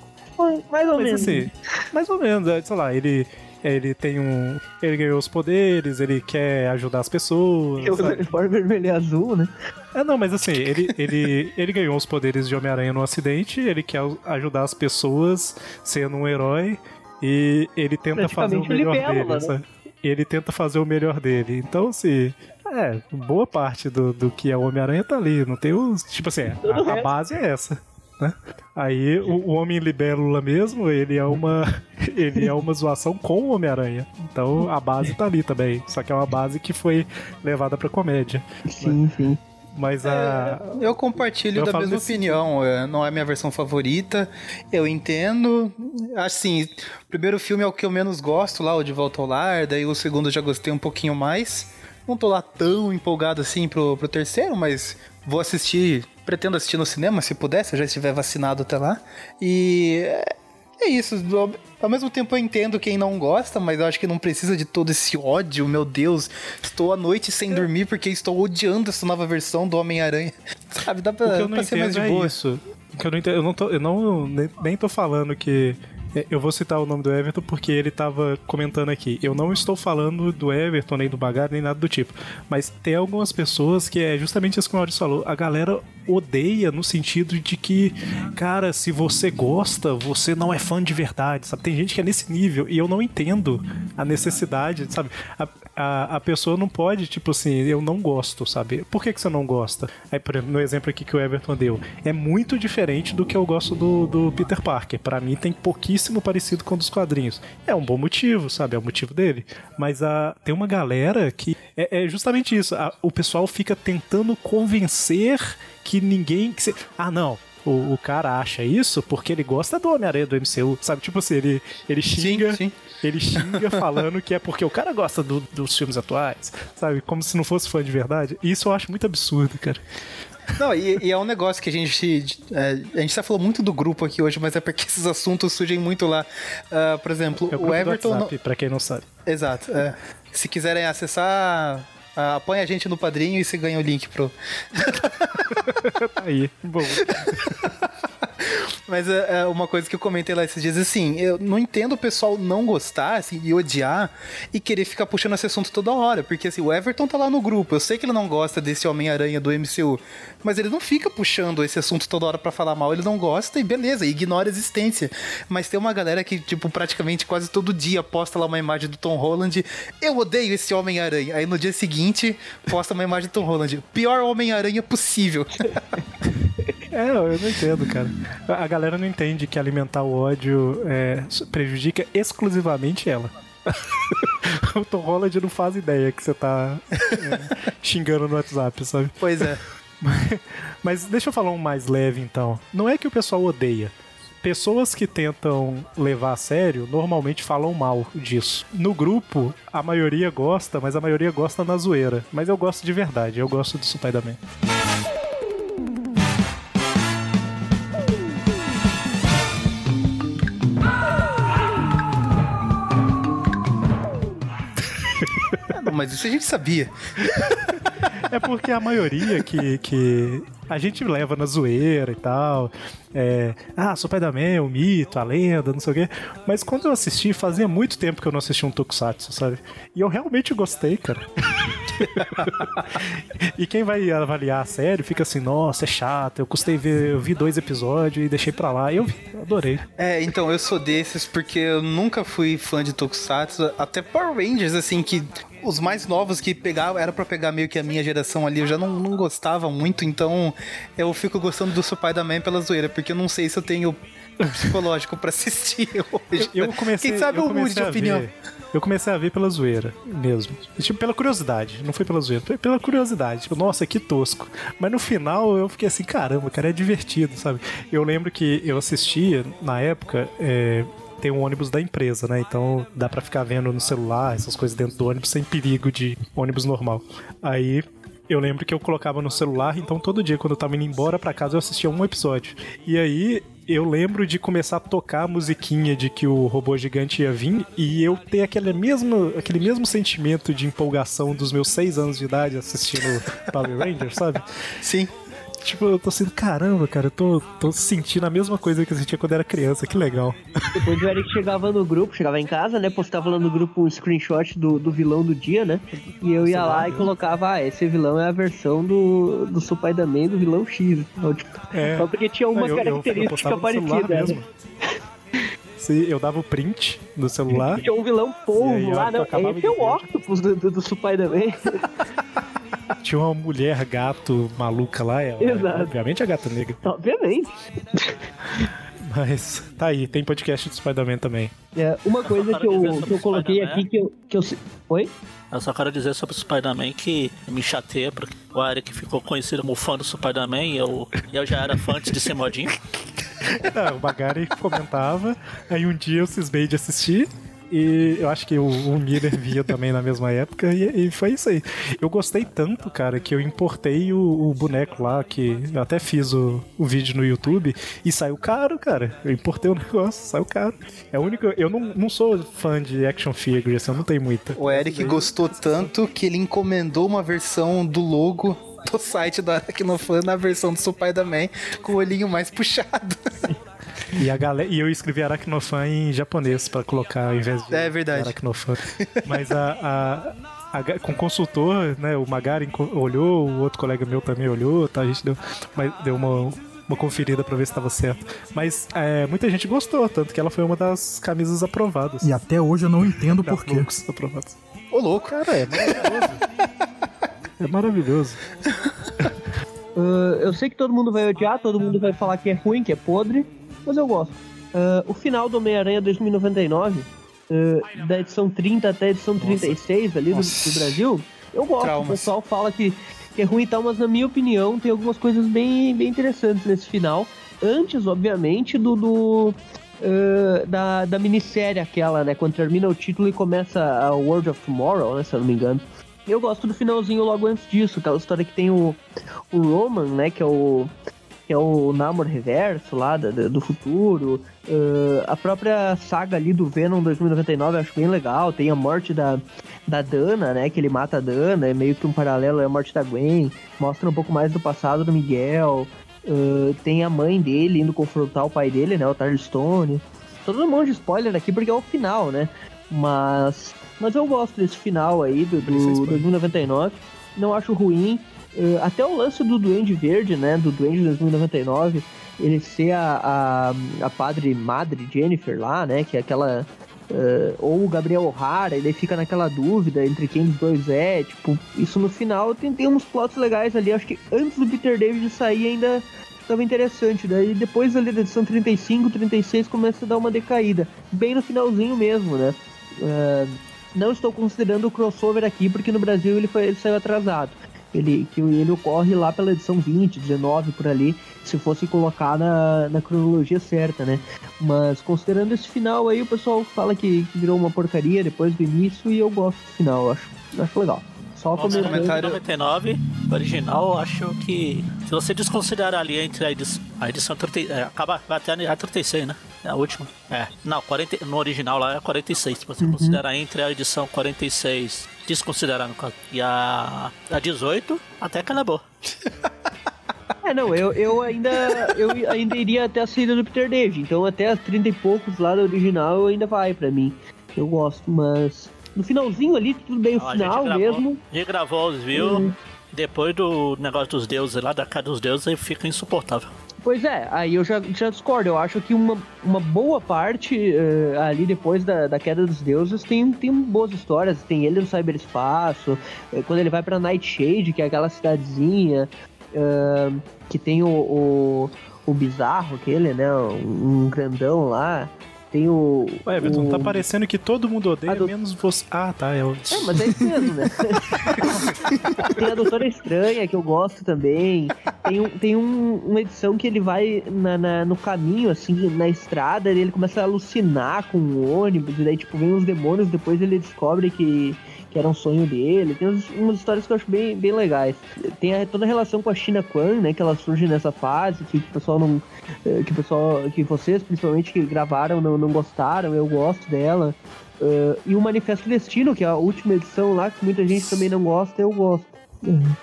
mais ou Mas menos. assim, mais ou menos, é, sei lá, ele. Ele tem um. Ele ganhou os poderes, ele quer ajudar as pessoas. Sabe? uniforme vermelho e azul, né? É, não, mas assim, ele, ele, ele ganhou os poderes de Homem-Aranha no acidente, ele quer ajudar as pessoas sendo um herói e ele tenta fazer o melhor dele. né? Ele tenta fazer o melhor dele. Então, assim, é, boa parte do, do que é o Homem-Aranha tá ali. Não tem os. Tipo assim, a, a base é essa. Né? Aí o, o Homem Libélula mesmo, ele é uma ele é uma zoação com o Homem-Aranha. Então a base tá ali também, só que é uma base que foi levada pra comédia. Sim, sim. Mas a Eu compartilho Eu da mesma desse- opinião. é, Não é a minha versão favorita. Eu entendo. Assim, o primeiro filme é o que eu menos gosto, lá, o De Volta ao Lar. Daí o segundo eu já gostei um pouquinho mais. Não tô lá tão empolgado assim pro, pro terceiro, mas vou assistir. Pretendo assistir no cinema, se puder, se eu já estiver vacinado até lá. E. é- É isso, ao- ao mesmo tempo eu entendo quem não gosta, mas eu acho que não precisa de todo esse ódio, meu Deus. Estou à noite sem dormir porque estou odiando essa nova versão do Homem-Aranha. Sabe, dá pra, O que eu não pra ser mais de é boa. isso. O que eu não entendo, eu não tô, eu não nem, nem tô falando que é, eu vou citar o nome do Everton porque ele tava comentando aqui. Eu não estou falando do Everton, nem do Bagar, nem nada do tipo. Mas tem algumas pessoas que é justamente isso que o Maurício falou. A galera odeia no sentido de que, cara, se você gosta, você não é fã de verdade, sabe? Tem gente que é nesse nível e eu não entendo a necessidade, sabe? A, a, a pessoa não pode, tipo assim, eu não gosto, sabe? Por que, que você não gosta? Aí, por exemplo, no exemplo aqui que o Everton deu, é muito diferente do que eu gosto do, do Peter Parker. Pra mim tem pouquíssimo parecido com o dos quadrinhos. É um bom motivo, sabe? É o motivo dele. Mas a, tem uma galera que é, é justamente isso. A- o pessoal fica tentando convencer que ninguém. Que se- ah, não. O, o cara acha isso porque ele gosta do Homem-Aranha do MCU, sabe? Tipo assim, ele, ele xinga. sim. Ele xinga falando que é porque o cara gosta do- dos filmes atuais, sabe? Como se não fosse fã de verdade. Isso eu acho muito absurdo, cara. Não, e, e é um negócio que a gente. é, a gente já falou muito do grupo aqui hoje, mas é porque esses assuntos surgem muito lá. Ah, por exemplo, É o, o Everton. não- WhatsApp, pra quem não sabe. Exato. é. Se quiserem acessar, apoia a gente no padrinho e você ganha o link pro. Tá aí. Bom. Mas é, é uma coisa que eu comentei lá esses dias, assim, eu não entendo o pessoal não gostar, assim, e odiar e querer ficar puxando esse assunto toda hora. Porque, assim, o Everton tá lá no grupo, eu sei que ele não gosta desse Homem-Aranha do MCU, mas ele não fica puxando esse assunto toda hora pra falar mal, ele não gosta e beleza, ignora a existência. Mas tem uma galera que, tipo, praticamente quase todo dia posta lá uma imagem do Tom Holland, eu odeio esse Homem-Aranha. Aí no dia seguinte, posta uma imagem do Tom Holland, pior Homem-Aranha possível. É, eu não entendo, cara. A galera não entende que alimentar o ódio é, prejudica exclusivamente ela. o Tom Holland não faz ideia que você tá é, xingando no WhatsApp, sabe? pois é. Mas deixa eu falar um mais leve então. Não é que o pessoal odeia. Pessoas que tentam levar a sério normalmente falam mal disso. No grupo, a maioria gosta, mas a maioria gosta na zoeira. Mas eu gosto de verdade, eu gosto do Spider-Man. Ah, não, mas isso a gente sabia. É porque a maioria que, que a gente leva na zoeira e tal. É, ah, Spider-Man, o mito, a lenda, não sei o quê. Mas quando eu assisti, fazia muito tempo que eu não assistia um Tokusatsu, sabe? E eu realmente gostei, cara. e quem vai avaliar a série fica assim, nossa, é chato, eu custei ver, eu vi dois episódios e deixei pra lá. Eu adorei. É, então, eu sou desses porque eu nunca fui fã de Tokusatsu, até Power Rangers, assim, que os mais novos que pegavam, era pra pegar meio que a minha geração ali, eu já não, não gostava muito, então eu fico gostando do Spider-Man pela zoeira, porque eu não sei se eu tenho psicológico pra assistir hoje. Eu comecei, Quem sabe eu eu mude de a opinião. ver. Eu comecei a ver pela zoeira mesmo. Tipo, pela curiosidade. Não foi pela zoeira, foi pela curiosidade. Tipo, nossa, que tosco. Mas no final eu fiquei assim, caramba, cara, é divertido, sabe? Eu lembro que eu assistia, na época, é, tem um ônibus da empresa, né? Então dá pra ficar vendo no celular, essas coisas dentro do ônibus sem perigo de ônibus normal. Aí eu lembro que eu colocava no celular, então todo dia quando eu tava indo embora pra casa eu assistia um episódio. E aí eu lembro de começar a tocar a musiquinha de que o robô gigante ia vir e eu ter aquele mesmo, aquele mesmo sentimento de empolgação dos meus seis anos de idade assistindo Power Rangers, sabe? Sim. Tipo, eu tô assim, caramba, cara, eu tô, tô sentindo a mesma coisa que eu sentia quando era criança, que legal. Depois o Eric chegava no grupo, chegava em casa, né? Postava lá no grupo um screenshot do, do vilão do dia, né? E eu ia lá e colocava, ah, esse vilão é a versão do, do Spider-Man do vilão X. Então, tipo, É. Só porque tinha uma Eu- eu- eu característica no celular parecida. né? mesmo. Sim, eu dava o print no celular. Tinha um vilão polvo lá, eu não. acabava Esse é o Octopus do, do, do Spider-Man. tinha uma mulher gato maluca lá, ela, Exato. obviamente a gata negra. Obviamente. Mas tá aí, tem podcast do Spider-Man também. É, uma coisa que eu, que eu coloquei aqui que eu, que eu. Oi? Eu só quero dizer sobre o Spider-Man que me chateia, porque o Eric ficou conhecido como fã do Spider-Man e eu, e eu já era fã antes de ser modinho. Não, o Magari comentava, aí um dia eu cismei de assistir. E eu acho que o, o Miller via também na mesma época, e, e foi isso aí. Eu gostei tanto, cara, que eu importei o, o boneco lá, que eu até fiz o, o vídeo no YouTube, e saiu caro, cara. Eu importei o negócio, saiu caro. É o único. Eu não, não sou fã de action figure, assim, eu não tenho muita. O Eric gostou tanto que ele encomendou uma versão do logo do site do Aracnofan na versão do Spider-Man com o olhinho mais puxado. E, a galera, e eu escrevi Aracnofan em japonês pra colocar ao invés de É verdade. Aracnofan. Mas a, a, com o consultor, né, o Magari olhou, o outro colega meu também olhou, tá? A gente deu, mas deu uma, uma conferida pra ver se tava certo. Mas é, muita gente gostou, tanto que ela foi uma das camisas aprovadas. E até hoje eu não entendo Das por quê. looks aprovadas. Ô, louco. Cara, é maravilhoso. é maravilhoso. Ah, eu sei que todo mundo vai odiar, todo mundo vai falar que é ruim, que é podre, mas eu gosto. Ah, o final do Homem-Aranha 2099, ah, da edição 30 até a edição 36 ali do, Nossa. do Brasil, eu gosto. Traumas. O pessoal fala que, que é ruim e tal, mas na minha opinião tem algumas coisas bem, bem interessantes nesse final. Antes, obviamente, do. do da, da minissérie aquela, né? Quando termina o título e começa a World of Tomorrow, né? Se eu não me engano. Eu gosto do finalzinho logo antes disso, aquela história que tem o, o Roman, né, que é o que é o Namor Reverso lá do futuro. Uh, a própria saga ali do Venom 2099 eu acho bem legal. Tem a morte da, da Dana, né, que ele mata a Dana, é meio que um paralelo é a morte da Gwen. Mostra um pouco mais do passado do Miguel. Uh, tem a mãe dele indo confrontar o pai dele, né, o Tarly Stone. Todo um monte de spoiler aqui porque é o final, né? Mas, mas eu gosto desse final aí do, do spoiler. 2099. Não acho ruim. Eh, até o lance do Duende Verde, né? Do Duende 2099, ele ser a, a, a padre madre Jennifer lá, né? Que é aquela. eh, ou o Gabriel O'Hara, ele fica naquela dúvida entre quem dos dois é. Tipo, isso no final tem, tem uns plots legais ali. Acho que antes do Peter David sair ainda estava interessante. Daí depois ali da edição 35, 36 começa a dar uma decaída. Bem no finalzinho mesmo, né? Eh, não estou considerando o crossover aqui, porque no Brasil ele, foi, ele saiu atrasado. Ele, que ele ocorre lá pela edição 20, 19, por ali, se fosse colocar na, na cronologia certa, né? Mas considerando esse final aí, o pessoal fala que, que virou uma porcaria depois do início e eu gosto do final, acho, acho legal. Só comentando. comentário- 99, original, acho que. Se você desconsiderar ali entre a edição. A edição 30, é, acaba até a 36, né? É a última. É. Não, 40, no original lá é 46. Se você considerar entre a edição 46, desconsiderar no caso, e a, a 18, até que ela é boa. É, não, eu, eu ainda eu ainda iria até a saída do Peter David, então até as 30 e poucos lá do original ainda vai pra mim. Eu gosto, mas no finalzinho ali, tudo bem, o Ó, final gravou- mesmo. Gente gravou os views. Hum. Depois do negócio dos deuses lá, da cara dos deuses, aí fica insuportável. Pois é, aí eu já, já discordo. Eu acho que uma, uma boa parte eh, ali depois da, da queda dos deuses tem, tem boas histórias. Tem ele no cyberespaço, eh, quando ele vai pra Nightshade, que é aquela cidadezinha, eh, que tem o, o, o bizarro, aquele, né? Um, um grandão lá. Tem o. Ué, Everton, o... tá parecendo que todo mundo odeia, do- menos você. Ah, tá. É o... É, mas é isso mesmo, né? tem a Doutora Estranha, que eu gosto também. Tem, um, tem um- uma edição que ele vai na, na- no caminho, assim, na estrada, e ele começa a alucinar com o ônibus, e daí, tipo, vem uns demônios, depois ele descobre que, que era um sonho dele. Tem uns- umas histórias que eu acho bem, bem legais. Tem a- toda a relação com a China Kwan, né, que ela surge nessa fase, que o pessoal não... eh, Que o pessoal, que vocês, principalmente, que gravaram, não, não gostaram, eu gosto dela. Uh, e o Manifesto Destino, que é a última edição lá, que muita gente também não gosta, eu gosto.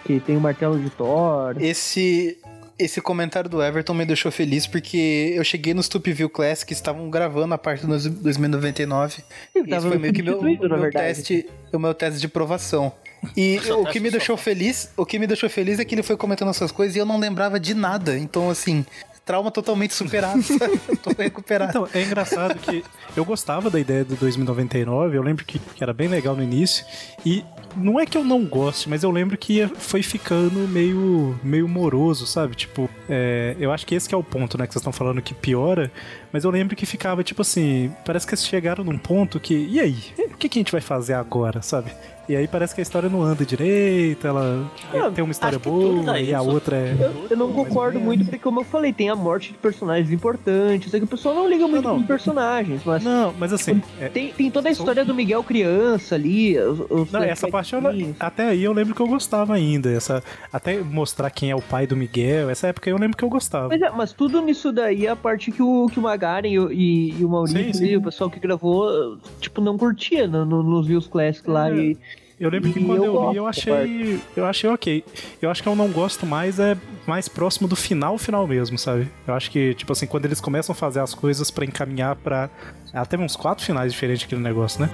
Que tem o martelo de Thor. Esse, esse comentário do Everton me deixou feliz porque eu cheguei no Stupville Classic, estavam gravando a parte do 2099. Ele Esse tava foi meio que meu, meu teste, o meu teste de provação. E o que me deixou feliz, o que me deixou feliz é que ele foi comentando essas coisas e eu não lembrava de nada. Então assim, trauma totalmente superado. sabe? Eu tô recuperado. Então, é engraçado que eu gostava da ideia do 2099, eu lembro que, que era bem legal no início, e não é que eu não goste, mas eu lembro que foi ficando meio, meio moroso, sabe? Tipo, é, eu acho que esse que é o ponto, né, que vocês estão falando que piora, mas eu lembro que ficava, tipo assim, parece que eles chegaram num ponto que, e aí? O que, que a gente vai fazer agora, sabe? E aí parece que a história não anda direito, ela Ah, tem uma história boa, e a outra é... Eu, eu não concordo muito, porque como eu falei, tem a morte de personagens importantes, é que o pessoal não liga muito Não, não. com personagens, mas Não, mas assim, é- tem, tem toda a história do Miguel criança ali, os, os Não, essa parte eu, até aí eu lembro que eu gostava ainda. Essa, até mostrar quem é o pai do Miguel, essa época eu lembro que eu gostava. Mas, é, mas tudo nisso daí é a parte que o, que o Magaren e, o- e, e o Maurício Sim, sim. ali, o pessoal que gravou, tipo, não curtia no, no- nos views classic lá. É. E, Eu lembro que quando eu eu, li eu achei. Eu achei ok. Eu acho que eu não gosto mais, é mais próximo do final, final mesmo, sabe? Eu acho que, tipo assim, quando eles começam a fazer as coisas pra encaminhar pra. Até uns quatro finais diferentes aquele negócio, né?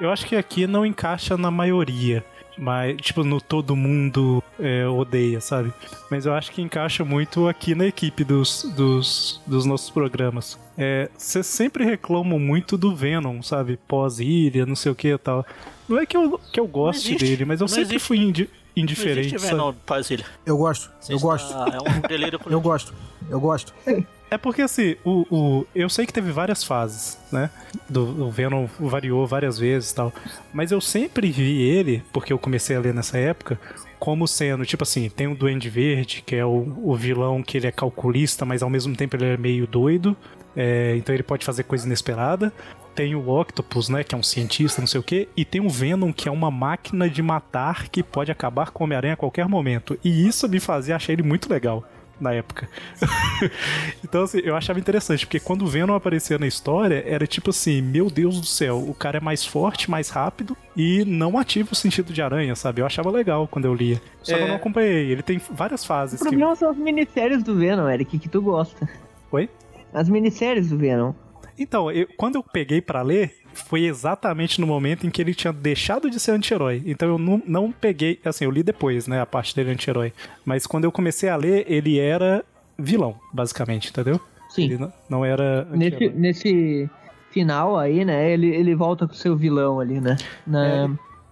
Eu acho que aqui não encaixa na maioria. Mas, tipo, no todo mundo é, odeia, sabe? Mas eu acho que encaixa muito aqui na equipe dos, dos, dos nossos programas. Vocês sempre reclamam muito do Venom, sabe? Pós-ilha, não sei o que e tal. Não é que eu, que eu goste existe. dele, mas eu Não sempre existe. fui indi- Não indiferente. existe sabe? Venom Brasília. Eu gosto, eu gosto, É um delírio eu gosto, eu gosto. É porque assim, o, o, eu sei que teve várias fases, né? Do, o Venom variou várias vezes e tal. Mas eu sempre vi ele, porque eu comecei a ler nessa época, como sendo, tipo assim, tem o Duende Verde, que é o, o vilão que ele é calculista, mas ao mesmo tempo ele é meio doido. é, então ele pode fazer coisa inesperada. Tem o Octopus, né? Que é um cientista, não sei o quê. E tem o Venom, que é uma máquina de matar que pode acabar com o Homem-Aranha a qualquer momento. E isso me fazia achar ele muito legal na época. então, assim, eu achava interessante, porque quando o Venom aparecia na história, era tipo assim: meu Deus do céu, o cara é mais forte, mais rápido e não ativa o sentido de aranha, sabe? Eu achava legal quando eu lia. Só que eu É. não acompanhei. Ele tem várias fases. o que- problema são as minisséries do Venom, Eric, que tu gosta. Oi? As minisséries do Venom. Então, eu- quando eu peguei pra ler, foi exatamente no momento em que ele tinha deixado de ser anti-herói. Então eu não, não peguei. Assim, eu li depois, né? A parte dele anti-herói. Mas quando eu comecei a ler, ele era vilão, basicamente, entendeu? Sim. Ele não, não era. Nesse, nesse final aí, né, ele, ele volta com o seu vilão ali, né? Na,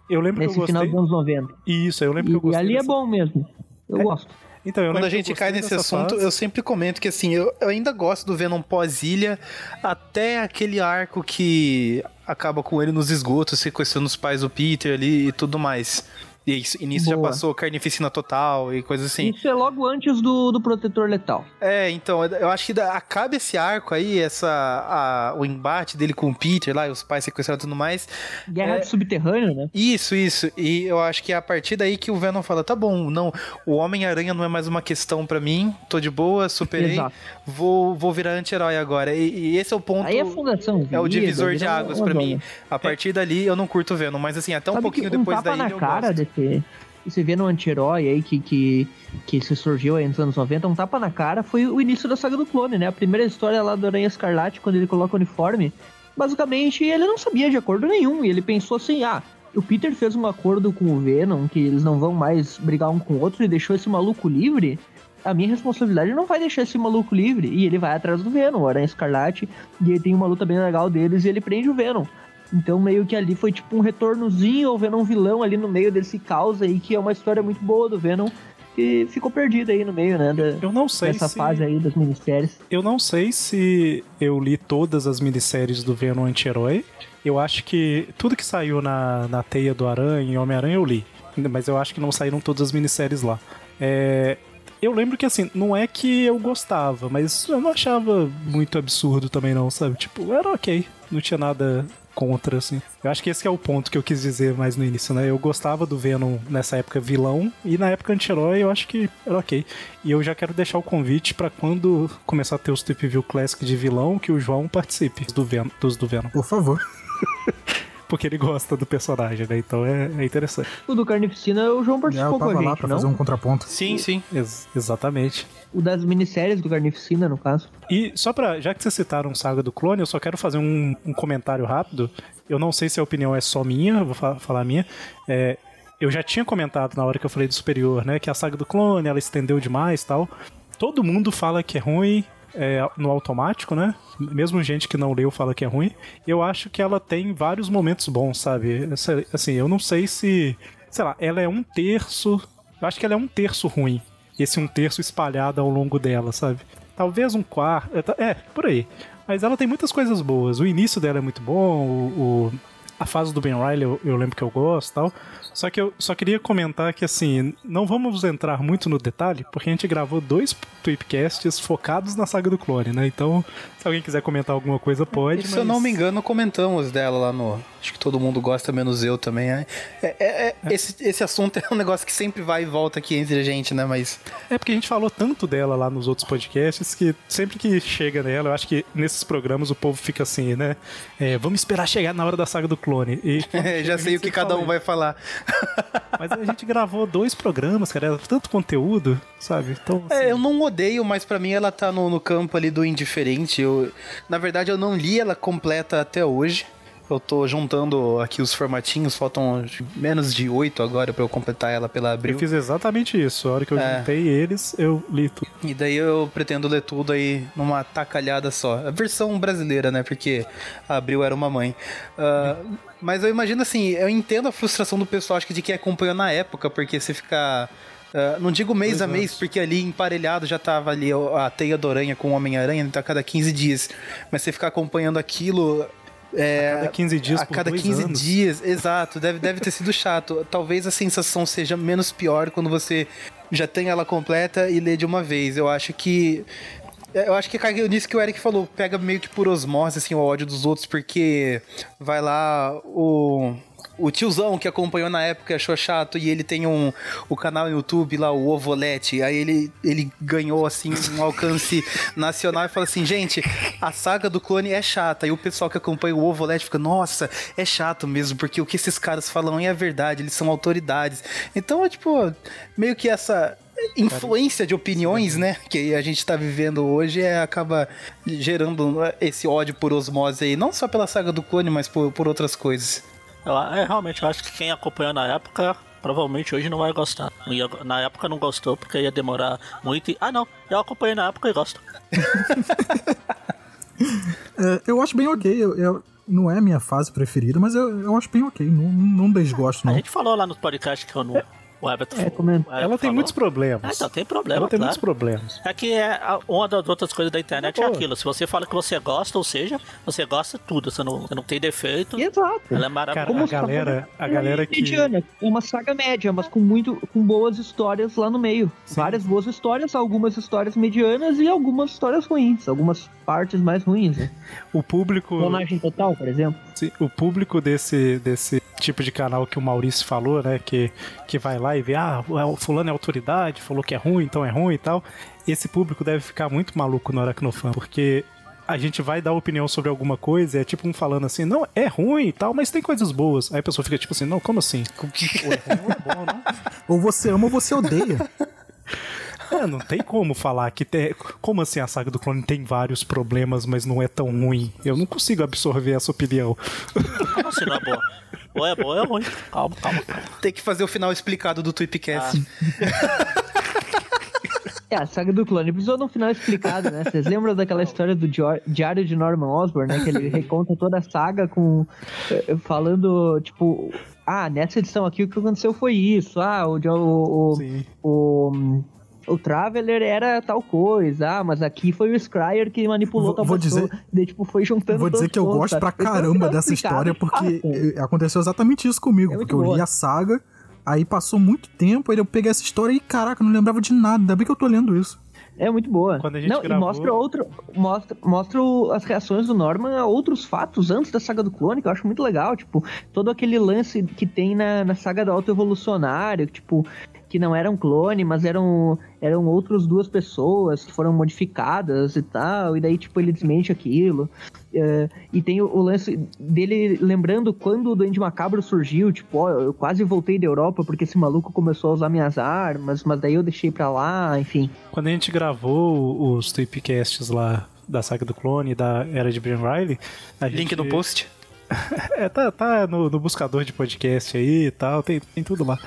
Eu lembro nesse que eu final gostei. dos anos 90. Isso, eu lembro que eu E, e gostei. ali é dessa- bom mesmo. Eu É. gosto. Então, Quando a gente cai nesse assunto, fase. eu sempre comento que assim, eu, eu ainda gosto do Venom pós-ilha até aquele arco que acaba com ele nos esgotos, sequestrando os pais do Peter ali e tudo mais. E, isso, e nisso já Boa. passou carnificina total e coisa assim. Isso é logo antes do, do Protetor Letal. É, então, eu acho que acaba esse arco aí, essa, a- o embate dele com o Peter lá, e os pais sequestrados e tudo mais. Guerra É. de Subterrâneo, né? Isso, isso. E eu acho que é a partir daí que o Venom fala: tá bom, não, o Homem-Aranha não é mais uma questão pra mim, tô de boa, superei, Exato. vou, vou virar anti-herói agora. E, e esse é o ponto. Aí é a fundação. É o divisor de águas zona. mim. A partir dali eu não curto o Venom, mas assim, até um Sabe pouquinho um depois daí na eu cara gosto. desse. Você vê no anti-herói aí que, que, que se surgiu aí nos anos 90, um tapa na cara foi o início da saga do clone, né? A primeira história lá do Aranha Escarlate, quando ele coloca o uniforme, basicamente ele não sabia de acordo nenhum. E ele pensou assim: ah, o Peter fez um acordo com o Venom, que eles não vão mais brigar um com o outro e deixou esse maluco livre. A minha responsabilidade não vai deixar esse maluco livre. E ele vai atrás do Venom, o Aranha Escarlate, e ele tem uma luta bem legal deles e ele prende o Venom. Então meio que ali foi tipo um retornozinho ao Venom vilão ali no meio desse caos aí, que é uma história muito boa do Venom, que ficou perdida aí no meio, né? Da, Eu não sei dessa se. fase aí das ministérios. Eu não sei se eu li todas as minisséries do Venom Anti-Herói. Eu acho que tudo que saiu na, na Teia do Aranha e Homem-Aranha eu li. Mas eu acho que não saíram todas as minisséries lá. É, eu lembro que assim, não é que eu gostava, mas eu não achava muito absurdo também não, sabe? Tipo, era ok. Não tinha nada contra, assim. Eu acho que esse é o ponto que eu quis dizer mais no início, né? Eu gostava do Venom nessa época vilão e na época anti-herói eu acho que era ok. E eu já quero deixar o convite pra quando começar a ter os Tip View Classic de vilão, que o João participe do Venom, dos do Venom. Por favor. Porque ele gosta do personagem, né? Então é, é interessante. O do Carnificina, o João É, participou com a tava lá gente, pra não? fazer um contraponto. Sim, sim. Ex- exatamente. O das minisséries do Carnificina, no caso. E só pra. Já que vocês citaram Saga do Clone, eu só quero fazer um, um comentário rápido. eu não sei se a opinião é só minha, vou fa- falar a minha. É, eu já tinha comentado na hora que eu falei do Superior, né? Que a saga do clone, ela estendeu demais e tal. Todo mundo fala que é ruim é, no automático, né? Mesmo gente que não leu fala que é ruim. Eu acho que ela tem vários momentos bons, sabe? Essa- assim, eu não sei se. Sei lá, ela é um terço. Eu acho que ela é um terço ruim. Esse um terço espalhado ao longo dela, sabe? Talvez um quarto. é, tá- É, por aí. Mas ela tem muitas coisas boas. O início dela é muito bom, o, o- a fase do Ben Riley eu, eu lembro que eu gosto tal. Só que eu só queria comentar que, assim, não vamos entrar muito no detalhe, porque a gente gravou dois tweepcasts focados na saga do clone, né? Então, se alguém quiser comentar alguma coisa, pode. Se mas... eu não me engano, comentamos dela lá no. Acho que todo mundo gosta, menos eu também. É, é- é- é- esse, esse assunto é um negócio que sempre vai e volta aqui entre a gente, né? Mas. É porque a gente falou tanto dela lá nos outros podcasts que sempre que chega nela, eu acho que nesses programas o povo fica assim, né? É, vamos esperar chegar na hora da saga do clone. E, É, já sei o que cada um vai falar. Mas a gente gravou dois programas, cara, era tanto conteúdo, sabe? Então, assim, É, eu não odeio, mas pra mim ela tá no, no campo ali do indiferente. Eu, na verdade, eu não li ela completa até hoje. Eu tô juntando aqui os formatinhos, faltam menos de oito agora pra eu completar ela pela eu Abril. fiz exatamente isso. A hora que eu É. juntei eles, eu li tudo. E daí eu pretendo ler tudo aí numa tacalhada só. A versão brasileira, né? Porque a Abril era uma mãe. Ah, mas eu imagino assim, eu entendo a frustração do pessoal, acho que de quem acompanhou na época, porque você ficar. ah, não digo mês a mês, porque ali emparelhado já tava ali a teia do aranha com o Homem-Aranha, então a cada 15 dias. Mas você ficar acompanhando aquilo. É, A cada 15 dias a cada dois 15 anos. dias, exato. Deve, deve ter sido chato. Talvez a sensação seja menos pior quando você já tem ela completa e lê de uma vez. Eu acho que. Eu acho que caiu nisso que o Eric falou. Pega meio que por osmose, assim, o ódio dos outros, porque vai lá o. O tiozão que acompanhou na época achou chato e ele tem um o canal no YouTube lá, o Ovolete. Aí ele, ele ganhou assim um alcance nacional e fala assim: gente, a saga do clone é chata. E o pessoal que acompanha o Ovolete fica: nossa, é chato mesmo, porque o que esses caras falam é verdade, eles são autoridades. Então é tipo, meio que essa influência de opiniões, né, que a gente tá vivendo hoje é, acaba gerando esse ódio por osmose aí, não só pela saga do clone, mas por, por outras coisas. Eu, é, realmente, eu acho que quem acompanhou na época provavelmente hoje não vai gostar. Ia- na época não gostou porque ia demorar muito. E, ah, não, eu acompanhei na época e gosto. É, eu acho bem ok. Eu, eu- não é a minha fase preferida, mas eu, eu acho bem ok. Não, não desgosto, A não. gente falou lá no podcast que eu não. O Everton. É, comenta. o Everton Ela tem falou. muitos problemas. Ah, então tem problema, Ela tem claro. muitos problemas. É que é uma das outras coisas da internet é Boa. aquilo. Se você fala que você gosta, ou seja, você gosta de tudo. Você não, você não tem defeito. Exato. Ela é Cara, maravilhosa. a galera, a galera que. mediana, é uma saga média, mas com muito com boas histórias lá no meio. Várias boas histórias, algumas histórias medianas e algumas histórias ruins, algumas partes mais ruins. Né? O público. Clonagem total, por exemplo. Sim, o público desse, desse tipo de canal que o Maurício falou, né? Que, que vai lá e vê, ah, o fulano é autoridade, falou que é ruim, então é ruim e tal. Esse público deve ficar muito maluco no Aracnofan, porque a gente vai dar opinião sobre alguma coisa, e é tipo um falando assim, não, é ruim e tal, mas tem coisas boas. Aí a pessoa fica tipo assim, não, como assim? Ou é ruim ou é bom, não? Ou você ama ou você odeia. É, não tem como falar que tem. Como assim a saga do clone tem vários problemas, mas não é tão ruim? Eu não consigo absorver essa opinião. Como assim não é boa? Ou é boa ou é ruim. Calma, calma, calma. Tem que fazer o final explicado do Tweepcast. É, a saga do clone precisou de um final explicado, né? Vocês lembram daquela história do Diário de Norman Osborn, né? Que ele reconta toda a saga com... eh, falando, tipo... Ah, nessa edição aqui o que aconteceu foi isso. Ah, o... O, o, Sim. O Traveler era tal coisa, ah, mas aqui foi o Scryer que manipulou Vou- tal vou pessoa. dizer- Daí, tipo, foi juntando Vou dizer que eu gosto sabe? pra caramba dessa história, e porque eh, aconteceu exatamente isso comigo. É porque eu li boa. a saga, aí passou muito tempo, aí eu peguei essa história e, caraca, eu não lembrava de nada. Ainda bem que eu tô lendo isso. É muito boa. Quando a gente Não, gravou- e mostra outro. Mostra, mostra as reações do Norman a outros fatos antes da saga do clone, que eu acho muito legal. Tipo, todo aquele lance que tem na, na saga do auto-evolucionário, que, tipo, que não era um clone, mas eram, eram outras duas pessoas que foram modificadas e tal. E daí, tipo, ele desmente aquilo. É, e tem o, o lance dele lembrando quando o Duende Macabro surgiu, tipo, ó, eu quase voltei da Europa porque esse maluco começou a usar minhas armas, mas daí eu deixei pra lá, enfim. Quando a gente gravou os tweepcasts lá da saga do clone e da era de Brian Riley, a Link gente, no post. É, tá, tá no, no buscador de podcast aí e tal, tem, tem tudo lá.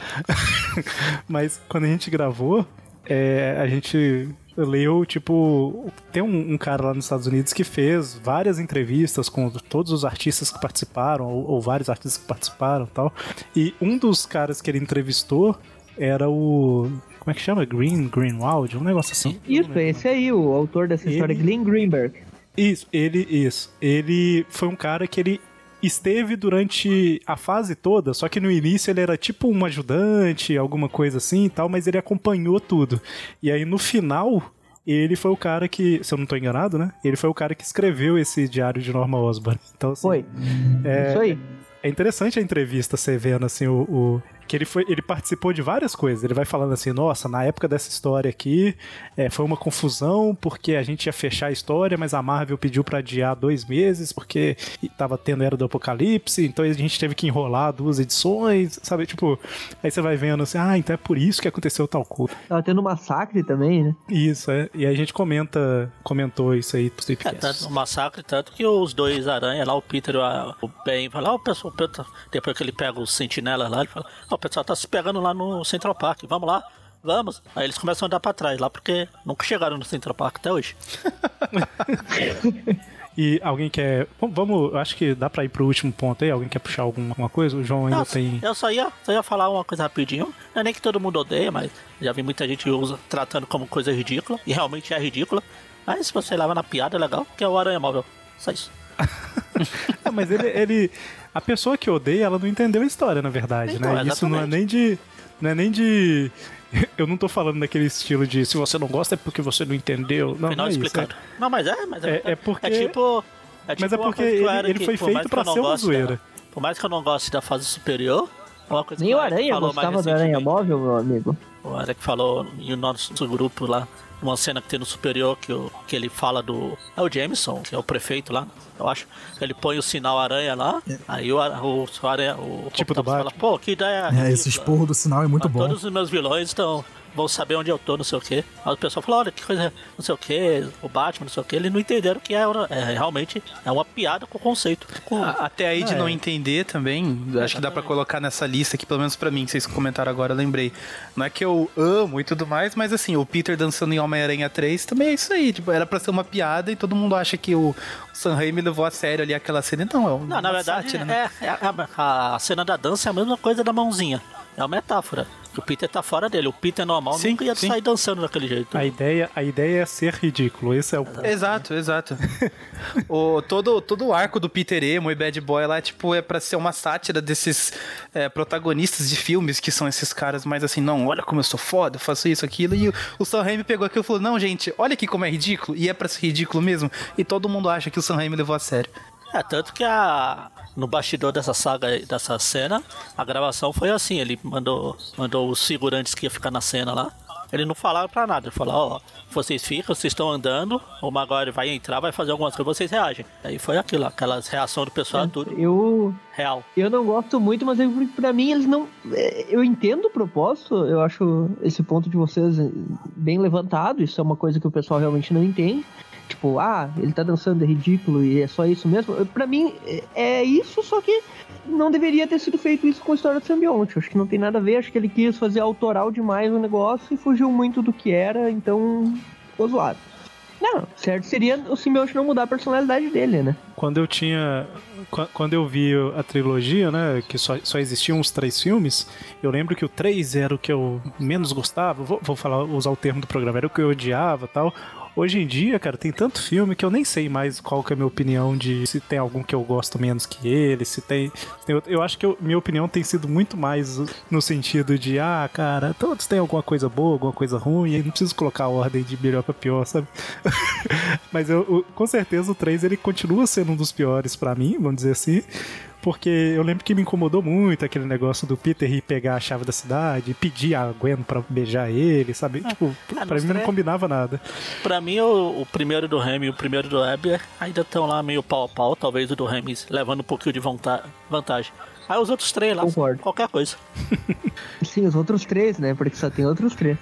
Mas quando a gente gravou, é, a gente leu, tipo. Tem um, um cara lá nos Estados Unidos que fez várias entrevistas com todos os artistas que participaram, ou, ou vários artistas que participaram e tal. E um dos caras que ele entrevistou era o. Como é que chama? Green Greenwald? Um negócio assim. Isso, esse aí, o autor dessa Ele- história, Glenn Greenberg. Isso, ele, isso. Ele foi um cara que ele esteve durante a fase toda, só que no início ele era tipo um ajudante, alguma coisa assim e tal, mas ele acompanhou tudo. E aí no final, ele foi o cara que, se eu não tô enganado, né? Ele foi o cara que escreveu esse diário de Norma Osborn. Então, assim, Foi. É, Isso aí. é interessante a entrevista, você vendo assim o, o- que ele foi, ele participou de várias coisas. Ele vai falando assim, nossa, na época dessa história aqui, é, foi uma confusão porque a gente ia fechar a história, mas a Marvel pediu pra adiar dois meses porque tava tendo era do Apocalipse, então a gente teve que enrolar duas edições, sabe? Tipo, aí você vai vendo assim, ah, então é por isso que aconteceu tal coisa. Tava tendo massacre também, né? Isso, é. E aí a gente comenta, comentou isso aí pros É, tanto o massacre, tanto que os dois aranha lá, o Peter e o- o Ben, vai lá, o pessoal, o depois que ele pega os sentinelas lá, ele fala, o pessoal tá se pegando lá no Central Park, vamos lá, vamos. Aí eles começam a andar pra trás lá, porque nunca chegaram no Central Park até hoje. E alguém quer. Vamos, acho que dá pra ir pro último ponto aí. Alguém quer puxar alguma coisa? O João ainda Não, tem. Eu só ia, só ia falar uma coisa rapidinho. Não é nem que todo mundo odeia, mas já vi muita gente usa tratando como coisa ridícula. E realmente é ridícula. Mas se você leva na piada, é legal, que é o Aranha Móvel. Só isso. Ah, mas ele, ele. A pessoa que odeia, ela não entendeu a história, na verdade, Então, né? Isso não é nem de. Não é nem de. Eu não tô falando daquele estilo de se você não gosta é porque você não entendeu. Não, Final não é isso. explicado. Não, mas é, mas É- é porque- É tipo. É Mas é uma porque que ele- ele foi por feito que pra ser uma zoeira. da- por mais que eu não goste da fase superior, é uma coisa Nem que o Aranha falou mais gostava do Aranha. Móvel, meu amigo. O Eric falou em nosso grupo lá, uma cena que tem no superior que, o, que ele fala do. É o Jameson, que é o prefeito lá, eu acho. Ele põe o sinal aranha lá, aí o, o, o aranha. O Tipo do fala, pô, que ideia. É, esse esporro do sinal é muito Ah, bom. Todos os meus vilões estão. Vão saber onde eu tô, não sei o que. Aí o pessoal falou, olha que coisa, não sei o que, o Batman, não sei o que. Eles não entenderam que é, é realmente é uma piada com o conceito. Com, Até aí de Ah, não é. entender também, acho que dá pra colocar nessa lista aqui, pelo menos pra mim, que vocês comentaram agora, eu lembrei. Não é que eu amo e tudo mais, mas assim, o Peter dançando em Homem-Aranha 3 também é isso aí, tipo, era pra ser uma piada e todo mundo acha que o, Sam Raimi levou a sério ali aquela cena, então é uma Não, na verdade, sátira, né? é, é a, a cena da dança é a mesma coisa da mãozinha. É uma metáfora. O Peter tá fora dele. O Peter normal Sim, nunca ia sim. sair dançando daquele jeito. A ideia, a ideia é ser ridículo. Esse é o ponto. Exato, exato. o, todo, todo o arco do Peter Emo e Bad Boy lá, tipo, é pra ser uma sátira desses é, protagonistas de filmes que são esses caras mais assim, não, olha como eu sou foda, eu faço isso, aquilo. E o, o Sam Raimi pegou aquilo e falou, não, gente, olha aqui como é ridículo. E é pra ser ridículo mesmo. E todo mundo acha que o Sam Raimi levou a sério. É, tanto que a, no bastidor dessa saga, dessa cena, a gravação foi assim, ele mandou, mandou os figurantes que ia ficar na cena lá. Ele não falava pra nada, ele falou, ó, vocês ficam, vocês estão andando, o Maguire vai entrar, vai fazer algumas coisas, vocês reagem. Aí foi aquilo, aquelas reações do pessoal, tudo Eu, real. eu não gosto muito, mas eu, pra mim eles não. é, Eu entendo o propósito, eu acho esse ponto de vocês é, bem levantado, isso é uma coisa que o pessoal realmente não entende. Tipo, ah, ele tá dançando, é ridículo e é só isso mesmo. Pra mim é- é isso, só que não deveria ter sido feito isso com a história do Symbionte. Acho que não tem nada a ver, acho que ele quis fazer autoral demais o negócio e fugiu muito do que era, então ficou zoado. Não, certo seria o Symbionte não mudar a personalidade dele, né? Quando eu tinha. qu- Quando eu vi a trilogia, né? Que só, só existiam os três filmes, eu lembro que o 3 era o que eu menos gostava. Vou, vou falar, usar o termo do programa, era o que eu odiava tal. Hoje em dia, cara, tem tanto filme que eu nem sei mais qual que é a minha opinião de se tem algum que eu gosto menos que ele, se tem. outro. eu acho que eu- minha opinião tem sido muito mais no sentido de, ah, cara, todos têm alguma coisa boa, alguma coisa ruim, e não preciso colocar a ordem de melhor pra pior, sabe? Mas eu, eu- com certeza o 3 ele continua sendo um dos piores pra mim, vamos dizer assim. Porque eu lembro que me incomodou muito aquele negócio do Peter ir pegar a chave da cidade e pedir a Gwen pra beijar ele, sabe? tipo, ah, pra nos mim não combinava nada. Pra mim, o, o primeiro do Remy e o primeiro do Web ainda estão lá meio pau a pau, talvez o do Remy levando um pouquinho de vonta- vantagem. Aí os outros três lá, Concordo. qualquer coisa. Sim, os outros três, né? Porque só tem outros três.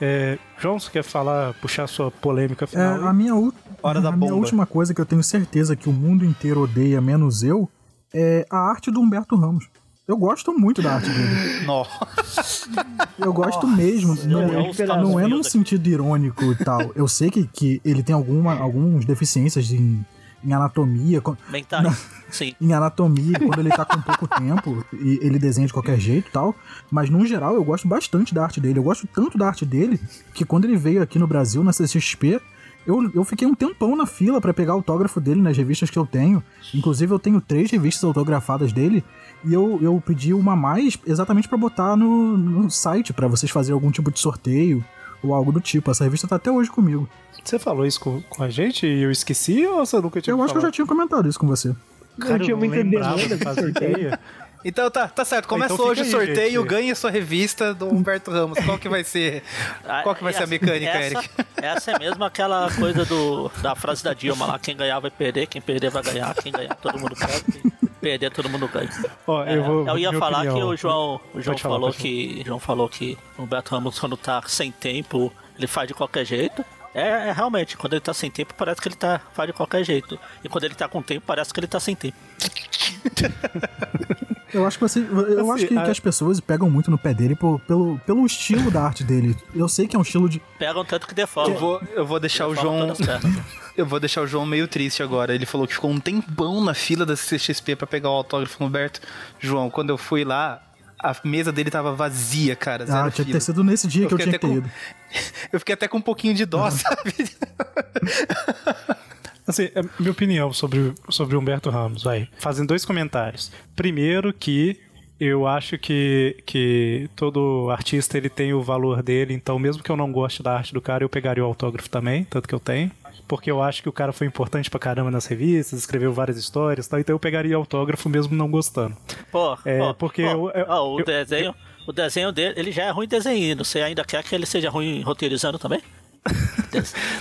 É, João, você quer falar, puxar sua polêmica É, final? a minha, u- Hora da a minha última coisa que eu tenho certeza que o mundo inteiro odeia, menos eu, é a arte do Humberto Ramos. Eu gosto muito da arte dele. Nossa. Eu gosto mesmo. Não, eu é- não é num sentido irônico e tal. Eu sei que, que ele tem alguma, algumas deficiências em, em anatomia. Mentais. Sim. Em anatomia, quando ele tá com pouco tempo e ele desenha de qualquer jeito e tal. Mas no geral, eu gosto bastante da arte dele. Eu gosto tanto da arte dele que quando ele veio aqui no Brasil, na CCXP, eu, eu fiquei um tempão na fila pra pegar autógrafo dele nas revistas que eu tenho. Inclusive, eu tenho três revistas autografadas dele. E eu, eu pedi uma a mais exatamente pra botar no, no site, pra vocês fazerem algum tipo de sorteio ou algo do tipo. Essa revista tá até hoje comigo. Você falou isso com, com a gente e eu esqueci ou você nunca tinha Eu acho que eu já tinha comentado isso com você. Cara, tinha eu muita lembrava, demanda sorteio. Então tá, tá certo. Começa Então hoje o sorteio, gente. ganha sua revista do Humberto Ramos. Qual que vai ser? Qual que vai ser a mecânica, essa, Eric? Essa é mesmo aquela coisa do, da frase da Dilma lá: quem ganhar vai perder, quem perder vai ganhar, quem ganhar todo mundo perde, quem perder todo mundo ganha. Ó, É, eu, vou, eu ia falar opinião. que o João, o João falar, falou que o João falou que o Humberto Ramos quando tá sem tempo, ele faz de qualquer jeito. É, é, realmente, quando ele tá sem tempo, parece que ele tá faz de qualquer jeito. E quando ele tá com tempo, parece que ele tá sem tempo. Eu acho que você. Eu Assim, acho que, a- que as pessoas pegam muito no pé dele por- pelo, pelo estilo da arte dele. Eu sei que é um estilo de. Pegam tanto que deformam. Eu vou, eu vou deixar o João. Eu vou deixar o João meio triste agora. Ele falou que ficou um tempão na fila da CXP pra pegar o autógrafo do Humberto. João, quando eu fui lá, a mesa dele tava vazia, cara. Ah, tinha que ter sido nesse dia que eu fiquei tinha que ter com- ido. Eu fiquei até com um pouquinho de dó, sabe? Assim, é minha opinião sobre, sobre Humberto Ramos, vai. Fazendo dois comentários. Primeiro que eu acho que, que todo artista ele tem o valor dele, então mesmo que eu não goste da arte do cara, eu pegaria o autógrafo também, tanto que eu tenho. Porque eu acho que o cara foi importante pra caramba nas revistas, escreveu várias histórias e tal, então eu pegaria autógrafo mesmo não gostando. Pô, É, pô, porque pô, eu- eu- ó, o eu- desenho, o desenho dele, ele já é ruim desenhando. Você ainda quer que ele seja ruim roteirizando também?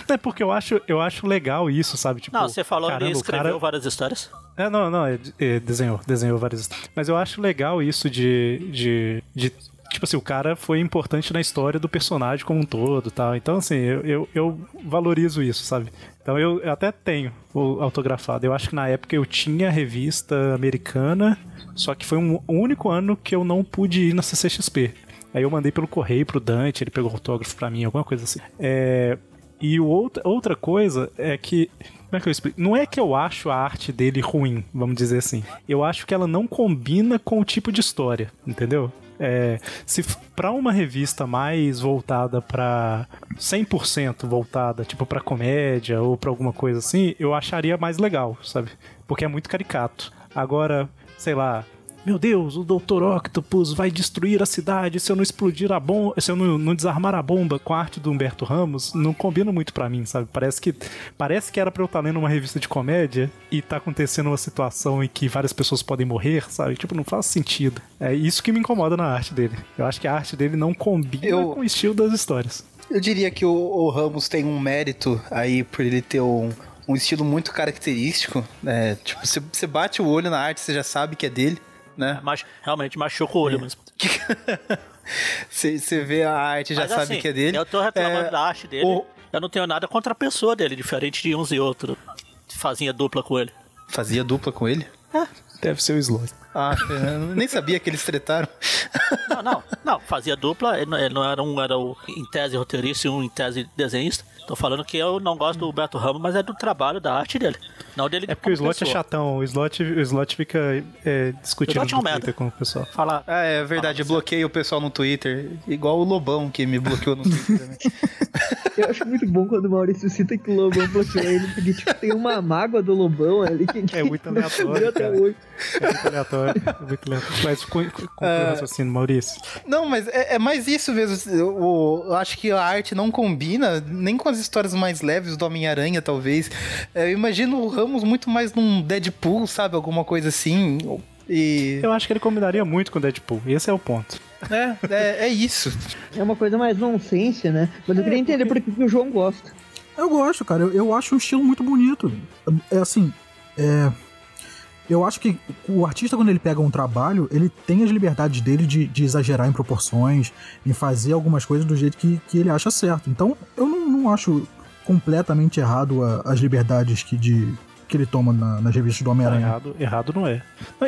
É porque eu acho, eu acho legal isso, sabe? Tipo, Não, você falou que caramba, ele escreveu cara- várias histórias. É, não, não, é, é, desenhou, desenhou várias. Mas eu acho legal isso de, de, de. Tipo assim, o cara foi importante na história do personagem como um todo tal. Então, assim, eu, eu, eu valorizo isso, sabe? Então eu, eu até tenho o autografado. Eu acho que na época eu tinha a revista americana, só que foi um, o único ano que eu não pude ir na CCXP. Aí eu mandei pelo correio pro Dante, ele pegou o autógrafo pra mim, alguma coisa assim. É, e outra, outra coisa é que. Como é que eu explico? Não é que eu acho a arte dele ruim, vamos dizer assim. Eu acho que ela não combina com o tipo de história, entendeu? É, se pra uma revista mais voltada pra 100% voltada, tipo pra comédia ou pra alguma coisa assim, eu acharia mais legal, sabe? Porque é muito caricato. Agora, sei lá, meu Deus, o Dr. Octopus vai destruir a cidade se eu não explodir a bomba, se eu não, não desarmar a bomba com a arte do Humberto Ramos, não combina muito pra mim, sabe? Parece que parece que era pra eu estar lendo uma revista de comédia e tá acontecendo uma situação em que várias pessoas podem morrer, sabe? Tipo, não faz sentido. É isso que me incomoda na arte dele. Eu acho que a arte dele não combina Eu- com o estilo das histórias. Eu diria que o, o Ramos tem um mérito aí por ele ter um, um estilo muito característico. né? tipo, você bate o olho na arte, você já sabe que é dele, né? Mas realmente machuca o olho mesmo. Você vê a arte, já Mas, sabe assim, que é dele. Eu tô reclamando É, da arte dele. o- Eu não tenho nada contra a pessoa dele, diferente de uns e outros. Fazia dupla com ele. Fazia dupla com ele? Deve ser o Slot. Ah, eu nem sabia que eles tretaram. Não, não, não, fazia dupla, ele não, ele não era um era o, em tese roteirista e um em tese desenhista. Tô falando que eu não gosto do Beto Ramos, mas é do trabalho, da arte dele. Não dele É porque o Slot é pessoa. chatão, o Slot, o slot fica é, discutindo O Slot é um no. Twitter com o pessoal. Fala, Ah, é verdade, eu bloqueei o pessoal no Twitter. Igual o Lobão que me bloqueou no Twitter também. Eu acho muito bom quando o Maurício cita que o Lobão bloqueou ele, porque tipo, tem uma mágoa do Lobão ali que, que É muito aleatório, até hoje. É muito aleatório, é muito aleatório. Mas conclui o raciocínio, Maurício. Não, mas é, é mais isso mesmo. Eu, eu acho que a arte não combina nem com as histórias mais leves do Homem-Aranha, talvez. É, Eu imagino o Ramos muito mais num Deadpool, sabe? Alguma coisa assim. E. Eu acho que ele combinaria muito com o Deadpool, esse é o ponto. É, é, é isso. É uma coisa mais nonsense, né? Mas eu queria entender por que o João gosta. Eu gosto, cara. Eu, eu acho um estilo muito bonito. É assim. É. Eu acho que o artista, quando ele pega um trabalho, ele tem as liberdades dele de, de exagerar em proporções, em fazer algumas coisas do jeito que, que ele acha certo. Então, eu não, não acho completamente errado a- as liberdades que de, que ele toma na, nas revistas do Tá Homem-Aranha. errado, errado não é.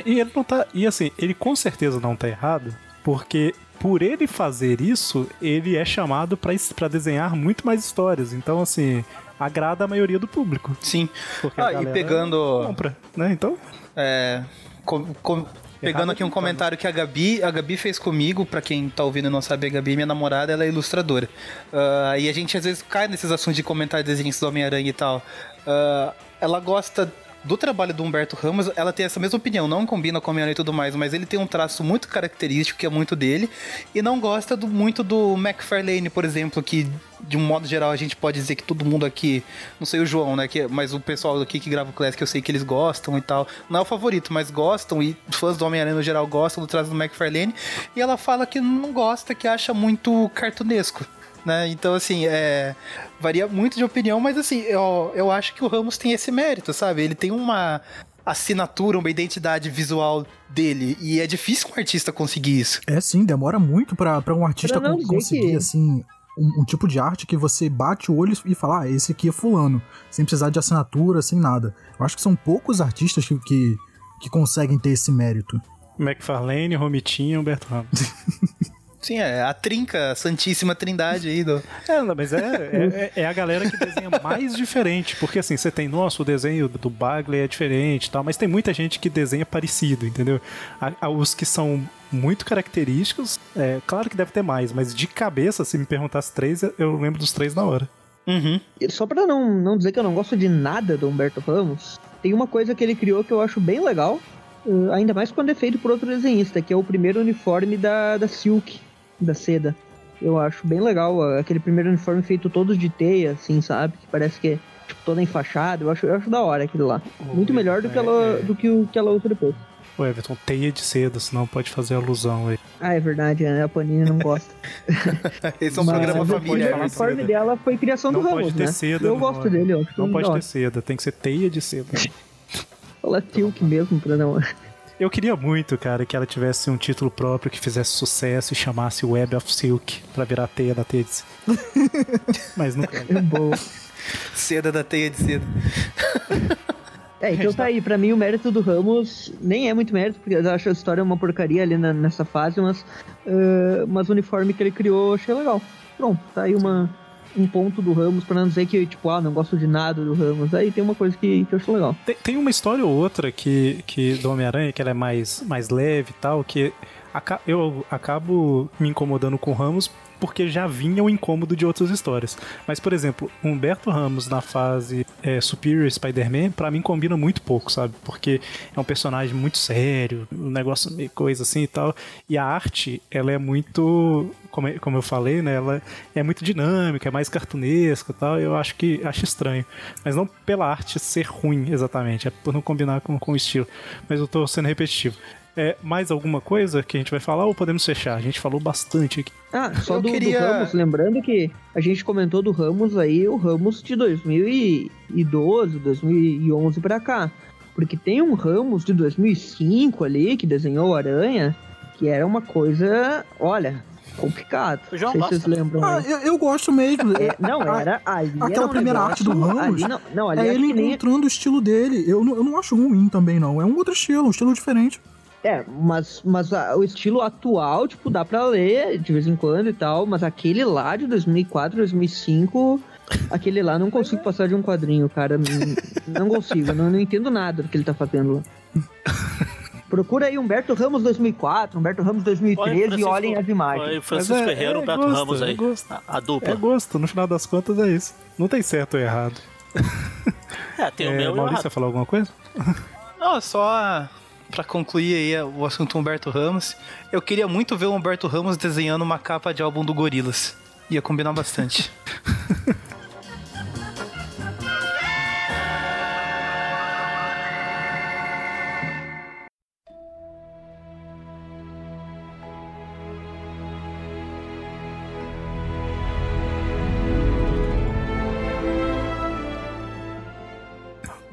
E ele não tá. E assim, ele com certeza não tá errado, porque por ele fazer isso, ele é chamado pra desenhar muito mais histórias. Então, assim, agrada a maioria do público. Sim. Porque a Ah, e pegando. compra, né? Então, É, com- com- pegando aqui um comentário que a Gabi, a Gabi fez comigo, pra quem tá ouvindo e não sabe, a Gabi, minha namorada, ela é ilustradora. Ah, e a gente às vezes cai nesses assuntos de comentar desenhos do Homem-Aranha e tal. Ah, ela gosta do trabalho do Humberto Ramos, ela tem essa mesma opinião, não combina com o Homem-Aranha e tudo mais, mas ele tem um traço muito característico, que é muito dele, e não gosta do- muito do McFarlane, por exemplo, que de um modo geral a gente pode dizer que todo mundo aqui, não sei o João, né, que, mas o pessoal aqui que grava o Classic eu sei que eles gostam e tal. Não é o favorito, mas gostam e fãs do Homem-Aranha no geral gostam do traço do McFarlane, e ela fala que não gosta, que acha muito cartunesco. Né? Então, assim, é, varia muito de opinião, mas assim, eu, eu acho que o Ramos tem esse mérito, sabe? Ele tem uma assinatura, uma identidade visual dele, e é difícil um artista conseguir isso. É sim, demora muito pra, pra um artista não conseguir, que- assim, um, um tipo de arte que você bate o olho e fala, ah, esse aqui é fulano, sem precisar de assinatura, sem nada. Eu acho que são poucos artistas que, que, que conseguem ter esse mérito. McFarlane, Romitinho e Humberto Ramos. Sim, é a trinca, a santíssima trindade aí do... É, não, mas é, é, é a galera que desenha mais diferente. Porque assim, você tem, nossa, o desenho do Bagley é diferente e tal, mas tem muita gente que desenha parecido, entendeu? A- a- os que são muito característicos, é, claro que deve ter mais, mas de cabeça, se me perguntasse três, eu lembro dos três na hora. Uhum. E Só pra não, não dizer que eu não gosto de nada do Humberto Ramos, tem uma coisa que ele criou que eu acho bem legal, eh, ainda mais quando é feito por outro desenhista, que é o primeiro uniforme da, da Silk, da seda. Eu acho bem legal aquele primeiro uniforme feito todo de teia, assim, sabe? Que parece que é tipo, toda enfaixada. Eu acho, eu acho da hora aquilo lá. Muito melhor do que, ela, do que o que ela usa depois. O Everton, teia de seda, senão pode fazer alusão aí. Ah, é verdade, né? a Panini não gosta. Esse é um Mas programa o primeiro falar uniforme seda. dela foi criação Não do pode Ramos, ter né? seda Eu no gosto nome. dele, eu acho Não pode ter seda, tem que ser teia de seda. Fala Silk mesmo, pra não... Eu queria muito, cara, que ela tivesse um título próprio que fizesse sucesso e chamasse Web of Silk pra virar teia da teia de. Mas não É boa. Seda da teia de seda. É, então tá aí, pra mim o mérito do Ramos nem é muito mérito, porque eu acho a história uma porcaria ali na- nessa fase, mas, eh, mas o uniforme que ele criou eu achei legal. Pronto, tá aí uma, um ponto do Ramos, pra não dizer que, tipo, ah, não gosto de nada do Ramos. Aí tem uma coisa que, que eu acho legal. Tem, tem uma história ou outra que, que do Homem-Aranha, que ela é mais, mais leve e tal, que eu acabo me incomodando com Ramos porque já vinha o incômodo de outras histórias. Mas, por exemplo, Humberto Ramos na fase é, Superior Spider-Man, pra mim combina muito pouco, sabe? Porque é um personagem muito sério, um negócio meio coisa assim e tal. E a arte, ela é muito, como, eu- como eu falei, né? Ela é muito dinâmica, é mais cartunesca e tal. Eu acho que acho estranho. Mas não pela arte ser ruim, exatamente. É por não combinar com, com o estilo. Mas eu tô sendo repetitivo. É, mais alguma coisa que a gente vai falar ou podemos fechar? A gente falou bastante aqui. Ah, só Eu do, do queria- Ramos, lembrando que a gente comentou do Ramos aí, o Ramos de 2012, 2011 pra cá. Porque tem um Ramos de 2005 ali, que desenhou Aranha, que era uma coisa, olha, complicado. O João Não sei se vocês lembram. Ah, eu, eu gosto mesmo. É, não, Ah, era ali. aquela era um primeira negócio- arte do Ramos Ali, não, não, ali É ele que nem, encontrando o estilo dele. Eu não, eu não acho ruim também, não. É um outro estilo, um estilo diferente. É, mas, mas a- o estilo atual, tipo, dá pra ler de vez em quando e tal, mas aquele lá de 2004, 2005, aquele lá não consigo passar de um quadrinho, cara. Não, não consigo, não, não entendo nada do que ele tá fazendo lá. Procura aí Humberto Ramos 2004, Humberto Ramos 2013 e olhem as imagens. Foi Francisco é- Ferreira é e Beto gosto, Ramos é aí. gosto. A, a dupla. É gosto, no final das contas é isso. Não tem certo ou errado. É, tem o É, meu e Maurício, errado. falar alguma coisa? Não, só pra concluir aí o assunto Humberto Ramos. Eu queria muito ver o Humberto Ramos desenhando uma capa de álbum do Gorilas. Ia combinar bastante.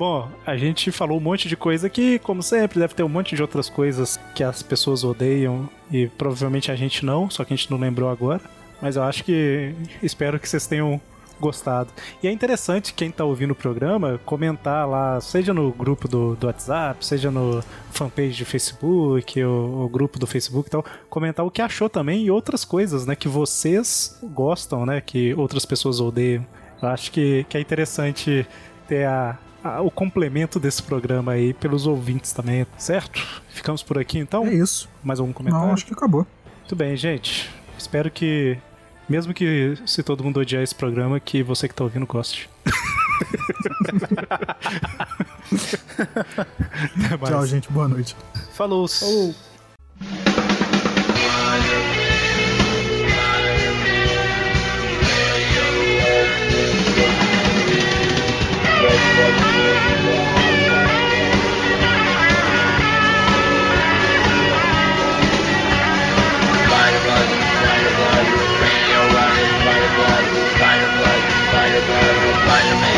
Bom, a gente falou um monte de coisa que, como sempre, deve ter um monte de outras coisas que as pessoas odeiam e provavelmente a gente não, só que a gente não lembrou agora. Mas eu acho que espero que vocês tenham gostado. E é interessante quem tá ouvindo o programa comentar lá, seja no grupo do, do WhatsApp, seja no fanpage de Facebook, o, o grupo do Facebook e tal, comentar o que achou também e outras coisas, né, que vocês gostam, né, que outras pessoas odeiam. Eu acho que, que é interessante ter a- o complemento desse programa aí pelos ouvintes também, certo? Ficamos por aqui então? É isso. Mais algum comentário? Não, acho que acabou. Muito bem, gente. Espero que, mesmo que se todo mundo odiar esse programa, que você que tá ouvindo goste. Tchau, gente. Boa noite. Falou. Falou. Thank you. Spider-Man.